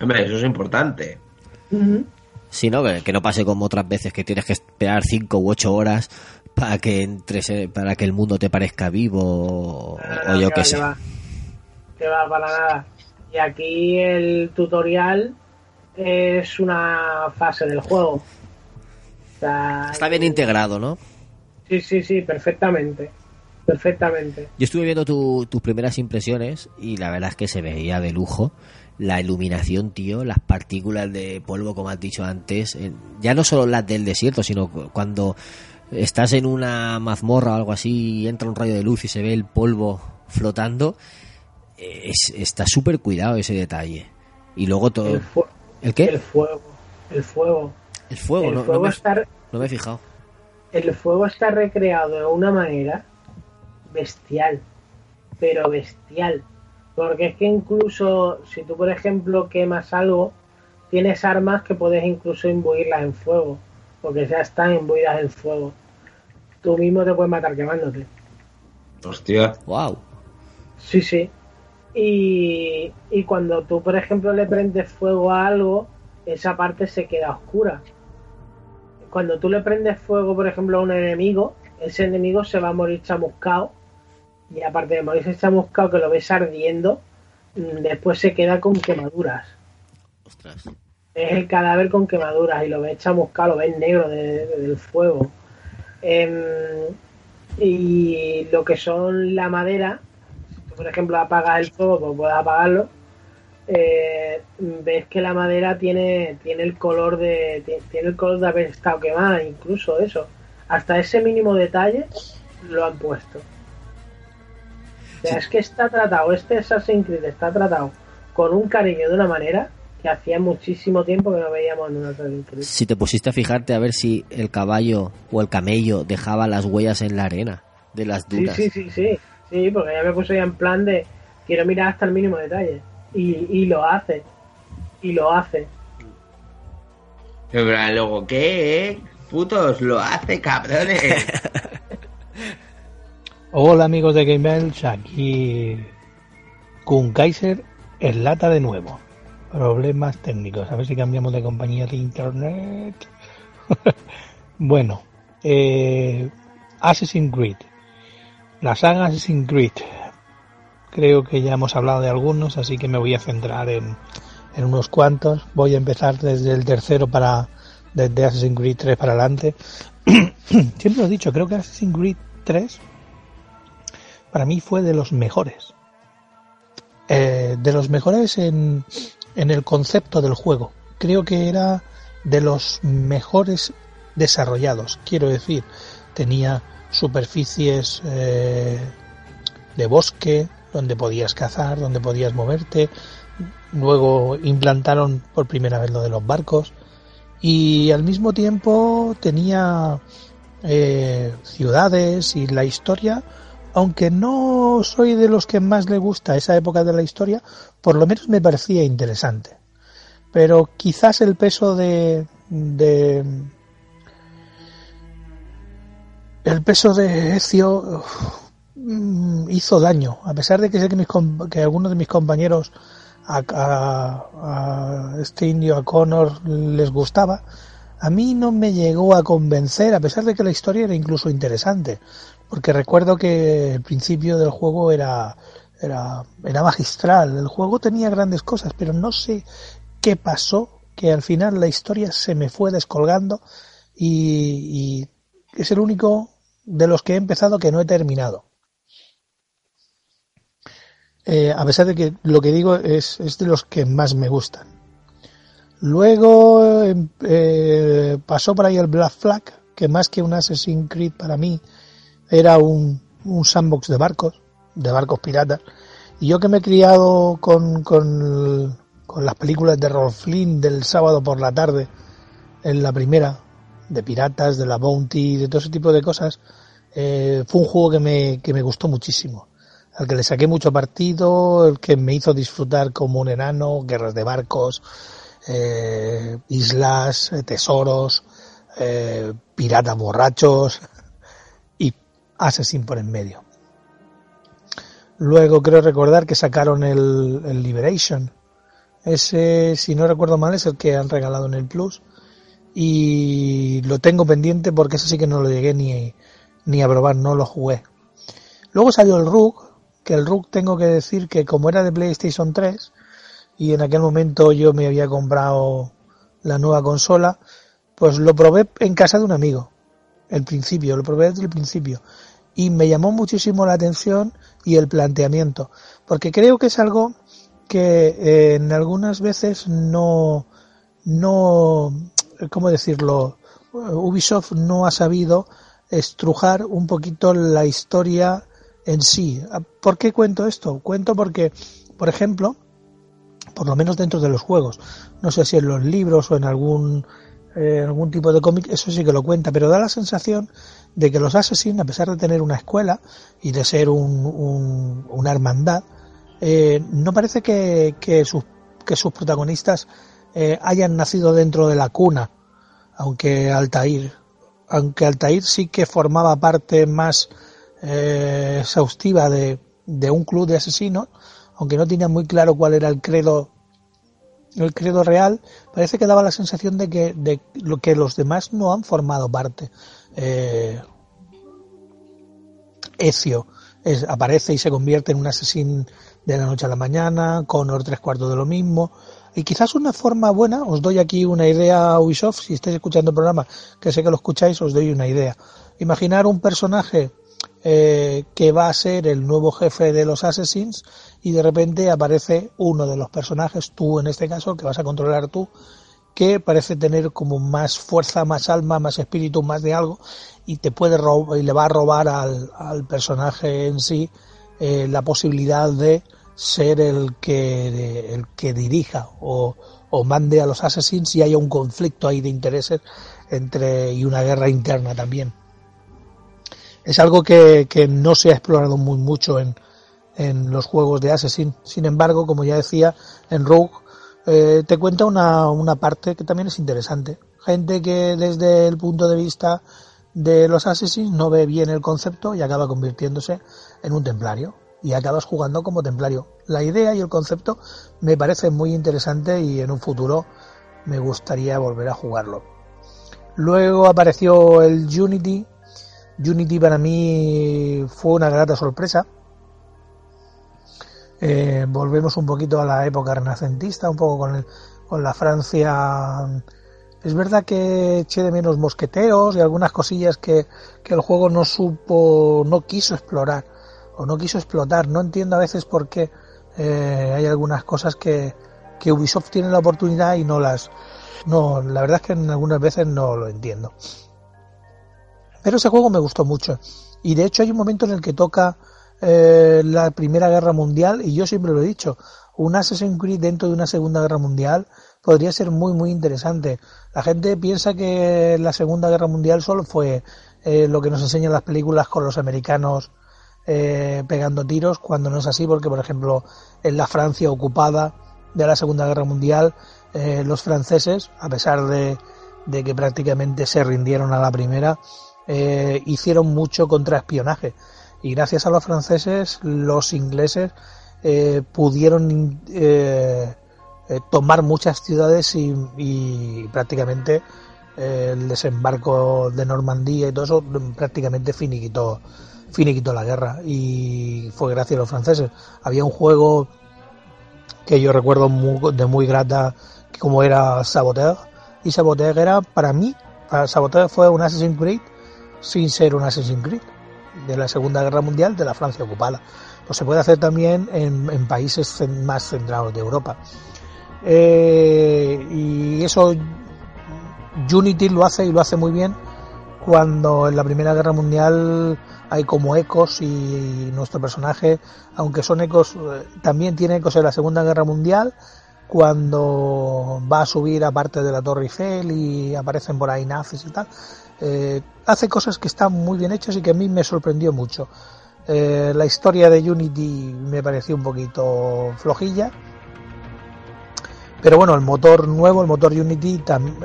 Hombre, eso es importante. Ujú. Sí, ¿no? Que, que no pase como otras veces que tienes que esperar cinco u ocho horas para que entres, en- para que el mundo te parezca vivo o, No, o no, yo que qué sé. Que va. Que va, para nada. Y aquí el tutorial es una fase del juego. O sea, Está bien integrado, ¿no? Sí, sí, sí, perfectamente. perfectamente. Yo estuve viendo tu- tus primeras impresiones y la verdad es que se veía de lujo. La iluminación, tío, las partículas de polvo, como has dicho antes, eh, ya no solo las del desierto, sino cu- cuando estás en una mazmorra o algo así y entra un rayo de luz y se ve el polvo flotando, eh, es- está súper cuidado ese detalle. Y luego todo... El, fu- ¿El qué? el fuego, el fuego. El fuego, el no, no fuego me, está, no me he fijado. el fuego está recreado de una manera bestial, pero bestial. Porque es que incluso si tú, por ejemplo, quemas algo, tienes armas que puedes incluso imbuirlas en fuego, porque ya están imbuidas en fuego. Tú mismo te puedes matar quemándote. Hostia. ¡Wow! Sí, sí. Y, y cuando tú, por ejemplo, le prendes fuego a algo, esa parte se queda oscura. Cuando tú le prendes fuego, por ejemplo, a un enemigo, ese enemigo se va a morir chamuscado. Y aparte de morirse chamuscado, que lo ves ardiendo, mm, después se queda con quemaduras. Ostras. Es el cadáver con quemaduras y lo ves chamuscado, lo ves negro de- de- del fuego. Em, y lo que son la madera, si tú, por ejemplo, apagas el fuego, pues puedes apagarlo. eh, ves que la madera tiene, tiene el color de ti- tiene el color de haber estado quemada, incluso eso. Hasta ese mínimo detalle lo han puesto. O sea, Sí. es que está tratado, este Assassin's Creed está tratado con un cariño de una manera que hacía muchísimo tiempo que no veíamos en un Assassin's Creed. Si te pusiste a fijarte a ver si el caballo o el camello dejaba las huellas en la arena de las Sí, dunas. sí, sí, sí, sí, porque ya me puse ya en plan de quiero mirar hasta el mínimo detalle. Y, y lo hace, y lo hace. Pero luego, ¿qué? eh? Putos, lo hace, cabrones. *laughs* Hola amigos de Game Belch, aquí Kun Kaiser en lata de nuevo. Problemas técnicos, a ver si cambiamos de compañía de internet. *laughs* bueno, eh, Assassin's Creed. La saga Assassin's Creed. Creo que ya hemos hablado de algunos, así que me voy a centrar en, en unos cuantos. Voy a empezar desde el tercero para desde Assassin's Creed 3 para adelante. *clears throat* Siempre lo he dicho, creo que Assassin's Creed 3 para mí fue de los mejores. Eh, de los mejores en, en el concepto del juego. Creo que era de los mejores desarrollados. Quiero decir, tenía superficies eh, de bosque donde podías cazar, donde podías moverte. Luego implantaron por primera vez lo de los barcos. Y al mismo tiempo tenía eh, ciudades y la historia aunque no soy de los que más le gusta esa época de la historia, por lo menos me parecía interesante. Pero quizás el peso de, de el peso de Ezio mm, hizo daño, a pesar de que sé que, mis, que algunos de mis compañeros a, a- a este indio, a Connor, les gustaba, a mí no me llegó a convencer, a pesar de que la historia era incluso interesante porque recuerdo que el principio del juego era, era, magistral. El juego tenía grandes cosas, pero no sé qué pasó, que al final la historia se me fue descolgando y, es el único de los que he empezado que no he terminado. Eh, a pesar de que lo que digo es, es de los que más me gustan. Luego eh, eh, pasó por ahí el Black Flag, que más que un Assassin's Creed para mí era un, un sandbox de barcos, de barcos piratas. Y yo que me he criado con, con, con las películas de Rolf Flynn del sábado por la tarde, en la primera, de piratas, de la Bounty, de todo ese tipo de cosas, eh, fue un juego que me, que me gustó muchísimo. Al que le saqué mucho partido, el que me hizo disfrutar como un enano, guerras de barcos, eh, islas, eh, tesoros, eh, piratas borrachos *laughs* Assassin por en medio. Luego creo recordar que sacaron el, el Liberation. Ese, si no recuerdo mal, es el que han regalado en el Plus. Y lo tengo pendiente porque ese sí que no lo llegué ni, ni a probar, no lo jugué. Luego salió el RUG, que el RUG tengo que decir que como era de PlayStation 3 y en aquel momento yo me había comprado la nueva consola, pues lo probé en casa de un amigo. El principio, lo probé desde el principio. Y me llamó muchísimo la atención y el planteamiento, porque creo que es algo que eh, en algunas veces no, no, ¿cómo decirlo? Ubisoft no ha sabido estrujar un poquito la historia en sí. ¿Por qué cuento esto? Cuento porque, por ejemplo, por lo menos dentro de los juegos, no sé si en los libros o en algún eh, algún tipo de cómic, eso sí que lo cuenta, pero da la sensación de que los Assassins, a pesar de tener una escuela y de ser un, una hermandad, eh, no parece que, que, sus, que sus protagonistas eh, hayan nacido dentro de la cuna, aunque Altair, aunque Altair sí que formaba parte más exhaustiva de, de un club de asesinos, aunque no tenía muy claro cuál era el credo el credo real, parece que daba la sensación de que, de lo que los demás no han formado parte. Eh, Ezio aparece y se convierte en un asesino de la noche a la mañana, Connor tres cuartos de lo mismo. Y quizás una forma buena, os doy aquí una idea a Ubisoft, si estáis escuchando el programa, que sé que lo escucháis, os doy una idea. Imaginar un personaje eh, que va a ser el nuevo jefe de los Assassins y de repente aparece uno de los personajes, tú en este caso, que vas a controlar tú, que parece tener como más fuerza, más alma, más espíritu, más de algo y te puede robar y le va a robar al, al personaje en sí eh, la posibilidad de ser el que el que dirija o, o mande a los assassins y haya un conflicto ahí de intereses entre y una guerra interna también es algo que, que no se ha explorado muy mucho en, en los juegos de Assassin. Sin embargo, como ya decía, en Rogue eh, te cuenta una, una parte que también es interesante. Gente que desde el punto de vista de los Assassins no ve bien el concepto y acaba convirtiéndose en un templario. Y acabas jugando como templario. La idea y el concepto me parece muy interesante y en un futuro me gustaría volver a jugarlo. Luego apareció el Unity. Unity para mí fue una grata sorpresa eh, volvemos un poquito a la época renacentista, un poco con, el, con la Francia. Es verdad que eché de menos mosqueteros y algunas cosillas que, que el juego no supo, no quiso explorar o no quiso explotar. No entiendo a veces por qué eh, hay algunas cosas que, que Ubisoft tiene la oportunidad y no las. No, la verdad es que en algunas veces no lo entiendo. Pero ese juego me gustó mucho. Y de hecho hay un momento en el que toca eh, la Primera Guerra Mundial y yo siempre lo he dicho, un Assassin's Creed dentro de una Segunda Guerra Mundial podría ser muy muy interesante. La gente piensa que la Segunda Guerra Mundial solo fue eh, lo que nos enseñan las películas con los americanos eh, pegando tiros, cuando no es así, porque por ejemplo en la Francia ocupada de la Segunda Guerra Mundial, los franceses, a pesar de, de, que prácticamente se rindieron a la primera, hicieron mucho contraespionaje y gracias a los franceses los ingleses eh, pudieron eh, eh, tomar muchas ciudades y, prácticamente el desembarco de Normandía y todo eso prácticamente finiquitó, la guerra y fue gracias a los franceses. Había un juego que yo recuerdo de muy grata como era Saboteur y Saboteur era para mí, Saboteur fue un Assassin's Creed sin ser un Assassin's Creed de la Segunda Guerra Mundial de la Francia ocupada. Pues se puede hacer también en, países más centrados de Europa. Eh, y eso Unity lo hace y lo hace muy bien cuando en la Primera Guerra Mundial hay como ecos y nuestro personaje, aunque son ecos, eh, también tiene ecos en la Segunda Guerra Mundial, cuando va a subir a parte de la Torre Eiffel y aparecen por ahí nazis y tal. Eh, hace cosas que están muy bien hechas y que a mí me sorprendió mucho. Eh, la historia de Unity me pareció un poquito flojilla. Pero bueno, el motor nuevo, el motor Unity,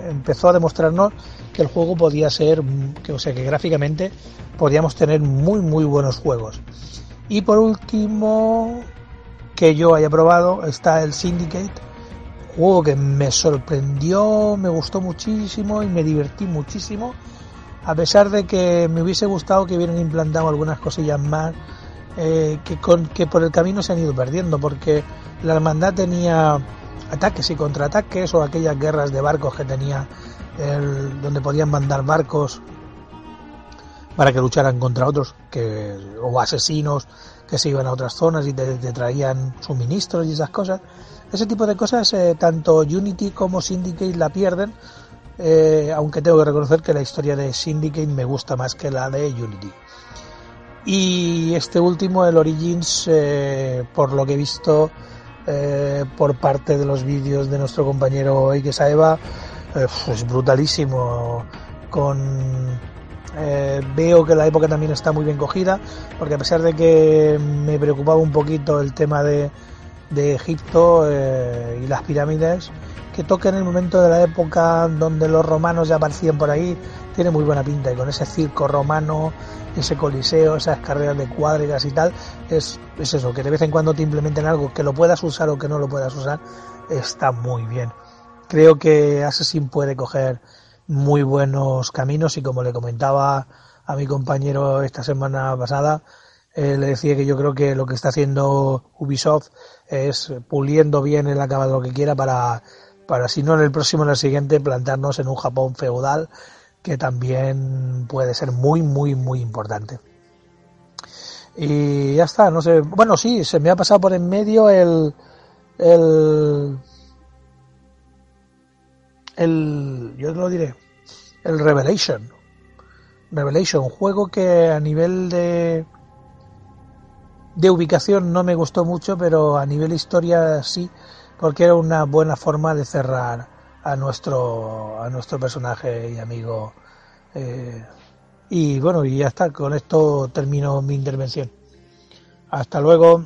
empezó a demostrarnos que el juego podía ser, que, o sea, que gráficamente podíamos tener muy, muy buenos juegos. Y por último, que yo haya probado, está el Syndicate, juego que me sorprendió, me gustó muchísimo y me divertí muchísimo a pesar de que me hubiese gustado que hubieran implantado algunas cosillas más eh, que, con, que por el camino se han ido perdiendo, porque la hermandad tenía ataques y contraataques o aquellas guerras de barcos que tenía el, donde podían mandar barcos para que lucharan contra otros que o asesinos que se iban a otras zonas y te, traían suministros y esas cosas. Ese tipo de cosas eh, tanto Unity como Syndicate la pierden, eh, aunque tengo que reconocer que la historia de Syndicate me gusta más que la de Unity. Y este último, el Origins, eh, por lo que he visto por parte de los vídeos de nuestro compañero Eike Saeva, es brutalísimo. Con eh, veo que la época también está muy bien cogida, porque a pesar de que me preocupaba un poquito el tema de, de Egipto eh, y las pirámides, que toque en el momento de la época donde los romanos ya aparecían por ahí, tiene muy buena pinta. Y con ese circo romano, ese coliseo, esas carreras de cuadrigas y tal, es, es eso, que de vez en cuando te implementen algo que lo puedas usar o que no lo puedas usar, está muy bien. Creo que Assassin puede coger muy buenos caminos y como le comentaba a mi compañero esta semana pasada, le decía que yo creo que lo que está haciendo Ubisoft es puliendo bien el acabado lo que quiera para, para si no en el próximo en el siguiente plantarnos en un Japón feudal que también puede ser muy muy muy importante. Y ya está, no sé, bueno sí, se me ha pasado por en medio el el el, yo lo diré, el Revelation. Revelation, juego que a nivel de de ubicación no me gustó mucho, pero a nivel historia sí, porque era una buena forma de cerrar a nuestro a nuestro personaje y amigo. Eh, y bueno, y ya está, con esto termino mi intervención. Hasta luego.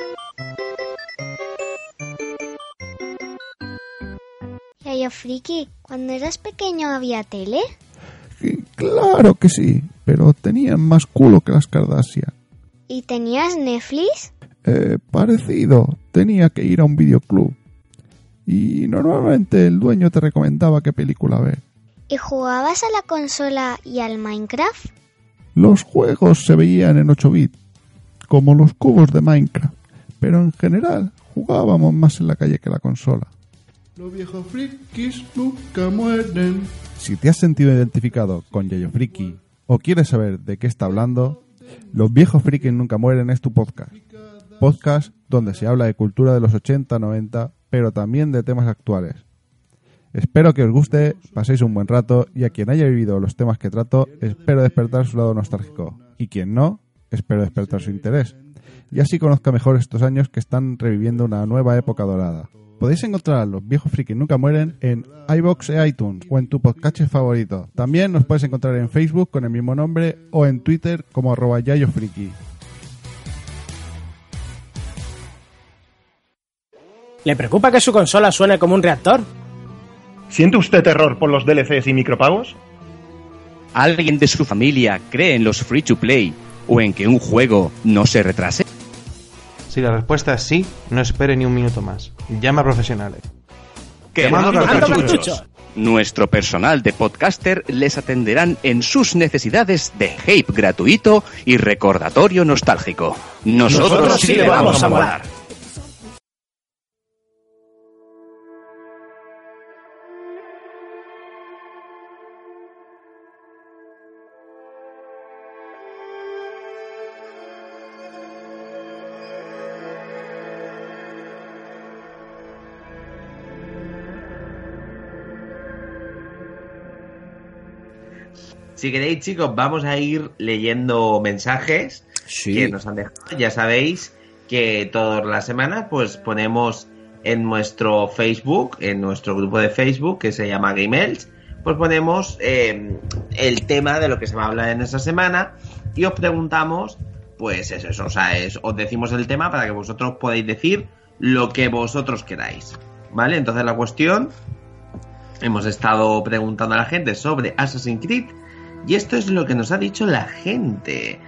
Friki, cuando eras pequeño había tele. claro que sí, pero tenían más culo que las Kardashian. ¿Y tenías Netflix? Eh, parecido, tenía que ir a un videoclub. Y normalmente el dueño te recomendaba qué película ver. ¿Y jugabas a la consola y al Minecraft? Los juegos se veían en 8 bits, como los cubos de Minecraft, pero en general jugábamos más en la calle que la consola. Los viejos frikis nunca mueren. Si te has sentido identificado con Yayo Friki o quieres saber de qué está hablando, Los viejos frikis nunca mueren es tu podcast. Podcast donde se habla de cultura de los 80, 90, pero también de temas actuales. Espero que os guste, paséis un buen rato y a quien haya vivido los temas que trato, espero despertar su lado nostálgico. Y quien no, espero despertar su interés. Y así conozca mejor estos años que están reviviendo una nueva época dorada. Podéis encontrar a los viejos frikis nunca mueren en iBox e iTunes o en tu podcast favorito. También nos puedes encontrar en Facebook con el mismo nombre o en Twitter como arroba yayofriki. ¿Le preocupa que su consola suene como un reactor? ¿Siente usted terror por los DLCs y micropagos? ¿Alguien de su familia cree en los free to play o en que un juego no se retrase? Si la respuesta es sí, no espere ni un minuto más. Llama a profesionales. ¡Quemando cartuchos! Nuestro personal de podcaster les atenderán en sus necesidades de hype gratuito y recordatorio nostálgico. Nosotros, sí le vamos a molar. Si queréis, chicos, vamos a ir leyendo mensajes que nos han dejado. Ya sabéis que todas las semanas pues ponemos en nuestro Facebook, en nuestro grupo de Facebook que se llama Gamels, pues ponemos em, el tema de lo que se va a hablar en esa semana y os preguntamos, pues eso, eso o sea, os decimos el tema para que vosotros podáis decir lo que vosotros queráis, ¿vale? Entonces la cuestión, hemos estado preguntando a la gente sobre Assassin's Creed y esto es lo que nos ha dicho la gente.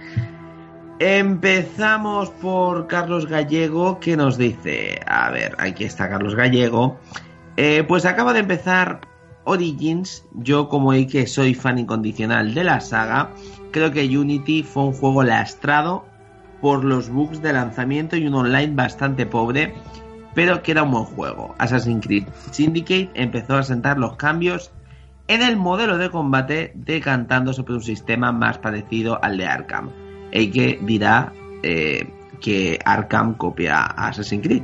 Empezamos por Carlos Gallego, que nos dice, a ver, aquí está Carlos Gallego, eh, pues acaba de empezar Origins, yo como hay que soy fan incondicional de la saga, creo que Unity fue un juego lastrado por los bugs de lanzamiento y un online bastante pobre, pero que era un buen juego. Assassin's Creed Syndicate empezó a sentar los cambios en el modelo de combate decantándose por un sistema más parecido al de Arkham. Que dirá eh, que Arkham copia a Assassin's Creed.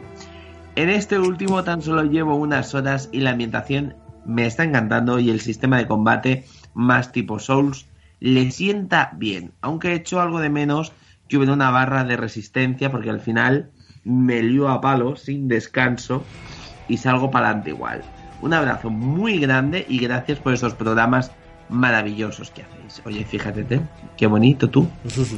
En este último tan solo llevo unas horas y la ambientación me está encantando y el sistema de combate más tipo Souls le sienta bien, aunque he hecho algo de menos que hubiera una barra de resistencia porque al final me lío a palo sin descanso y salgo para adelante igual. Un abrazo muy grande y gracias por esos programas maravillosos que hacéis. Oye, fíjate, qué bonito tú.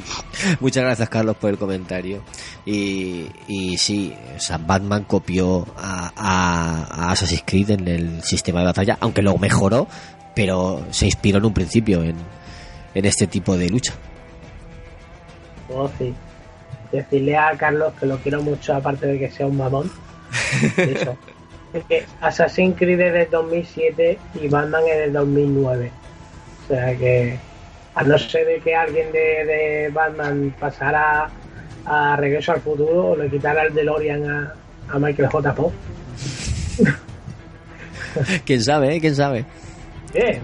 *laughs* Muchas gracias, Carlos, por el comentario. Y, y sí, o sea, Batman copió a, a, a Assassin's Creed en el sistema de batalla, aunque lo mejoró, pero se inspiró en un principio en, en este tipo de lucha. Oh, sí. Decirle a Carlos que lo quiero mucho, aparte de que sea un mamón. *laughs* Eso. Es que Assassin's Creed es del 2007 y Batman es del 2009. O sea que, a no ser de que alguien de, de Batman pasara a Regreso al Futuro o le quitara el DeLorean a, a Michael J. Pop. *laughs* ¿Quién sabe, eh? ¿Quién sabe? Bien,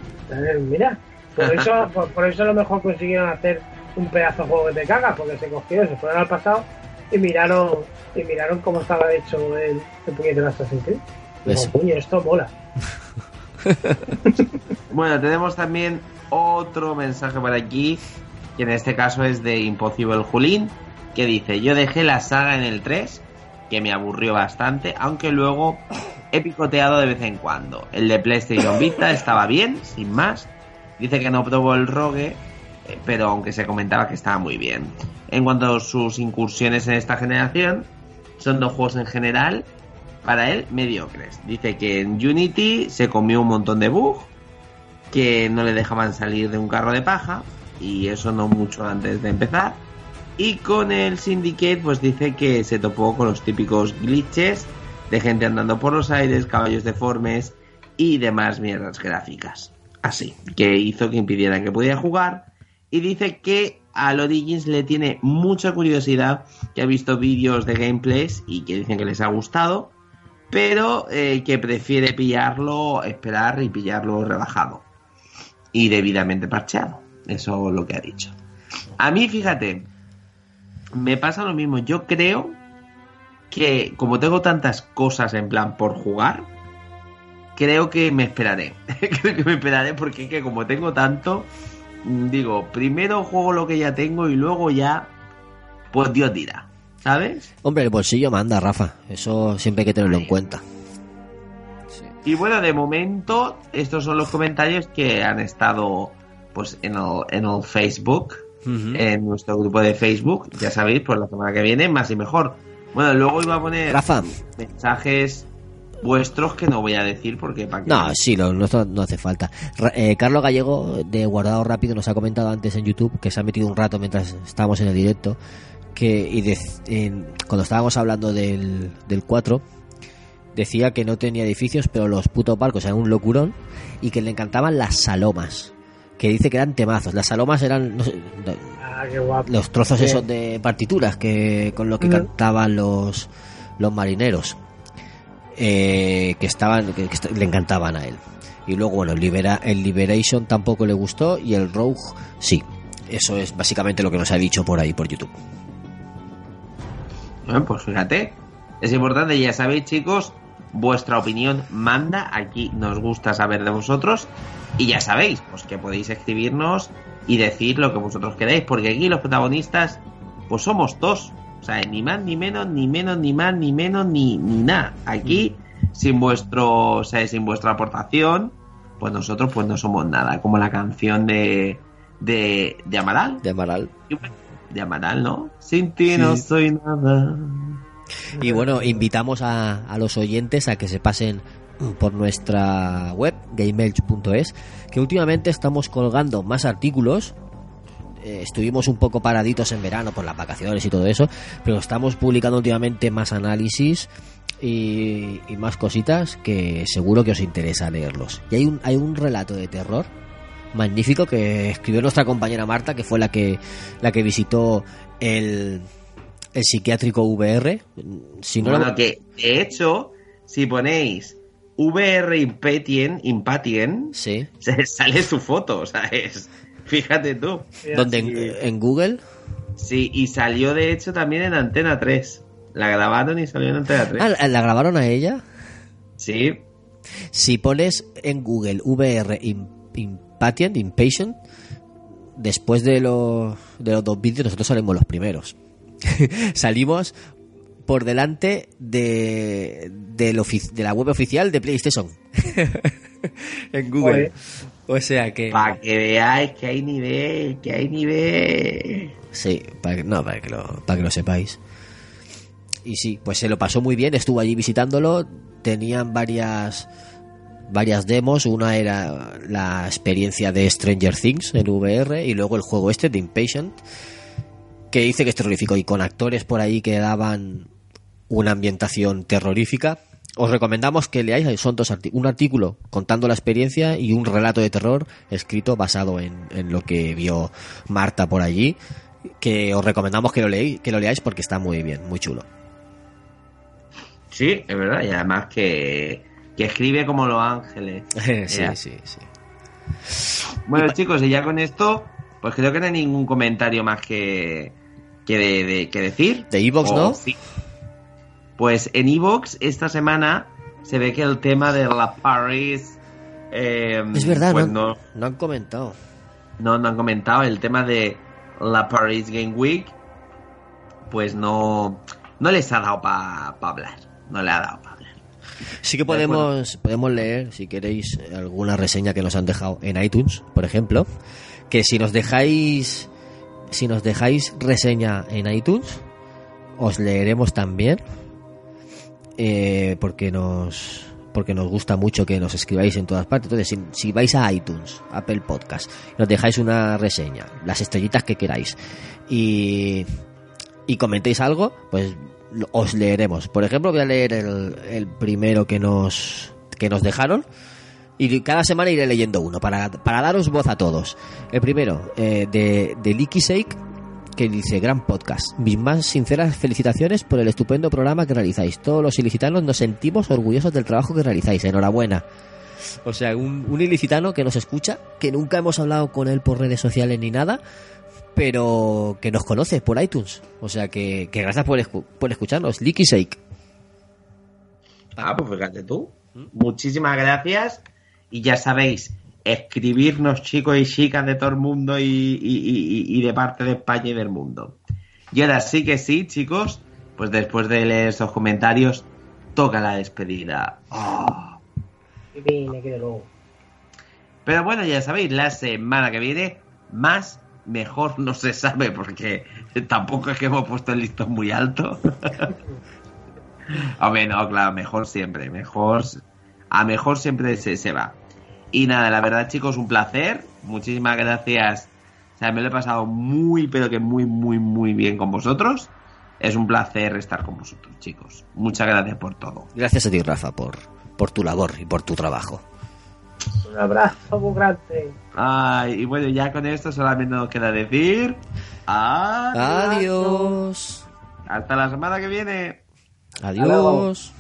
mira, por eso, por, por eso a lo mejor consiguieron hacer un pedazo de juego que te cagas, porque se cogieron, se fueron al pasado y miraron y miraron cómo estaba hecho el, el puñetero Assassin's Creed. Digo, puño, esto mola. *laughs* Bueno, tenemos también otro mensaje por aquí, que en este caso es de Impossible Julín, que dice, yo dejé la saga en el 3, que me aburrió bastante, aunque luego he picoteado de vez en cuando. El de PlayStation Vita *laughs* estaba bien, sin más. Dice que no probó el Rogue, eh, pero aunque se comentaba que estaba muy bien. En cuanto a sus incursiones en esta generación, son dos juegos en general, para él, mediocres. Dice que en Unity se comió un montón de bugs, que no le dejaban salir de un carro de paja, y eso no mucho antes de empezar. Y con el Syndicate, pues dice que se topó con los típicos glitches de gente andando por los aires, caballos deformes y demás mierdas gráficas. Así, que hizo que impidieran que pudiera jugar. Y dice que al Origins le tiene mucha curiosidad, que ha visto vídeos de gameplays y que dicen que les ha gustado, pero eh, que prefiere pillarlo, esperar y pillarlo rebajado y debidamente parcheado. Eso es lo que ha dicho. A mí, fíjate, me pasa lo mismo. Yo creo que como tengo tantas cosas en plan por jugar, creo que me esperaré. *laughs* creo que me esperaré porque es que como tengo tanto, digo, primero juego lo que ya tengo y luego ya, pues Dios dirá. ¿Sabes? Hombre, el bolsillo manda, Rafa. Eso siempre hay que tenerlo en cuenta. Y bueno, de momento, estos son los comentarios que han estado pues en el, en el Facebook, en nuestro grupo de Facebook. Ya sabéis, pues la semana que viene, más y mejor. Bueno, luego iba a poner Rafa. mensajes vuestros que no voy a decir porque para qué. No, sí, lo nuestro no hace falta. Eh, Carlos Gallego, de Guardado Rápido, nos ha comentado antes en YouTube que se ha metido un rato mientras estábamos en el directo. que y de- en- Cuando estábamos hablando del, del 4, decía que no tenía edificios, pero los putos barcos eran un locurón y que le encantaban las salomas. Que dice que eran temazos. Las salomas eran no sé, no- Ah, qué guapo. los trozos esos de partituras que con los que Mm. cantaban los los marineros eh, que estaban que, le encantaban a él. Y luego bueno el Liberation tampoco le gustó y el Rogue sí. Eso es básicamente lo que nos ha dicho por ahí por YouTube. Bueno, pues fíjate, es importante, ya sabéis chicos, vuestra opinión manda, aquí nos gusta saber de vosotros y ya sabéis, pues que podéis escribirnos y decir lo que vosotros queréis, porque aquí los protagonistas, pues somos dos, o sea, ni más ni menos, ni menos, ni más, ni menos, ni, ni nada. Aquí, sin vuestro, o sea, sin vuestra aportación, pues nosotros pues no somos nada, como la canción de, de, de Amaral. De Amaral. De Amaral, ¿no? Sin ti no soy nada. y bueno invitamos a, a los oyentes a que se pasen por nuestra web gameelch.es que últimamente estamos colgando más artículos eh, estuvimos un poco paraditos en verano por las vacaciones y todo eso, pero estamos publicando últimamente más análisis y, y más cositas que seguro que os interesa leerlos. Y hay un, hay un relato de terror magnífico que escribió nuestra compañera Marta, que fue la que, la que visitó el, el psiquiátrico VR. Si no bueno, que de hecho, si ponéis VR Impatien, Impatien Sí. se- *laughs* sale su foto, o sea, es, fíjate tú. donde en, en Google Sí, y salió de hecho también en Antena 3. La grabaron y salió en Antena 3. Ah, ¿la- ¿la grabaron a ella? Sí. Si pones en Google VR im- Impatient, Impatient, después de, los de los dos vídeos nosotros salimos los primeros. *laughs* Salimos por delante de, de la web oficial de PlayStation. *laughs* en Google. O sea que... Para que veáis que hay nivel, que hay nivel. Sí, para que, no, para que, lo, para que lo sepáis. Y sí, pues se lo pasó muy bien, estuvo allí visitándolo, tenían varias varias demos, una era la experiencia de Stranger Things en VR y luego el juego este de Impatient que dice que es terrorífico y con actores por ahí que daban una ambientación terrorífica. Os recomendamos que leáis, son dos un artículo contando la experiencia y un relato de terror escrito basado en, en lo que vio Marta por allí, que os recomendamos que lo, leáis, que lo leáis porque está muy bien, muy chulo. Sí, es verdad, y además que, que escribe como los ángeles. *laughs* sí, sí, sí. Bueno, chicos, y ya con esto, pues creo que no hay ningún comentario más que, que, de, de- que decir. De Evox, ¿no? sí. Pues en Evox esta semana se ve que el tema de la Paris... eh, Es verdad, pues no, no, no han comentado. no, no han comentado el tema de la Paris Game Week, pues no, no les ha dado para hablar. No le ha dado para hablar. Sí que podemos, podemos leer, si queréis, alguna reseña que nos han dejado en iTunes, por ejemplo. Que si nos dejáis, si nos dejáis reseña en iTunes, os leeremos también. Eh, porque nos porque nos gusta mucho que nos escribáis en todas partes. Entonces, si, vais a iTunes, Apple Podcast, nos dejáis una reseña, las estrellitas que queráis, y, y comentéis algo, pues os leeremos. Por ejemplo, voy a leer el, primero que nos, que nos dejaron. Y cada semana iré leyendo uno para, para daros voz a todos. El primero, eh, de, de Licky Sake, que dice: Gran podcast. Mis más sinceras felicitaciones por el estupendo programa que realizáis. Todos los ilicitanos nos sentimos orgullosos del trabajo que realizáis. Enhorabuena. O sea, un, un ilicitano que nos escucha, que nunca hemos hablado con él por redes sociales ni nada, pero que nos conoce por iTunes. O sea, que, que gracias por, escu- por escucharnos. Licky Sake. Ah, pues fíjate tú. Muchísimas gracias. Y ya sabéis, escribirnos chicos y chicas de todo el mundo y, y- y- y de parte de España y del mundo. Y ahora sí que sí, chicos, pues después de leer esos comentarios, toca la despedida. Luego. Pero bueno, ya sabéis, la semana que viene, más, mejor no se sabe, porque tampoco es que hemos puesto el listón muy alto. *laughs* Hombre, no, claro, mejor siempre, mejor, a mejor siempre se, se va. Y nada, la verdad, chicos, un placer. Muchísimas gracias. O sea, me lo he pasado muy, pero que muy, muy, muy bien con vosotros. Es un placer estar con vosotros, chicos. Muchas gracias por todo. Gracias a ti, Rafa, por, por tu labor y por tu trabajo. Un abrazo muy grande. Ay, y bueno, ya con esto solamente nos queda decir. Adiós. Hasta la semana que viene. Adiós.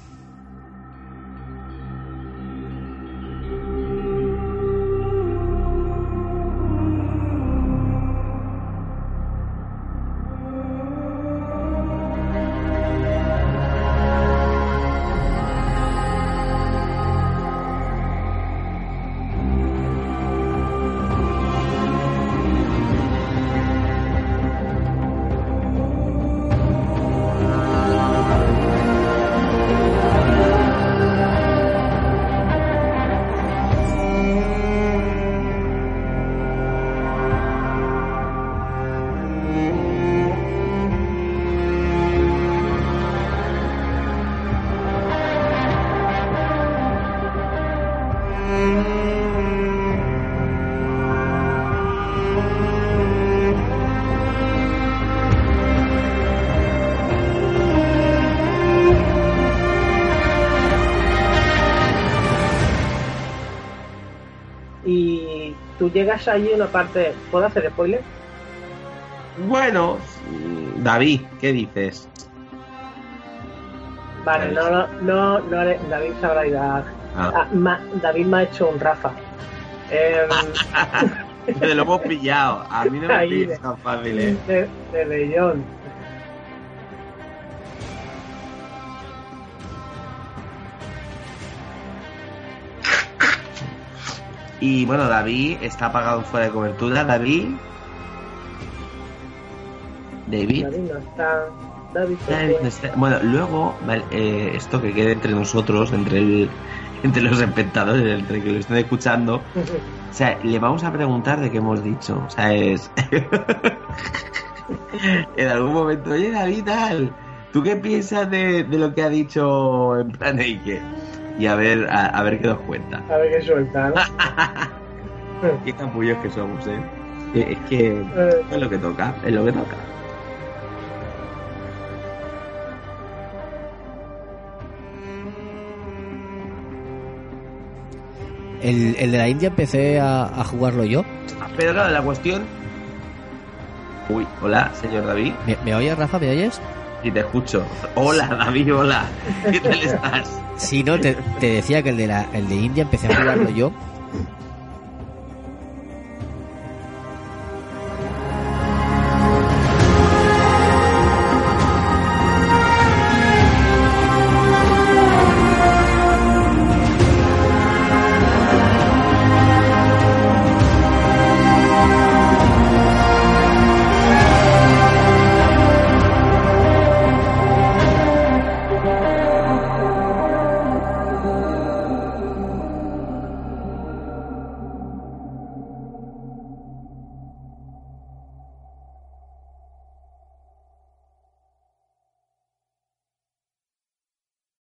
Allí una parte... ¿Puedo hacer spoiler? Bueno, David, ¿qué dices? Vale, no, no, no, no David sabrá ir a... Ah. Ma- David me ha hecho un Rafa. Em, *laughs* Te lo hemos pillado. A mí no me Ahí, pilles tan fácil, ¿eh? de, de Bellón. Y bueno, David está apagado fuera de cobertura. David. David. David no está. David David no está- Bueno, luego, eh, esto que quede entre nosotros, entre el, *laughs* entre los espectadores, entre que lo estén escuchando, *laughs* o sea, le vamos a preguntar de qué hemos dicho. O sea, es. *laughs* en algún momento, oye, David, tal, ¿tú qué piensas de, de lo que ha dicho en plan Eike? Y a ver, a, a ver qué nos cuenta. A ver qué suelta, ¿no? *laughs* Qué capullos que somos, ¿eh? Es que Eh. es lo que toca, es lo que toca. El, el de la India empecé a, a jugarlo yo. Pero claro, la cuestión. Uy, hola, señor David. ¿Me, me oyes, Rafa? ¿Me oyes? Y te escucho. Hola, David, hola. ¿Qué tal estás? Sí, no, te, te decía que el de, la, el de India empecé a jugarlo yo